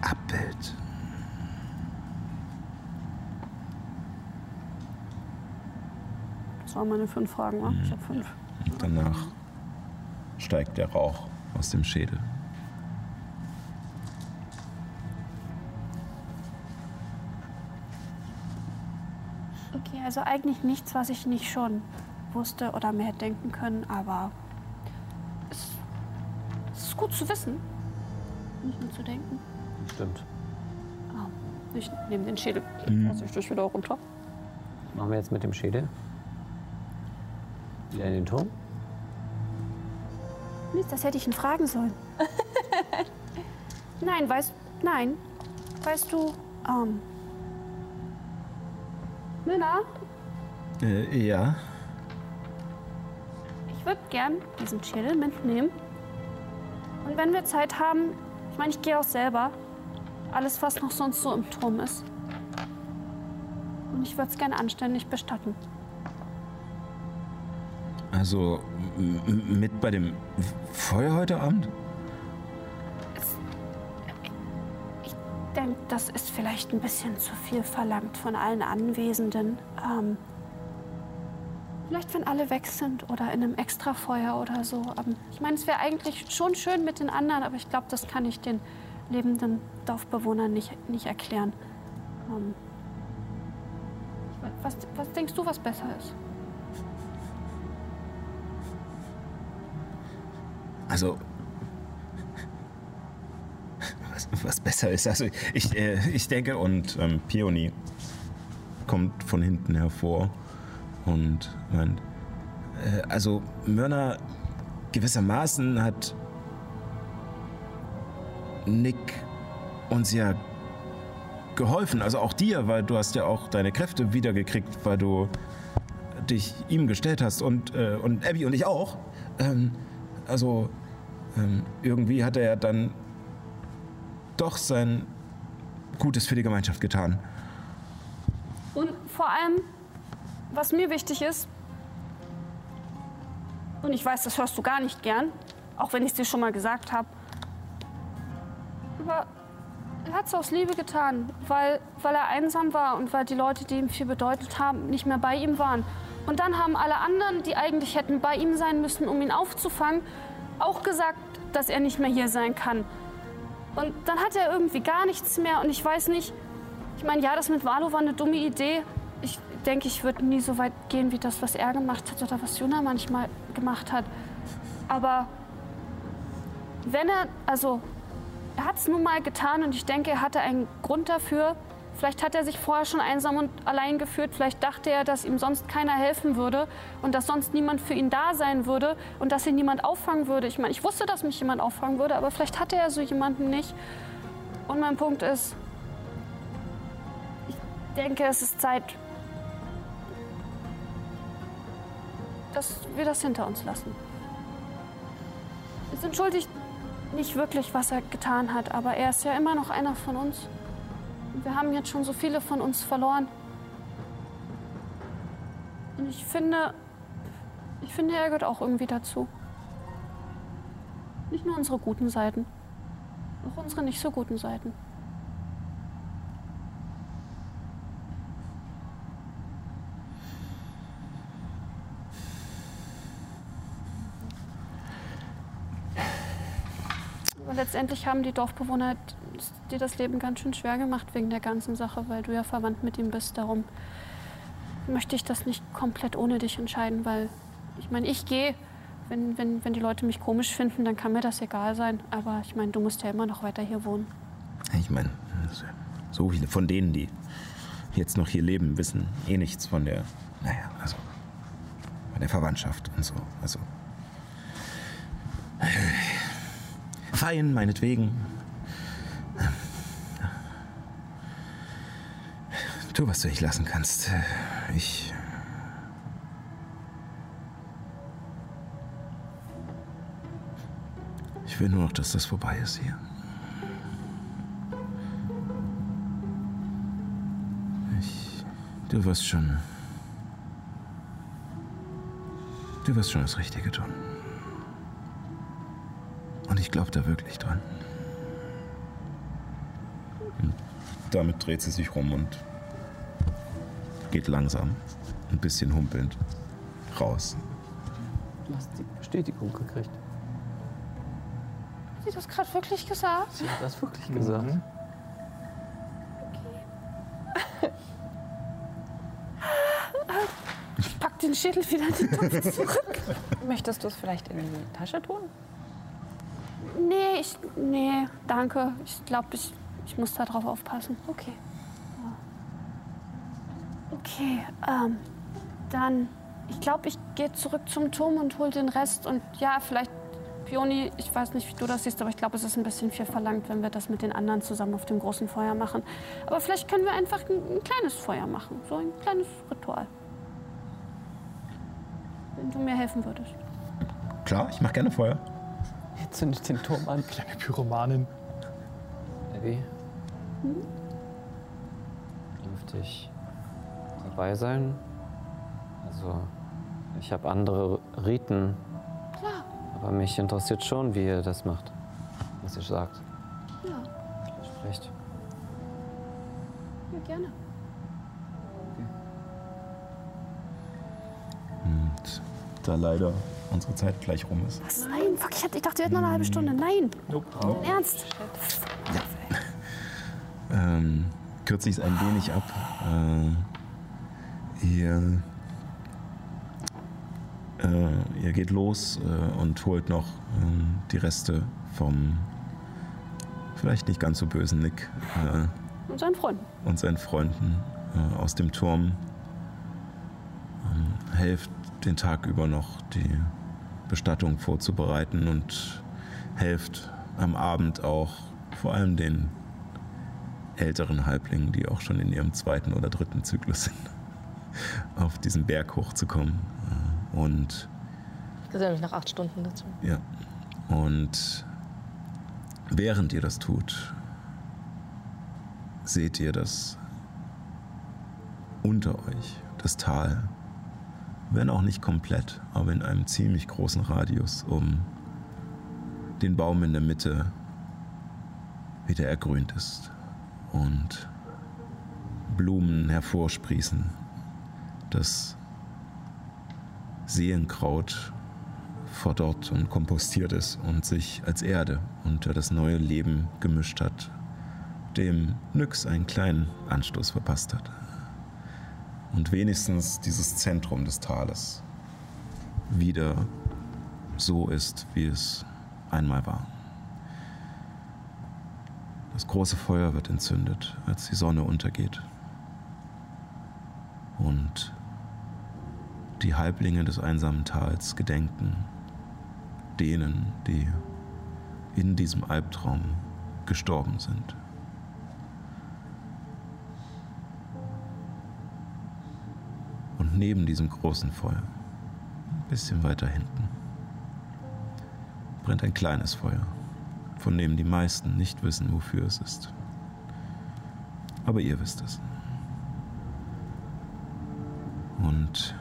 Abbild. Das waren meine fünf Fragen, wa? Ich habe fünf. Und danach steigt der Rauch aus dem Schädel. Okay, also eigentlich nichts, was ich nicht schon wusste oder mehr hätte denken können, aber es, es ist gut zu wissen. Nicht nur zu denken. Stimmt. Ah, ich nehme den Schädel vorsichtig wieder runter. Was machen wir jetzt mit dem Schädel? Wieder in den Turm? Mist, das hätte ich ihn fragen sollen. nein, weißt nein. Weißt du, ähm. Männer, Äh, ja. Ich würde gern diesen Schädel mitnehmen. Und wenn wir Zeit haben, ich meine, ich gehe auch selber. Alles, was noch sonst so im Turm ist. Und ich würde es gerne anständig bestatten. Also mit bei dem Feuer heute Abend? Ich denke, das ist vielleicht ein bisschen zu viel verlangt von allen Anwesenden. Ähm, vielleicht, wenn alle weg sind oder in einem Extrafeuer oder so. Ähm, ich meine, es wäre eigentlich schon schön mit den anderen, aber ich glaube, das kann ich den lebenden Dorfbewohnern nicht, nicht erklären. Ähm, was, was denkst du, was besser ist? Also. Was, was besser ist. Also ich, äh, ich denke, und ähm, Peony kommt von hinten hervor und meint, äh, also Mörner gewissermaßen hat Nick uns ja geholfen. Also auch dir, weil du hast ja auch deine Kräfte wiedergekriegt, weil du dich ihm gestellt hast und, äh, und Abby und ich auch. Ähm, also ähm, irgendwie hat er ja dann doch sein Gutes für die Gemeinschaft getan. Und vor allem, was mir wichtig ist, und ich weiß, das hörst du gar nicht gern, auch wenn ich es dir schon mal gesagt habe, aber er hat es aus Liebe getan, weil, weil er einsam war und weil die Leute, die ihm viel bedeutet haben, nicht mehr bei ihm waren. Und dann haben alle anderen, die eigentlich hätten bei ihm sein müssen, um ihn aufzufangen, auch gesagt, dass er nicht mehr hier sein kann. Und dann hat er irgendwie gar nichts mehr und ich weiß nicht, ich meine, ja, das mit Valo war eine dumme Idee. Denke, ich würde nie so weit gehen wie das, was er gemacht hat oder was Juna manchmal gemacht hat. Aber wenn er, also, er hat es nun mal getan und ich denke, er hatte einen Grund dafür. Vielleicht hat er sich vorher schon einsam und allein gefühlt. Vielleicht dachte er, dass ihm sonst keiner helfen würde und dass sonst niemand für ihn da sein würde und dass ihn niemand auffangen würde. Ich meine, ich wusste, dass mich jemand auffangen würde, aber vielleicht hatte er so jemanden nicht. Und mein Punkt ist, ich denke, es ist Zeit, dass wir das hinter uns lassen. Es entschuldigt nicht wirklich, was er getan hat, aber er ist ja immer noch einer von uns. Und wir haben jetzt schon so viele von uns verloren. Und ich finde, ich finde, er gehört auch irgendwie dazu. Nicht nur unsere guten Seiten, auch unsere nicht so guten Seiten. Letztendlich haben die Dorfbewohner dir das Leben ganz schön schwer gemacht wegen der ganzen Sache, weil du ja verwandt mit ihm bist. Darum möchte ich das nicht komplett ohne dich entscheiden, weil ich meine, ich gehe. Wenn, wenn, wenn die Leute mich komisch finden, dann kann mir das egal sein. Aber ich meine, du musst ja immer noch weiter hier wohnen. Ich meine, so viele von denen, die jetzt noch hier leben, wissen eh nichts von der, naja, also von der Verwandtschaft und so. Also. Fein, meinetwegen. Tu, was du nicht lassen kannst. Ich. Ich will nur noch, dass das vorbei ist hier. Ich. Du wirst schon. Du wirst schon das Richtige tun. Ich glaube da wirklich dran. Damit dreht sie sich rum und geht langsam, ein bisschen humpelnd, raus. Du hast die Bestätigung gekriegt. Hat sie das gerade wirklich gesagt? Sie hat das wirklich gesagt. Ich pack den Schädel wieder in den Topf zurück. Möchtest du es vielleicht in die Tasche tun? Nee, danke. Ich glaube, ich, ich muss da drauf aufpassen. Okay. Okay, ähm, dann. Ich glaube, ich gehe zurück zum Turm und hol den Rest. Und ja, vielleicht, Pioni, ich weiß nicht, wie du das siehst, aber ich glaube, es ist ein bisschen viel verlangt, wenn wir das mit den anderen zusammen auf dem großen Feuer machen. Aber vielleicht können wir einfach ein, ein kleines Feuer machen. So ein kleines Ritual. Wenn du mir helfen würdest. Klar, ich mache gerne Feuer. Jetzt zündet den Turm an. Kleine Pyromanin. Abby. Dürfte ich dabei sein? Also, ich habe andere Riten. Klar. Aber mich interessiert schon, wie ihr das macht. Was ihr sagt. Ja, Sprecht. ja gerne. Und da leider unsere Zeit gleich rum ist. Was? Nein, fuck, ich, hab- ich dachte, wir hätten noch eine halbe Stunde. Nein. Im Ernst? Ähm, kürze ich es ein wenig ab. Äh, ihr, äh, ihr geht los äh, und holt noch ähm, die Reste vom vielleicht nicht ganz so bösen Nick äh, Und seinen Freunden. und seinen Freunden äh, aus dem Turm. Ähm, helft den Tag über noch die Bestattung vorzubereiten und helft am Abend auch vor allem den älteren Halblingen, die auch schon in ihrem zweiten oder dritten Zyklus sind, auf diesen Berg hochzukommen. Äh, Und Das ist ja nämlich nach acht Stunden dazu. ja. Und während ihr das tut, seht ihr, dass unter euch das Tal, wenn auch nicht komplett, aber in einem ziemlich großen Radius um den Baum in der Mitte wieder ergrünt ist und Blumen hervorsprießen, das Seelenkraut verdorrt und kompostiert ist und sich als Erde unter das neue Leben gemischt hat, dem Nyx einen kleinen Anstoß verpasst hat. Und wenigstens dieses Zentrum des Tales wieder so ist, wie es einmal war. Das große Feuer wird entzündet, als die Sonne untergeht. Und die Halblinge des einsamen Tals gedenken denen, die in diesem Albtraum gestorben sind. Und neben diesem großen Feuer, ein bisschen weiter hinten, brennt ein kleines Feuer, von dem die meisten nicht wissen, wofür es ist. Aber ihr wisst es. Und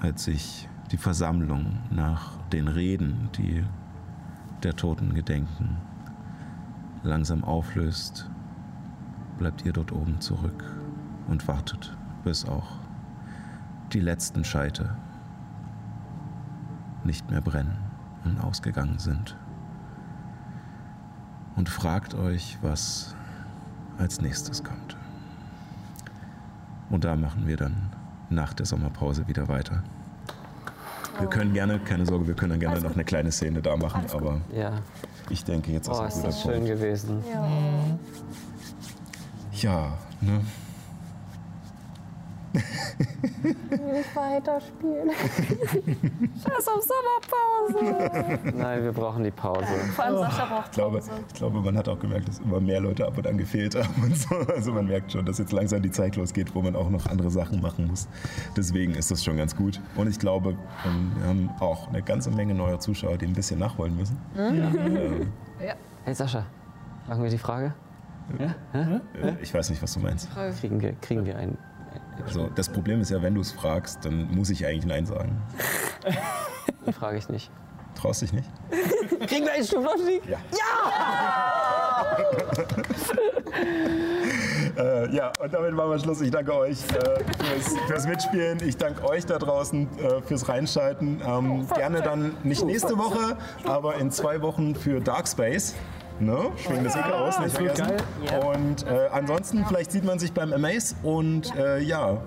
als sich die Versammlung nach den Reden, die der Toten gedenken, langsam auflöst, bleibt ihr dort oben zurück und wartet, bis auch die letzten Scheite nicht mehr brennen und ausgegangen sind. Und fragt euch, was als nächstes kommt. Und da machen wir dann nach der Sommerpause wieder weiter. Wir können gerne, keine Sorge, wir können dann gerne noch eine kleine Szene da machen, aber Ja. ich denke, jetzt ist Oh, ein ist das schön Punkt. gewesen. Ja, ne? Nicht weiterspielen. Scheiß auf Sommerpause. Nein, wir brauchen die Pause. Vor allem Sascha braucht Ich glaube, Pause. ich glaube, man hat auch gemerkt, dass immer mehr Leute ab und an gefehlt haben und so. Also man merkt schon, dass jetzt langsam die Zeit losgeht, wo man auch noch andere Sachen machen muss. Deswegen ist das schon ganz gut. Und ich glaube, ähm, wir haben auch eine ganze Menge neuer Zuschauer, die ein bisschen nachholen müssen. Ähm, Hey Sascha, machen wir die Frage? äh, ich weiß nicht, was du meinst. Kriegen wir, kriegen wir einen. Also das Problem ist ja, wenn du es fragst, dann muss ich eigentlich Nein sagen. Die frage ich nicht. Traust dich nicht? Kriegen wir einen Stufenaufstieg? Ja. äh, ja, und damit machen wir Schluss. Ich danke euch äh, fürs, fürs Mitspielen. Ich danke euch da draußen äh, fürs Reinschalten. Ähm, gerne dann nicht nächste Woche, aber in zwei Wochen für Dark Space. Ne? Schwingen das Ecke aus, nicht vergessen. Und äh, ansonsten, vielleicht sieht man sich beim Amaze und äh, ja,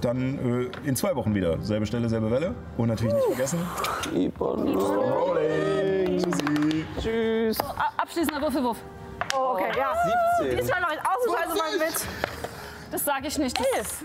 dann äh, in zwei Wochen wieder. Selbe Stelle, selbe Welle. Und natürlich nicht vergessen. Rolling. Tschüssi. Tschüss. A- Abschließender Würfelwurf. Oh, okay, ja. 17. Diesmal noch ausnahmsweise mal mit. Das sage ich nicht. Das